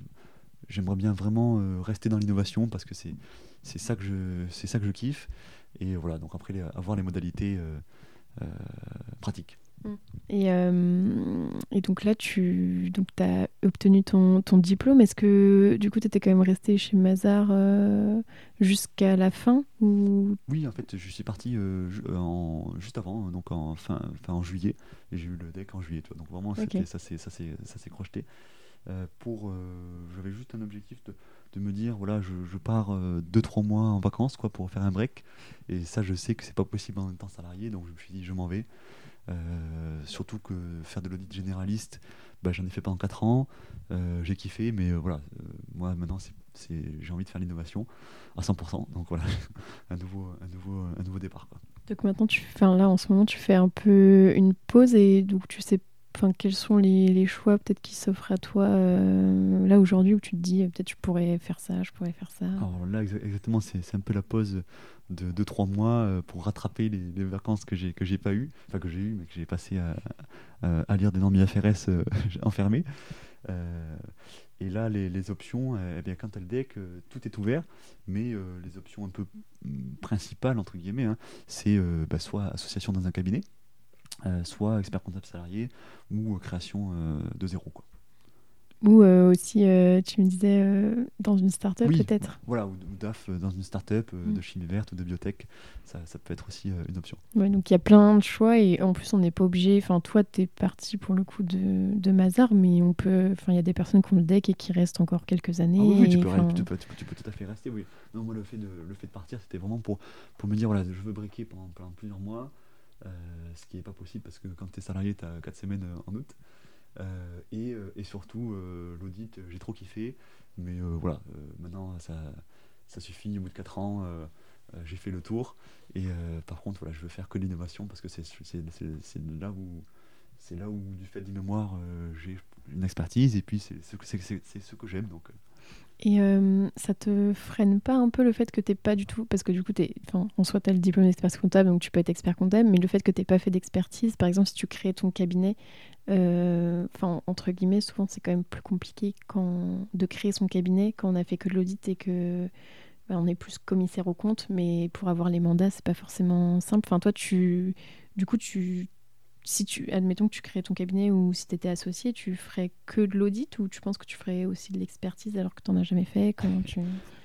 J'aimerais bien vraiment euh, rester dans l'innovation parce que c'est ça, que je, ça que je kiffe. Et voilà, donc après, avoir les modalités euh, pratiques. Mm. Et, et, donc là, tu donc as obtenu ton, ton diplôme. Est-ce que du coup, tu étais quand même resté chez Mazar jusqu'à la fin ou... Oui, en fait, je suis parti en, juste avant, donc en, fin, fin en juillet. Et j'ai eu le deck en juillet. Toi. Donc vraiment, ça s'est crocheté. pour, j'avais juste un objectif de, de, me dire voilà, je, je pars 2-3 mois en vacances quoi, pour faire un break. Et ça, je sais que c'est pas possible en temps salarié. Donc je me suis dit, je m'en vais. Euh, surtout que faire de l'audit généraliste, bah, j'en ai fait pendant 4 ans, euh, j'ai kiffé, mais euh, voilà, moi maintenant j'ai envie de faire l'innovation à 100%, donc voilà, un nouveau, un nouveau, un nouveau départ. Donc maintenant, tu, là en ce moment, tu fais un peu une pause et donc tu sais enfin, quels sont les, les choix peut-être qui s'offrent à toi euh, là aujourd'hui où tu te dis peut-être je pourrais faire ça, je pourrais faire ça? Alors là exactement, c'est un peu la pause de 2-3 mois euh, pour rattraper les, les vacances que j'ai que pas eu, enfin que j'ai eu mais que j'ai passé à, lire des normes IFRS euh, enfermés. Et là, les, options, eh bien, quand elle deck, tout est ouvert, mais les options un peu mm, principales, entre guillemets, hein, c'est bah, soit association dans un cabinet, euh, soit expert comptable salarié ou création euh, de zéro. Quoi. Ou euh, aussi, tu me disais, dans une start-up peut-être? Voilà, ou, DAF dans une start-up mm. de chimie verte ou de biotech, ça, ça peut être aussi une option. Ouais, donc il y a plein de choix et en plus on n'est pas obligé, enfin toi tu es parti pour le coup de, de Mazar, mais on peut, enfin il y a des personnes qui ont le deck et qui restent encore quelques années. Ah oui, tu, peux, tu, peux, tu, peux, tout à fait rester, oui. Non, moi le fait de, le fait de partir, c'était vraiment pour, pour me dire, voilà, je veux briquer pendant, pendant plusieurs mois. Euh, ce qui n'est pas possible parce que quand tu es salarié, tu as 4 semaines euh, en août. Euh, et, et, surtout, l'audit, j'ai trop kiffé. Mais voilà, maintenant, ça, ça suffit. Au bout de 4 ans, j'ai fait le tour. Et par contre, voilà, je veux faire que l'innovation parce que c'est là où c'est là où, du fait du mémoire, j'ai une expertise et puis c'est ce que, ce que j'aime. Donc, et euh, ça te freine pas un peu le fait que t'es pas du tout, parce que du coup, es, en soi, tu as le diplôme d'expert comptable, donc tu peux être expert comptable, mais le fait que tu pas fait d'expertise, par exemple, si tu crées ton cabinet, euh, enfin, entre guillemets, souvent c'est quand même plus compliqué quand, de créer son cabinet quand on a fait que de l'audit et que bah, on est plus commissaire au compte, mais pour avoir les mandats, c'est pas forcément simple. Enfin, toi, tu, du coup, tu si tu, admettons que tu crées ton cabinet ou si tu étais associé, tu ferais que de l'audit ou tu penses que tu ferais aussi de l'expertise alors que tu n'en as jamais fait? Comment tu...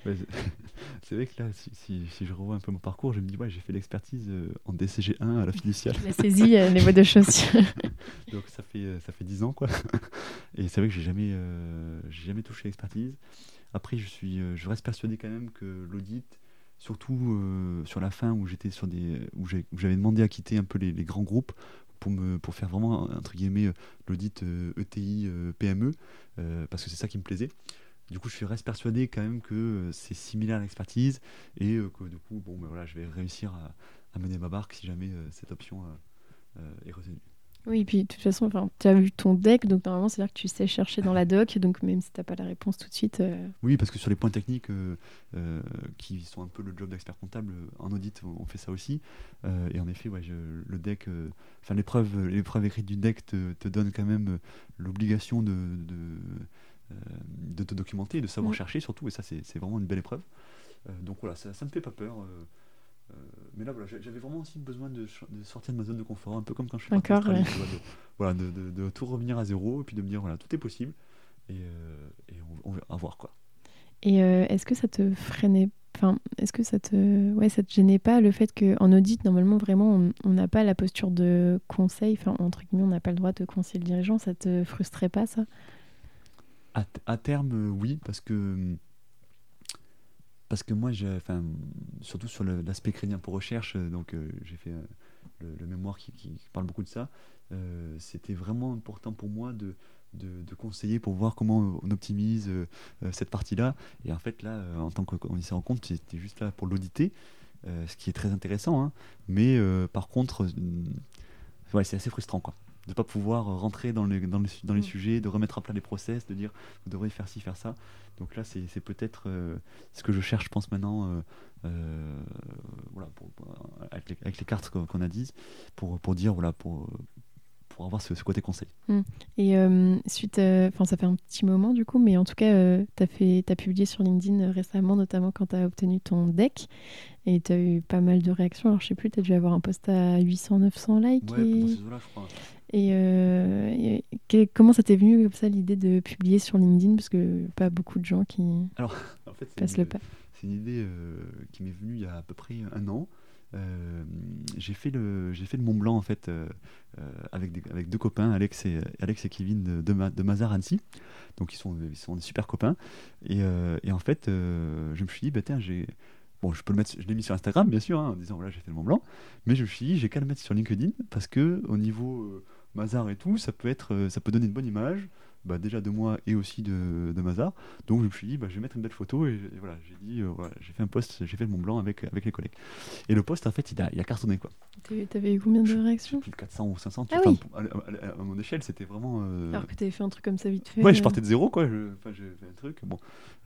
c'est vrai que là, si, si, je revois un peu mon parcours, je me dis, ouais, j'ai fait l'expertise euh, en DCG1 à la fiduciale. La saisie, euh, les voies de chaussures. Donc ça fait, euh, ça fait 10 ans, quoi. Et c'est vrai que j'ai jamais, j'ai jamais touché l'expertise. Après, je, suis, je reste persuadé quand même que l'audit, surtout sur la fin où j'étais sur des où j'avais demandé à quitter un peu les, les grands groupes pour, me, pour faire vraiment, entre guillemets, l'audit ETI, euh, e PME, euh, parce que c'est ça qui me plaisait. Du coup, je reste persuadé quand même que euh, c'est similaire à l'expertise et que du coup, bon, ben voilà, je vais réussir à, à mener ma barque si jamais cette option est retenue. Oui, et puis de toute façon, tu as vu ton deck, donc normalement, c'est-à-dire que tu sais chercher dans la doc, donc même si tu n'as pas la réponse tout de suite. Euh, oui, parce que sur les points techniques euh, euh, qui sont un peu le job d'expert comptable, en audit, on fait ça aussi. et en effet, ouais, le deck, enfin l'épreuve, l'épreuve écrite du deck te, te, donne quand même l'obligation de, de, de, te documenter, de savoir chercher surtout, et ça, c'est vraiment une belle épreuve. donc voilà, ça ne me fait pas peur. Euh, mais là, voilà, j'avais vraiment aussi besoin de, sortir de ma zone de confort, un peu comme quand je suis parti en de, voilà, de, de, tout revenir à zéro et puis de me dire voilà, tout est possible et, euh, et on, va voir quoi. Et euh, est-ce que ça te freinait Enfin, est-ce que ça te, ouais, ça te gênait pas le fait qu'en audit, normalement, vraiment, on n'a pas la posture de conseil, enfin, entre guillemets, on n'a pas le droit de conseiller le dirigeant, ça te frustrait pas, ça? À, à, terme, oui, parce que parce que moi, surtout sur l'aspect crédit pour recherche, euh, donc euh, j'ai fait euh, le, mémoire qui, parle beaucoup de ça. C'était vraiment important pour moi de, de, conseiller pour voir comment on optimise cette partie-là. Et en fait, là, en tant qu'on s'y rend compte, c'était juste là pour l'auditer, ce qui est très intéressant. Hein. mais par contre, ouais, c'est assez frustrant, quoi de ne pas pouvoir rentrer dans les, dans, les, dans les mm. sujets, de remettre à plat les process, de dire vous devrez faire ci, faire ça. Donc là, c'est peut-être euh, ce que je cherche, je pense, maintenant, euh, euh, voilà, avec, les, cartes qu'on a dites, pour, pour dire, voilà, pour, pour avoir ce, côté conseil. Mm. Et suite, enfin ça fait un petit moment du coup, mais en tout cas, tu as, as publié sur LinkedIn récemment, notamment quand tu as obtenu ton deck, et tu as eu pas mal de réactions. Alors je sais plus, tu as dû avoir un post à 800-900 likes. Ouais, et... je crois. Euh, et, comment ça t'est venu comme ça l'idée de publier sur LinkedIn? Parce que pas beaucoup de gens qui Alors, en fait, passent le pas. C'est une idée euh, qui m'est venue il y a à peu près un an. Euh, j'ai fait le j'ai fait le Mont Blanc en fait avec, avec deux copains Alex et Alex et Kevin de, de, Mazar Annecy donc ils sont ils sont des super copains et, et en fait je me suis dit bah tiens j'ai Bon, je peux le mettre, je l'ai mis sur Instagram, bien sûr, hein, en disant voilà, j'ai fait le Mont Blanc, mais je me suis dit, j'ai qu'à le mettre sur LinkedIn parce que au niveau Mazar et tout, ça peut, être, euh, ça peut donner une bonne image bah, déjà de moi et aussi de, de Mazar. Donc je me suis dit, bah, je vais mettre une belle photo et, voilà, j'ai dit, euh, voilà, j'ai fait un post, j'ai fait le Mont Blanc avec, avec les collègues. Et le post, en fait, il a, il a cartonné quoi. T'avais eu combien de réactions Plus de 400 ou 500. Ah oui. à, à- à mon échelle, c'était vraiment. euh, Alors que t'avais fait un truc comme ça vite fait. Ouais, je euh, partais de zéro, quoi. Je, j'ai fait un truc. Bon.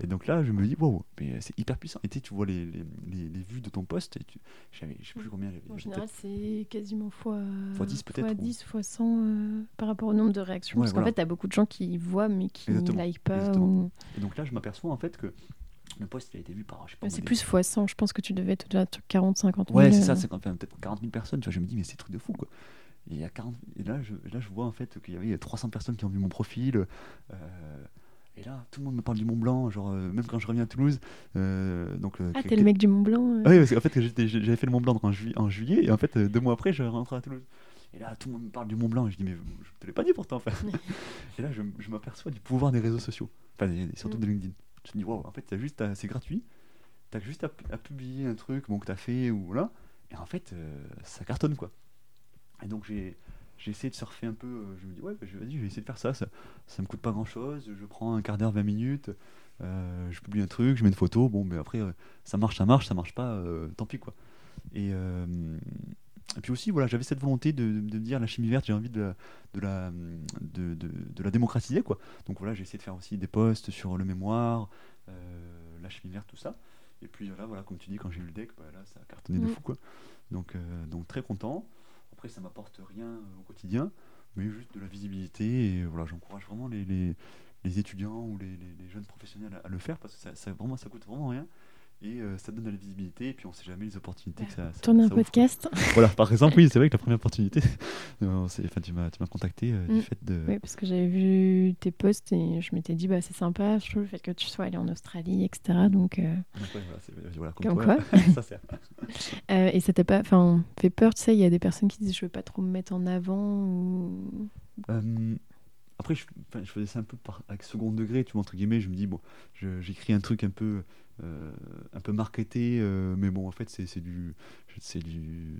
Et donc là, je me dis, wow, mais c'est hyper puissant. Et tu vois les, les, les, les vues de ton post. Et tu... j'avais, je sais plus combien. j'avais- En général, c'est quasiment fois, Fois 10 peut-être, fois ou- 10, fois 100 euh, par rapport au nombre de réactions. Ouais, parce qu'en fait, t'as beaucoup de gens qui voient mais qui ne like pas. ou- Et donc là, je m'aperçois en fait que le post il a été vu par. Je sais pas, Mais moi, c'est plus fois 100. Je pense que tu devais être déjà à 40, 50 000. Ouais, c'est ça, euh, enfin, peut-être 40 000 personnes. Tu vois, je me dis, mais c'est truc de fou, quoi. Et, il y a 40... et là, je, là, je vois en fait qu'il y avait 300 personnes qui ont vu mon profil. euh, et là, tout le monde me parle du Mont Blanc, genre, euh, même quand je reviens à Toulouse. euh, donc, euh, Ah, t'es le mec du Mont Blanc. Ah oui, parce qu'en fait, j'avais fait le Mont Blanc en, juillet, en juillet, et en fait, deux mois après, je rentre à Toulouse. Et là, tout le monde me parle du Mont Blanc, et je dis, mais je te l'ai pas dit pourtant, enfin. et là, je, je m'aperçois du pouvoir des réseaux sociaux, enfin, des- surtout Mm. de LinkedIn. Je me dis, waouh, en fait, juste à- c'est gratuit, t'as juste à, pu- à publier un truc bon, que t'as fait, ou voilà, et en fait, euh, ça cartonne, quoi. Et donc, j'ai. J'ai essayé de surfer un peu, euh, je me dis ouais, je- vas-y, je vais essayer de faire ça, ça, ça me coûte pas grand chose, je prends un quart d'heure, 20 minutes, euh, je publie un truc, je mets une photo, bon, mais après, euh, ça marche, ça marche, ça marche pas, euh, tant pis quoi. Et, euh, et puis aussi, voilà, j'avais cette volonté de, de, de dire la chimie verte, j'ai envie de la, de, la, de, de, de la démocratiser quoi. Donc voilà, j'ai essayé de faire aussi des posts sur le mémoire, euh, la chimie verte, tout ça. Et puis voilà, voilà comme tu dis, quand j'ai eu le deck, bah, là, ça a cartonné de Mm. fou quoi. Donc, euh, donc très content. Après, ça m'apporte rien euh, au quotidien, mais juste de la visibilité. Et voilà, j'encourage vraiment les, les, les étudiants ou les, les- les jeunes professionnels à, à le faire parce que ça, ça, vraiment, ça coûte vraiment rien. Et euh, ça donne de la visibilité. Et puis, on sait jamais les opportunités que ça. ça- Tourner un ça podcast. Voilà, par exemple, oui, c'est vrai que la première opportunité, enfin, tu m'as tu m'as contacté euh, du Mm. fait de. Oui, parce que j'avais vu tes posts et je m'étais dit, bah, c'est sympa, je trouve le fait que tu sois allé en Australie, etc. Donc, euh, Donc, ouais, voilà, c'est- voilà, comme, Comme quoi, quoi. ça sert. euh, et ça t'a pas enfin, fait peur, tu sais, il y a des personnes qui disent, je veux pas trop me mettre en avant ou. Après, je, enfin, je faisais ça un peu par, avec second degré, tu vois, entre guillemets. Je me dis, bon, j'écris un truc un peu, euh, un peu marketé, euh, mais bon, en fait, c'est du. C'est du.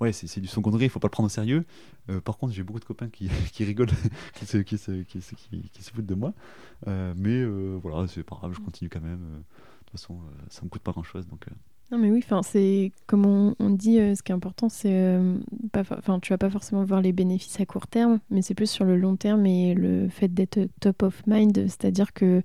Ouais, c'est du second degré, il faut pas le prendre au sérieux. Euh, par contre, j'ai beaucoup de copains qui, qui rigolent, qui, se, qui, se, qui, se, qui, qui se foutent de moi. Mais voilà, c'est pas grave, je continue quand même. De toute façon, ça me coûte pas grand chose. Donc, Non, mais oui, c'est comme on, dit, euh, ce qui est important, c'est euh, pas, tu vas pas forcément voir les bénéfices à court terme, mais c'est plus sur le long terme et le fait d'être top of mind, c'est-à-dire que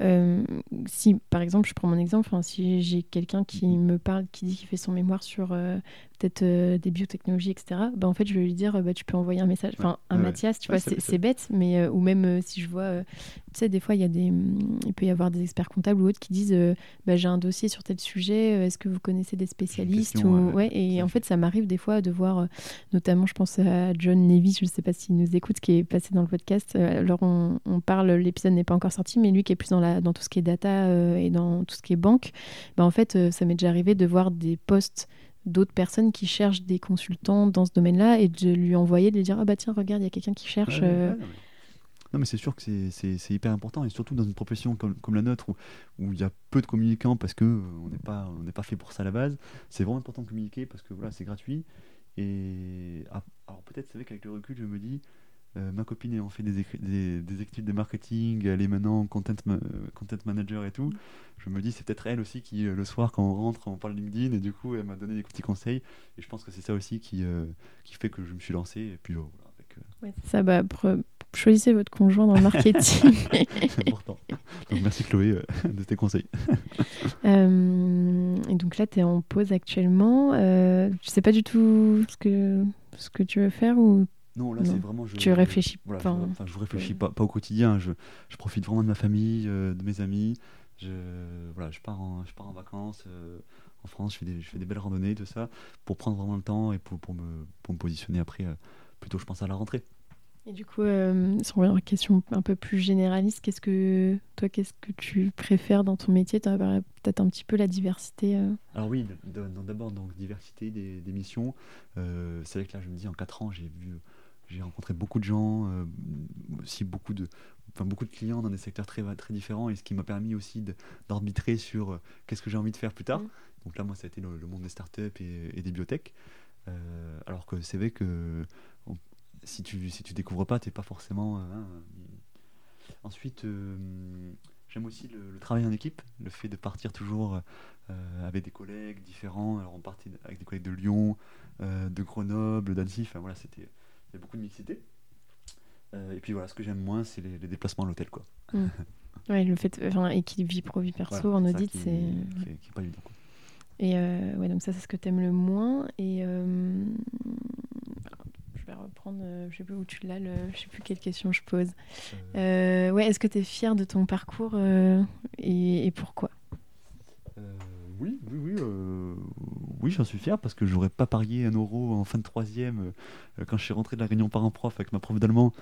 euh, si, par exemple, je prends mon exemple, si j'ai quelqu'un qui me parle, qui dit qu'il fait son mémoire sur euh, peut-être euh, des biotechnologies, etc., bah, en fait, je vais lui dire, euh, bah, tu peux envoyer un message, enfin, un Ouais. Mathias, tu Ouais, vois, c'est- bête, mais euh, ou même euh, si je vois, tu sais, des fois, il y a des, il peut y avoir des experts comptables ou autres qui disent, bah, j'ai un dossier sur tel sujet, est-ce que vous connaissez des spécialistes question, ou... ouais, Et en fait. ça m'arrive des fois de voir, notamment, je pense à John Levy, je ne sais pas s'il nous écoute, qui est passé dans le podcast. Alors, on, on parle, l'épisode n'est pas encore sorti, mais lui qui est plus dans, la, dans tout ce qui est data et dans tout ce qui est banque, bah, en fait, ça m'est déjà arrivé de voir des posts d'autres personnes qui cherchent des consultants dans ce domaine-là et de lui envoyer, de lui dire, ah bah tiens, regarde, il y a quelqu'un qui cherche. Ouais, ouais, euh, ouais, non, mais- c'est sûr que c'est- hyper important, et surtout dans une profession comme, comme la nôtre, où où il y a peu de communicants parce que euh, on n'est pas, on pas fait pour ça à la base. C'est vraiment important de communiquer parce que voilà, c'est gratuit. Et ah, alors peut-être, c'est vrai qu'avec le recul, je me dis, euh, ma copine ayant fait des, des, des études de marketing, elle est maintenant content, ma- content manager et tout, je me dis, c'est peut-être elle aussi qui, euh, le soir, quand on rentre, on parle LinkedIn, et du coup, elle m'a donné des petits conseils. Et je pense que c'est ça aussi qui, euh, qui fait que je me suis lancé. Et puis, voilà, avec, euh, ouais, ça, bah, choisissez votre conjoint dans le marketing. c'est important. Donc merci Chloé de tes conseils. Et donc là, tu es en pause actuellement. Euh, tu sais pas du tout ce que, ce que tu veux faire ou Non, là c'est vraiment. Je, tu réfléchis Voilà, pas je, enfin, je réfléchis pas, pas au quotidien. Je, je profite vraiment de ma famille, euh, de mes amis. Je, voilà, je pars en, je pars en vacances euh, en France. Je fais, des, je fais des belles randonnées, tout ça, pour prendre vraiment le temps et pour, pour, me, pour me positionner après. euh, plutôt, je pense à la rentrée. Et du coup, si on revient à une question un peu plus généraliste, qu'est-ce que toi, qu'est-ce que tu préfères dans ton métier? Tu as peut-être un petit peu la diversité. Alors oui, d'abord donc diversité des, des missions. C'est vrai que là, je me dis en 4 ans, j'ai vu, j'ai rencontré beaucoup de gens, euh, aussi beaucoup de, enfin beaucoup de clients dans des secteurs très très différents, et ce qui m'a permis aussi d'arbitrer sur euh, qu'est-ce que j'ai envie de faire plus tard. Mm. Donc là, moi, ça a été le, le monde des startups et, et des biotech. Euh, alors que c'est vrai que on- si tu si tu découvres pas, t'es pas forcément hein, Ensuite, j'aime aussi le, travail en équipe, le fait de partir toujours avec des collègues différents. Alors, on partait avec des collègues de Lyon, de Grenoble, d'Annecy. Enfin, voilà, c'était, il y a beaucoup de mixité. et puis voilà, ce que j'aime moins, c'est les, déplacements à l'hôtel, quoi. Mm. ouais, le fait, enfin, équilibre vie pro vie perso en audit, c'est. Qui, pas évident. Quoi. Et euh, ouais, donc ça, c'est ce que tu aimes le moins. Et euh, je vais reprendre, euh, je sais plus où tu l'as, le... je sais plus quelle question je pose. ouais, est-ce que tu es fier de ton parcours et, et, pourquoi? Oui, oui, oui. Oui, j'en suis fier parce que j'aurais pas parié un euro en fin de troisième quand je suis rentré de la réunion parent-prof avec ma prof d'allemand.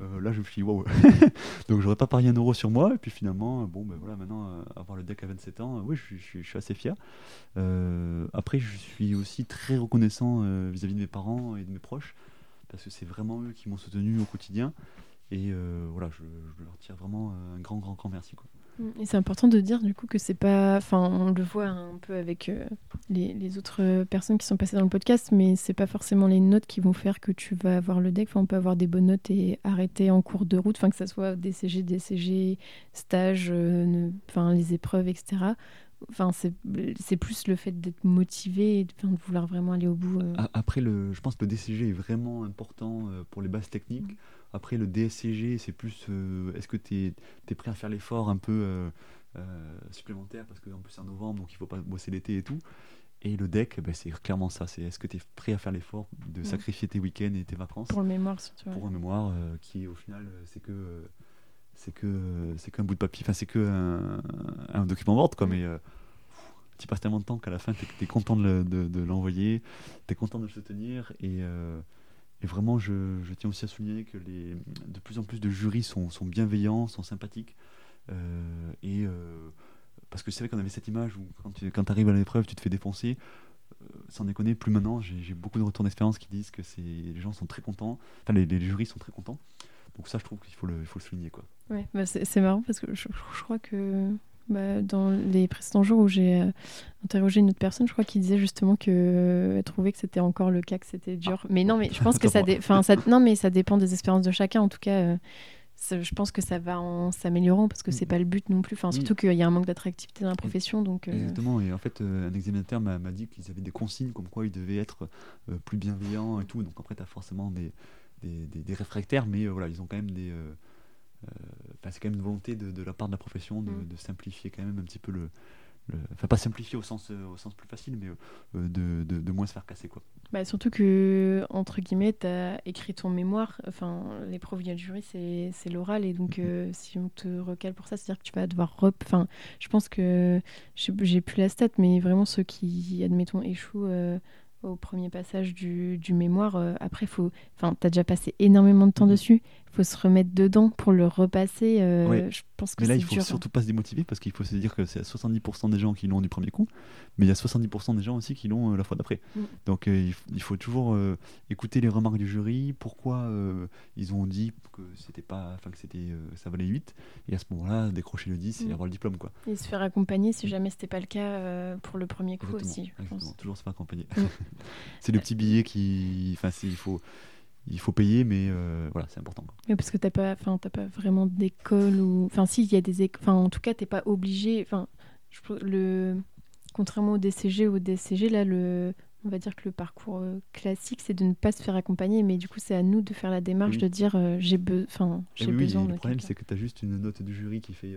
Euh, là je me suis dit waouh donc j'aurais pas parié un euro sur moi et puis finalement bon ben voilà maintenant euh, avoir le deck à 27 ans oui je, suis assez fier euh, après je suis aussi très reconnaissant vis-à-vis de mes parents et de mes proches parce que c'est vraiment eux qui m'ont soutenu au quotidien et voilà je, leur tire vraiment un grand grand grand merci. C'est important de dire du coup que c'est pas. Enfin, on le voit un peu avec euh, les, autres personnes qui sont passées dans le podcast, mais c'est pas forcément les notes qui vont faire que tu vas avoir le deck. Enfin, on peut avoir des bonnes notes et arrêter en cours de route, enfin, que ça soit DCG, DCG, stage, euh, enfin, les épreuves, etc. Enfin, c'est plus le fait d'être motivé et de, vouloir vraiment aller au bout. Euh. Après, le, je pense que le DCG est vraiment important pour les bases techniques. Après, le DSCG, c'est plus euh, est-ce que tu es, prêt à faire l'effort un peu euh, euh, supplémentaire Parce qu'en plus, c'est en novembre, donc il faut pas bosser l'été et tout. Et le deck, ben, c'est clairement ça. C'est est-ce que tu es prêt à faire l'effort de sacrifier tes week-ends et tes vacances Pour le mémoire, surtout. Pour un mémoire qui, au final, c'est que c'est que c'est qu'un bout de papier. Enfin, c'est que un, document Word, quoi. Mais tu passes tellement de temps qu'à la fin, tu es, content de, de l'envoyer, tu es content de le soutenir et et vraiment, je, tiens aussi à souligner que les, de plus en plus de jurys sont, bienveillants, sont sympathiques. Euh, et euh, parce que c'est vrai qu'on avait cette image où quand tu quand arrives à l'épreuve, tu te fais défoncer. Euh, sans déconner, plus maintenant, j'ai beaucoup de retours d'expérience qui disent que les gens sont très contents, enfin les, jurys sont très contents. Donc ça, je trouve qu'il faut le, faut le souligner. Quoi. Ouais, bah c'est marrant parce que je crois que bah, dans les précédents jours où j'ai euh, interrogé une autre personne, je crois qu'il disait justement qu'elle euh, trouvait que c'était encore le cas, que c'était dur. Ah. Mais non, mais je pense que ça, ça, non, mais ça dépend des expériences de chacun. En tout cas, euh, je pense que ça va en s'améliorant parce que c'est mm. pas le but non plus. Enfin, surtout qu'il y a un manque d'attractivité dans la profession. Donc, Exactement. Et en fait, un examinateur m'a dit qu'ils avaient des consignes comme quoi ils devaient être plus bienveillants et tout. Donc après, tu as forcément des, des, des, réfractaires, mais voilà, ils ont quand même des euh, c'est quand même une volonté de, la part de la profession mm. de, simplifier quand même un petit peu le, enfin pas simplifier au sens euh, au sens plus facile mais euh, de, de, moins se faire casser quoi bah, surtout que entre guillemets tu as écrit ton mémoire enfin l'épreuve du jury c'est, c'est l'oral et donc mm-hmm. si on te recale pour ça c'est à dire que tu vas devoir rep enfin je pense que j'ai plus la stat mais vraiment ceux qui admettons échouent au premier passage du, du mémoire après faut enfin tu as déjà passé énormément de temps mm-hmm. dessus faut se remettre dedans pour le repasser. Euh, je pense que mais là, il faut surtout pas se démotiver parce qu'il faut se dire que c'est 70% des gens qui l'ont du premier coup, mais il y a 70% des gens aussi qui l'ont euh, la fois d'après. Mm. Donc euh, il, faut toujours écouter les remarques du jury, pourquoi ils ont dit que c'était pas, enfin que c'était, ça valait 8, et à ce moment-là décrocher le 10 et mm. avoir le diplôme quoi. Et se faire accompagner si mm. jamais c'était pas le cas pour le premier coup aussi. Je pense. Toujours se faire accompagner. c'est le petit billet qui, enfin il faut il faut payer, mais euh, voilà, c'est important. parce que tu n'as pas, pas vraiment d'école ou. Enfin, si, il y a des écoles. Enfin, en tout cas, tu n'es pas obligé. Enfin, le... contrairement au DCG ou au DCG, là, le... on va dire que le parcours euh, classique, c'est de ne pas se faire accompagner, mais du coup, c'est à nous de faire la démarche de dire euh, j'ai enfin, eh besoin Le problème, c'est que tu as juste une note du jury qui fait.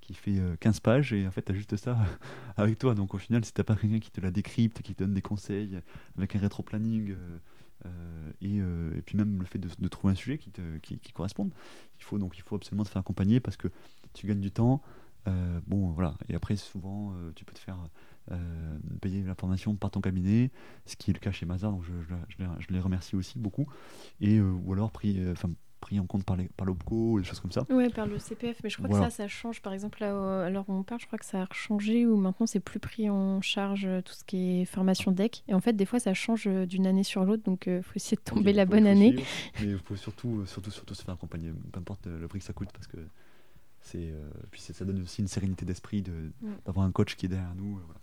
qui fait 15 pages et en fait tu as juste ça avec toi donc au final si t'as pas quelqu'un qui te la décrypte qui te donne des conseils avec un rétro-planning euh, euh, et, puis même le fait de, trouver un sujet qui, te, qui, corresponde. Il faut donc il faut absolument te faire accompagner parce que tu gagnes du temps. Euh, bon voilà et après souvent tu peux te faire payer la formation par ton cabinet, ce qui est le cas chez Mazar, donc je, je, je les remercie aussi beaucoup. Et ou alors pris, pris en compte par, les, par l'OPCO des choses comme ça. Oui, par le CPF, mais je crois que ça, ça change. Par exemple, là, alors on parle, je crois que ça a changé ou maintenant c'est plus pris en charge euh, tout ce qui est formation DEC. Et en fait, des fois, ça change euh, d'une année sur l'autre, donc il euh, faut essayer de tomber la bonne année. mais il faut surtout, surtout, surtout se faire accompagner, peu importe le prix que ça coûte, parce que c'est, puis ça donne aussi une sérénité d'esprit de, mm. d'avoir un coach qui est derrière nous. Voilà.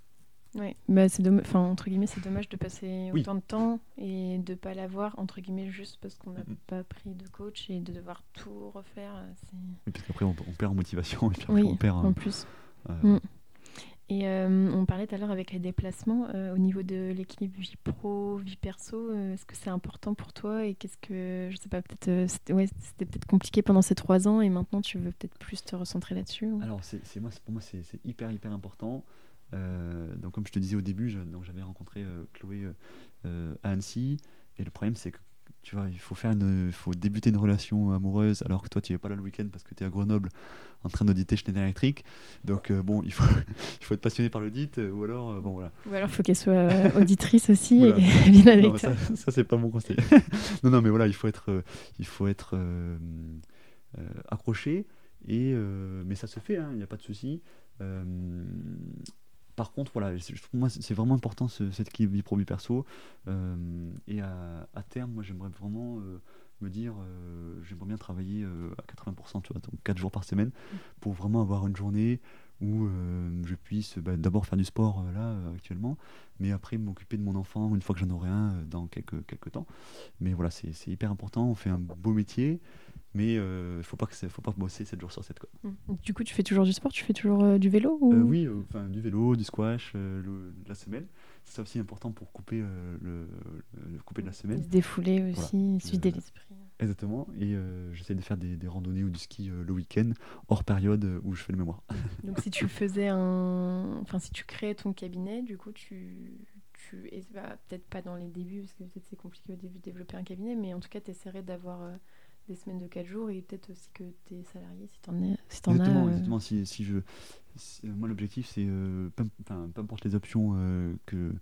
Ouais, bah c'est dommage, enfin entre guillemets, c'est dommage de passer autant de temps et de pas l'avoir entre guillemets juste parce qu'on n'a pas pris de coach et de devoir tout refaire. Et puis après on, perd en motivation et puis oui, on perd en plus. Mm. Et euh, on parlait tout à l'heure avec les déplacements euh, au niveau de l'équilibre vie pro, vie perso. Euh, est-ce que c'est important pour toi et qu'est-ce que je sais pas peut-être c'était ouais, peut-être compliqué pendant ces trois ans et maintenant tu veux peut-être plus te recentrer là-dessus. Alors c'est moi pour moi c'est hyper hyper important. Donc comme je te disais au début, j'avais rencontré Chloé à Annecy et le problème c'est que tu vois, il faut faire une, faut débuter une relation amoureuse alors que toi tu es pas là le week-end parce que tu es à Grenoble en train d'auditer Schneider Electric. Donc euh, bon, il faut, il faut être passionné par l'audit euh, ou alors euh, bon voilà. Ou alors il faut qu'elle soit auditrice aussi et bien avec non, Ça, ça c'est pas mon conseil. non non mais voilà, il faut être, il faut être accroché et mais ça se fait, hein, il n'y a pas de souci. Par contre, voilà, moi, c'est vraiment important cette équilibre vie pro vie perso. et à, terme, moi, j'aimerais vraiment me dire euh, j'aimerais bien travailler euh, à 80%, tu vois, donc 4 jours par semaine, pour vraiment avoir une journée où euh, je puisse bah, d'abord faire du sport là actuellement, mais après m'occuper de mon enfant une fois que j'en aurai un dans quelques, quelques temps. Mais voilà, c'est hyper important, on fait un beau métier, mais il ne faut, pas que faut pas bosser 7 jours sur 7. Quoi. Mmh. Du coup, tu fais toujours du sport, tu fais toujours du vélo ou... Oui, enfin du vélo, du squash, la semaine c'est aussi important pour couper, euh, le, couper de la semaine. Se défouler aussi, vider l'esprit. Exactement. Et euh, j'essaie de faire des, des, randonnées ou du ski euh, le week-end, hors période où je fais le mémoire. Donc si tu faisais un... Enfin, si tu créais ton cabinet, du coup, tu... tu... Bah, peut-être pas dans les débuts, parce que peut-être c'est compliqué au début de développer un cabinet, mais en tout cas, tu essaierais d'avoir des semaines de 4 jours et peut-être aussi que tes salariés, si tu en, si exactement, as. Exactement, si, si je, moi, l'objectif, c'est, euh, peu, importe les options euh, que,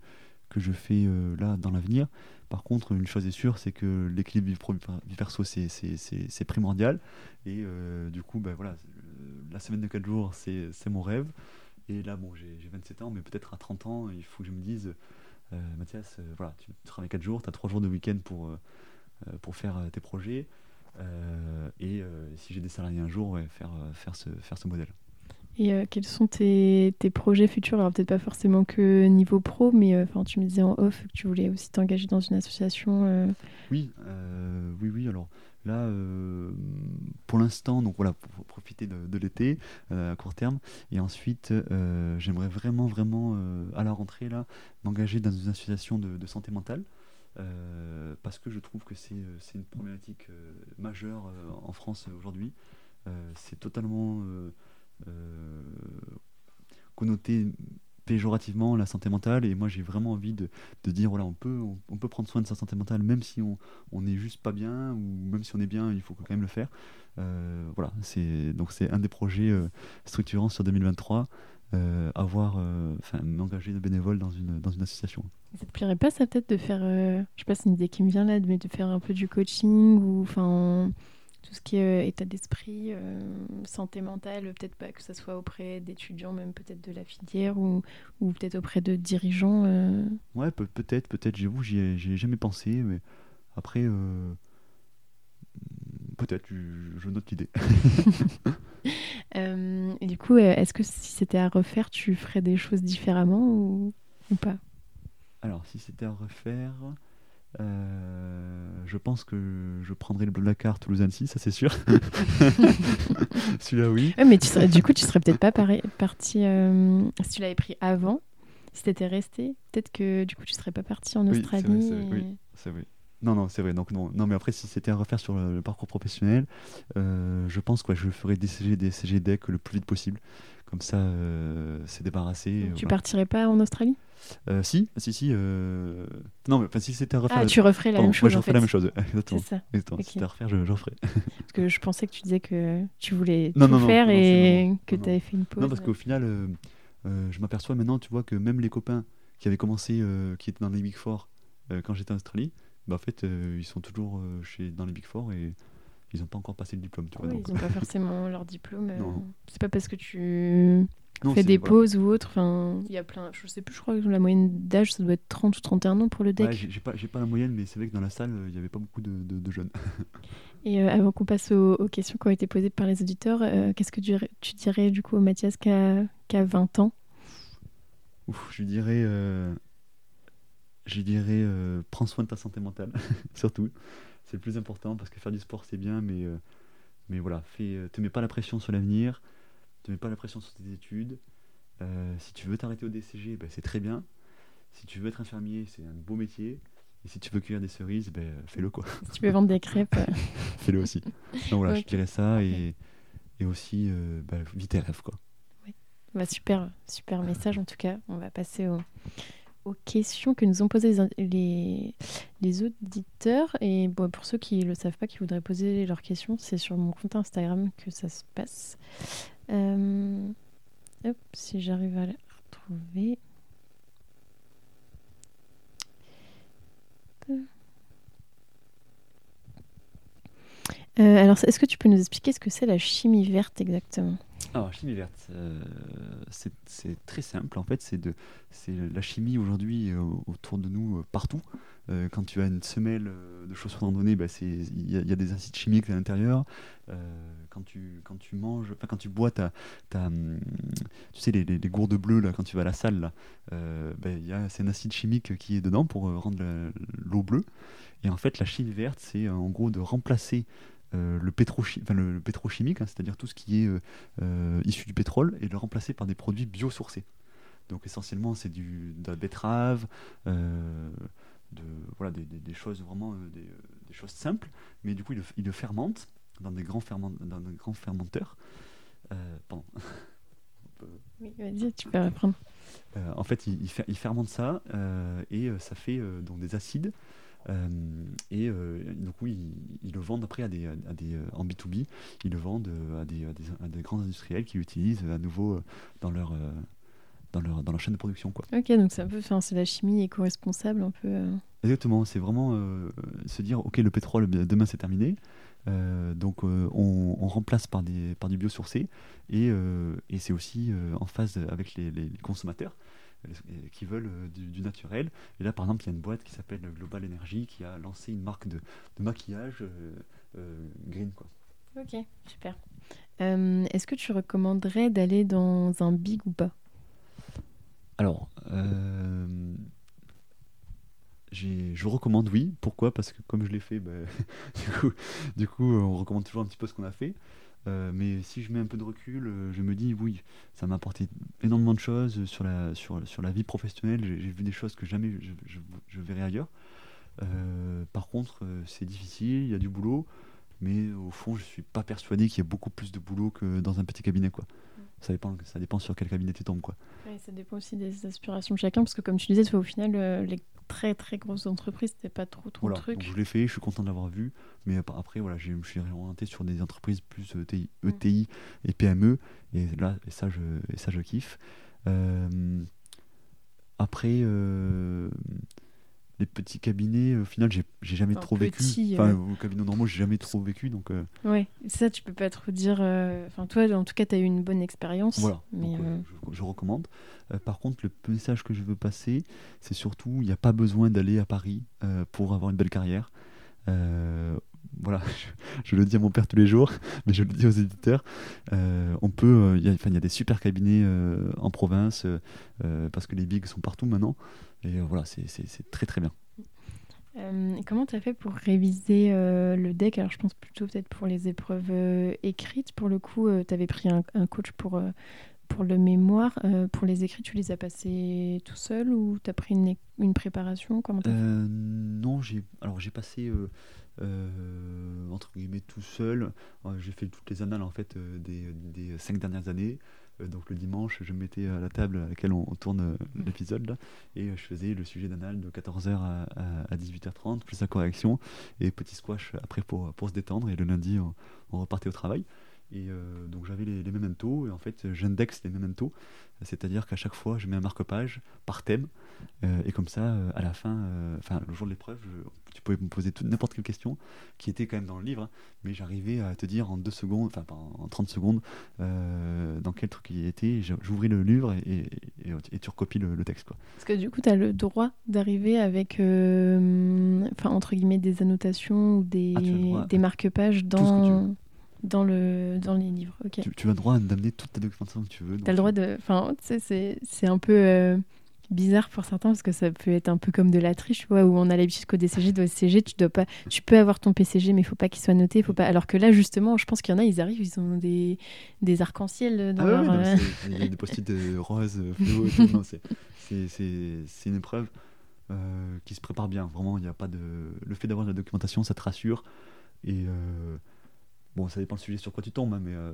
que je fais euh, là dans l'avenir. Par contre, une chose est sûre, c'est que l'équilibre vie pro vie perso, c'est primordial. Et du coup, ben, voilà, la semaine de 4 jours, c'est mon rêve. Et là, bon, j'ai 27 ans, mais peut-être à 30 ans, il faut que je me dise, Mathias, voilà, tu travailles 4 jours, tu as 3 jours de week-end pour, pour faire tes projets. Et si j'ai des salariés un jour, ouais, faire, faire, ce, faire ce modèle. Et euh, quels sont tes, tes, projets futurs? Alors peut-être pas forcément que niveau pro, mais euh, enfin tu me disais en off que tu voulais aussi t'engager dans une association. Euh. Oui, oui, oui. Alors là, pour l'instant, donc voilà, pour, profiter de, de l'été à court terme, et ensuite j'aimerais vraiment, vraiment à la rentrée là, m'engager dans une association de, de santé mentale. Parce que je trouve que c'est une problématique majeure en France aujourd'hui. c'est totalement euh, connoté péjorativement la santé mentale. Et moi j'ai vraiment envie de, de, dire voilà on peut on, peut prendre soin de sa santé mentale même si on on n'est juste pas bien ou même si on est bien il faut quand même le faire. Euh, voilà c'est donc c'est un des projets euh, structurants sur 2023 avoir enfin m'engager de bénévole dans une dans une association ça te plairait pas ça peut-être de faire je sais pas c'est une idée qui me vient là mais de faire un peu du coaching ou enfin tout ce qui est euh, état d'esprit, euh, santé mentale, peut-être pas que ce soit auprès d'étudiants, même peut-être de la filière ou, ou peut-être auprès de dirigeants. Euh. Ouais, peut-être, peut-être, j'avoue, j'y ai, jamais pensé, mais après, peut-être, je, note l'idée. et du coup, est-ce que si c'était à refaire, tu ferais des choses différemment ou, ou pas? Alors, si c'était à refaire. Euh, je pense que je prendrai le Blablacar Toulouse-Annecy, ça c'est sûr. Celui-là, oui. mais tu serais, du coup, tu serais peut-être pas parti euh, si tu l'avais pris avant, si tu étais resté. Peut-être que du coup, tu serais pas parti en Australie. Oui, c'est vrai. Non, non, c'est vrai. Donc, non. non, mais après, si c'était à refaire sur le, parcours professionnel, euh, je pense que je ferais DCG, DCG, DEC le plus vite possible. Comme ça, c'est débarrassé. tu partirais pas en Australie? Euh, si, si, si. Euh... Non, mais si c'était à refaire. Ah, tu referais la même chose. Moi, je referais la même chose. Exactement. C'est ça. Exactement. Si c'était à refaire, je, je referais. parce que je pensais que tu disais que tu voulais tout faire et que tu avais fait une pause. Non, parce qu'au final, euh, euh, je m'aperçois maintenant, tu vois, que même les copains qui avaient commencé, qui étaient dans les Big Four quand j'étais en Australie, bah, en fait, ils sont toujours chez, dans les Big Four et ils n'ont pas encore passé le diplôme. Tu vois, oui, ils n'ont pas forcément leur diplôme. C'est pas parce que tu non, fait des pauses ou autre. Enfin, il y a plein. Je sais plus, je crois que la moyenne d'âge, ça doit être 30 ou 31 ans pour le deck. Ouais, j'ai pas, pas la moyenne, mais c'est vrai que dans la salle, il n'y avait pas beaucoup de, de, jeunes. Et euh, avant qu'on passe aux, questions qui ont été posées par les auditeurs, euh, qu'est-ce que tu, tu, dirais du coup au Mathias qui a, qui a 20 ans? Ouf, je dirais, euh, je dirais, euh, prends soin de ta santé mentale, surtout. C'est le plus important parce que faire du sport c'est bien, mais, euh, mais voilà, fais, te mets pas la pression sur l'avenir, te mets pas la pression sur tes études. si tu veux t'arrêter au DCG, ben, c'est très bien. Si tu veux être infirmier, c'est un beau métier. Et si tu veux cueillir des cerises, ben, fais-le quoi. Si tu veux vendre des crêpes. fais-le aussi. Donc voilà, je dirais ça et, et aussi, ben, vis tes rêves quoi. Bah, super, super message en tout cas. On va passer questions que nous ont posées les, auditeurs. Et pour ceux qui ne le savent pas, qui voudraient poser leurs questions, c'est sur mon compte Instagram que ça se passe. Euh, si j'arrive à la retrouver. Euh, alors, est-ce que tu peux nous expliquer ce que c'est la chimie verte exactement? Alors, chimie verte, euh, c'est très simple. En fait, c'est la chimie aujourd'hui euh, autour de nous euh, partout. quand tu as une semelle de chaussures randonnée, bah, il y, a des acides chimiques à l'intérieur. quand, tu, quand tu manges, quand tu bois, ta, hum, tu sais, les, les, gourdes bleues, là, quand tu vas à la salle, bah, c'est un acide chimique qui est dedans pour rendre l'eau bleue. Et en fait, la chimie verte, c'est en gros de remplacer euh, le, le, pétrochimique, hein, c'est-à-dire tout ce qui est euh, euh, issu du pétrole, et le remplacer par des produits biosourcés. Donc essentiellement, c'est de la betterave, de, voilà, des, choses vraiment des, choses simples, mais du coup, il, le fermente dans des grands, dans des grands fermenteurs. pardon. Oui, vas-y, tu peux reprendre. en fait, il, il, fermente ça et ça fait donc des acides et euh, donc oui, ils, le vendent après à des, à des, euh, en B2B, ils le vendent à des, à des, grands industriels qui l'utilisent à nouveau dans leur, dans leur, dans leur chaîne de production. Quoi. Ok, donc c'est un peu, c'est la chimie éco-responsable un peu. Exactement, c'est vraiment se dire, ok, le pétrole, demain c'est terminé, donc on, on, remplace par, des, par du biosourcé et, et c'est aussi en phase avec les, les consommateurs qui veulent euh, du, naturel. Et là, par exemple, il y a une boîte qui s'appelle Global Energy qui a lancé une marque de, maquillage euh, euh, green. Quoi. Ok, super. Est-ce que tu recommanderais d'aller dans un big ou pas? Alors, je recommande oui. Pourquoi? Parce que comme je l'ai fait, bah, du, coup, du coup, on recommande toujours un petit peu ce qu'on a fait. Euh, mais si je mets un peu de recul, euh, je me dis oui, ça m'a apporté énormément de choses sur la, sur, sur la vie professionnelle. J'ai vu des choses que jamais je, je, verrai ailleurs. Euh, par contre, c'est difficile, il y a du boulot, mais au fond, je suis pas persuadé qu'il y ait beaucoup plus de boulot que dans un petit cabinet. Quoi. Mm. Ça, dépend, ça dépend sur quel cabinet tu tombes. Quoi. ça dépend aussi des aspirations de chacun, parce que comme tu disais, au final, les très très grosses entreprises, c'était pas trop trop voilà, truc. je l'ai fait, je suis content de l'avoir vu, mais après voilà, je me suis réorienté sur des entreprises plus ETI, euh, ETI mm. et PME, et là et ça je et ça je kiffe. Euh, après euh, les petits cabinets, au final, j'ai jamais trop vécu. Enfin, au cabinet normaux, j'ai jamais trop vécu. Donc, euh... Ouais, ça, tu peux pas trop dire. Euh, enfin, toi, en tout cas, tu as eu une bonne expérience. Voilà, mais euh, je, recommande. Euh, par contre, le message que je veux passer, c'est surtout il n'y a pas besoin d'aller à Paris pour avoir une belle carrière. Voilà, je, le dis à mon père tous les jours, mais je le dis aux éditeurs. on peut, il y, y, a des super cabinets en province parce que les bigs sont partout maintenant. Et euh, voilà, c'est très très bien. Euh, comment tu as fait pour réviser euh, le deck? Alors, je pense plutôt peut-être pour les épreuves écrites. Pour le coup, tu avais pris un, coach pour, pour le mémoire. pour les écrits, tu les as passés tout seul ou tu as pris une, une préparation? Comment Non, alors j'ai passé entre guillemets tout seul. j'ai fait toutes les annales en fait des, des cinq dernières années. Euh, donc le dimanche, je me mettais à la table à laquelle on, tourne euh, mm. l'épisode et euh, je faisais le sujet d'anal de 14h à, 18h30, plus la correction et petit squash après pour, pour se détendre. Et le lundi, on, repartait au travail. Et donc j'avais les, les mementos et en fait j'indexe les mementos, c'est-à-dire qu'à chaque fois je mets un marque-page par thème et comme ça à la fin, enfin le jour de l'épreuve, tu pouvais me poser n'importe quelle question qui était quand même dans le livre, hein, mais j'arrivais à te dire en deux secondes, enfin en 30 secondes, euh, dans quel truc il était. J'ouvrais le livre et, et, tu recopies le, texte. Quoi. Parce que du coup, tu as le droit d'arriver avec, euh, enfin, entre guillemets, des annotations ou des, ah, des marque-pages dans dans, le, dans les livres. Tu, as le droit d'amener toute ta documentation que tu veux. Tu as le droit de. Enfin, c'est un peu. Euh, bizarre pour certains parce que ça peut être un peu comme de la triche, tu vois, où on a l'habitude qu'au DCG, au CG, tu dois pas, tu peux avoir ton PCG, mais il faut pas qu'il soit noté, faut pas. Alors que là, justement, je pense qu'il y en a, ils arrivent, ils ont des, des arcs-en-ciel dans Ah ouais, leur. ouais, non, euh, il y a des post-it roses, euh, fluo et tout. C'est- une épreuve euh, qui se prépare bien. Vraiment, il n'y a pas de. Le fait d'avoir de la documentation, ça te rassure. Et euh, bon, ça dépend le sujet sur quoi tu tombes, hein, mais, euh,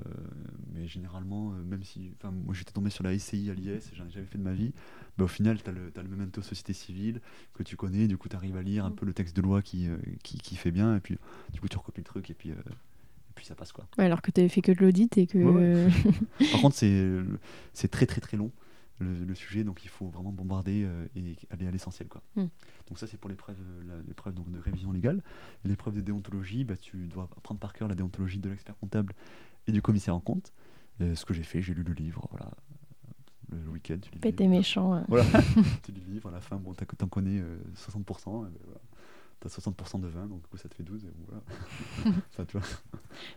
mais généralement, euh, même si. Enfin, moi j'étais tombé sur la SCI à l'IS, j'en ai jamais fait de ma vie. Mais au final, tu as le, t'as le memento société civile que tu connais, du coup, tu arrives à lire un Mm. peu le texte de loi qui, euh, qui, qui fait bien, et puis du coup, tu recopies le truc, et puis, et puis ça passe quoi. ouais, alors que tu avais fait que de l'audit et que. Ouais, Par contre, c'est c'est très très très long le, le sujet, donc il faut vraiment bombarder euh, et aller à l'essentiel. quoi. Mm. Donc ça, c'est pour l'épreuve donc de révision légale. L'épreuve de déontologie, bah, tu dois apprendre par cœur la déontologie de l'expert comptable et du commissaire en compte. Euh, ce que j'ai fait, j'ai lu le livre, voilà, le, le week-end. Tu lis Pété méchant. hein. Voilà, tu lis le livre, à la fin, bon, t'en connais euh, 60%, et ben voilà. T'as 60% de 20, donc du coup ça te fait 12, et voilà. enfin, tu vois.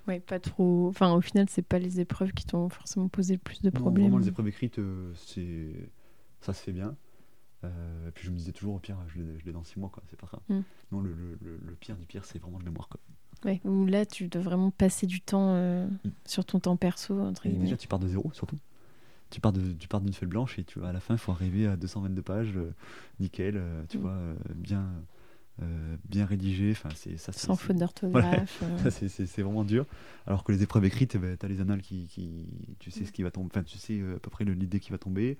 Ouais, pas trop. Enfin, au final, c'est pas les épreuves qui t'ont forcément posé le plus de Non, problèmes. vraiment, les épreuves écrites, euh, c'est ça se fait bien. Euh, et puis je me disais toujours, au pire, je l'ai dans 6 mois, quoi. C'est pas grave. Mm. Non, le, le- le- le pire du pire, c'est vraiment le mémoire, quoi. Ouais, où là, tu dois vraiment passer du temps euh, Mm. sur ton temps perso, entre Et déjà, tu pars de zéro, surtout. Tu pars de- tu pars d'une feuille blanche et tu, à la fin, il faut arriver à 222 pages, euh, nickel, euh, tu Mm. vois, euh, bien, euh, bien rédigé. Enfin, c'est ça. Sans faute d'orthographe. euh. C'est- vraiment dur. Alors que les épreuves écrites, tu as les annales qui, qui- Tu sais ce qui va tomber. Enfin, tu sais euh, à peu près l'idée qui va tomber.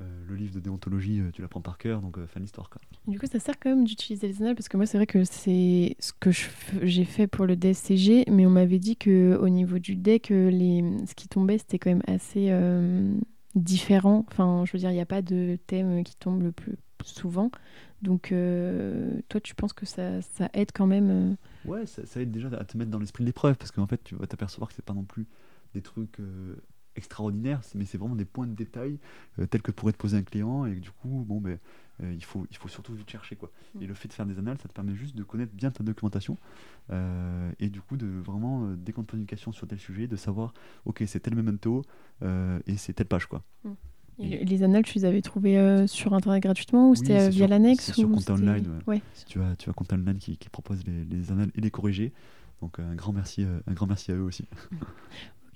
Euh, le livre de déontologie, tu l'apprends par cœur, donc fin de l'histoire. Du coup, ça sert quand même d'utiliser les annales parce que moi, c'est vrai que c'est ce que j'ai fait pour le DSCG, mais on m'avait dit que au niveau du deck, euh, les... ce qui tombait, c'était quand même assez différent. Enfin, je veux dire, il n'y a pas de thème qui tombe le plus souvent. Donc, euh, toi, tu penses que ça, ça aide quand même euh, Ouais, ça, ça aide déjà à te mettre dans l'esprit de l'épreuve, parce qu'en fait, tu vas t'apercevoir que c'est pas non plus des trucs euh, extraordinaires, mais c'est vraiment des points de détail tels que pourrait te poser un client, et que du coup, bon, ben, il, faut, il faut surtout vite chercher. Quoi. Mm. Et le fait de faire des annales, ça te permet juste de connaître bien ta documentation, et du coup, de vraiment, dès qu'on te pose une question sur tel sujet, de savoir, ok, c'est tel memento, et c'est telle page. quoi. Et Les annales, tu les avais trouvées euh, sur Internet gratuitement ou c'était euh, via l'annexe sur c'était- Online, ouais. Tu as, tu as Compte Online qui, qui propose les, les annales et les corrigés. Donc un grand merci, euh, un grand merci à eux aussi.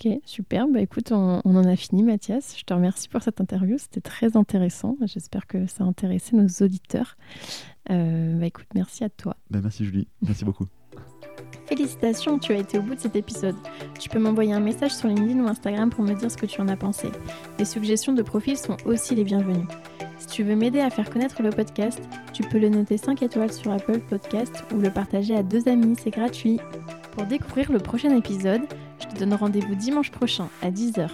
Ok, super. Bah écoute, on, on en a fini, Mathias. Je te remercie pour cette interview. C'était très intéressant. J'espère que ça a intéressé nos auditeurs. Euh, bah écoute, merci à toi. Ben, merci Julie, merci beaucoup. Félicitations, tu as été au bout de cet épisode. Tu peux m'envoyer un message sur LinkedIn ou Instagram pour me dire ce que tu en as pensé. Les suggestions de profil sont aussi les bienvenues. Si tu veux m'aider à faire connaître le podcast, tu peux le noter 5 étoiles sur Apple Podcast ou le partager à deux amis, c'est gratuit. Pour découvrir le prochain épisode, je te donne rendez-vous dimanche prochain à 10h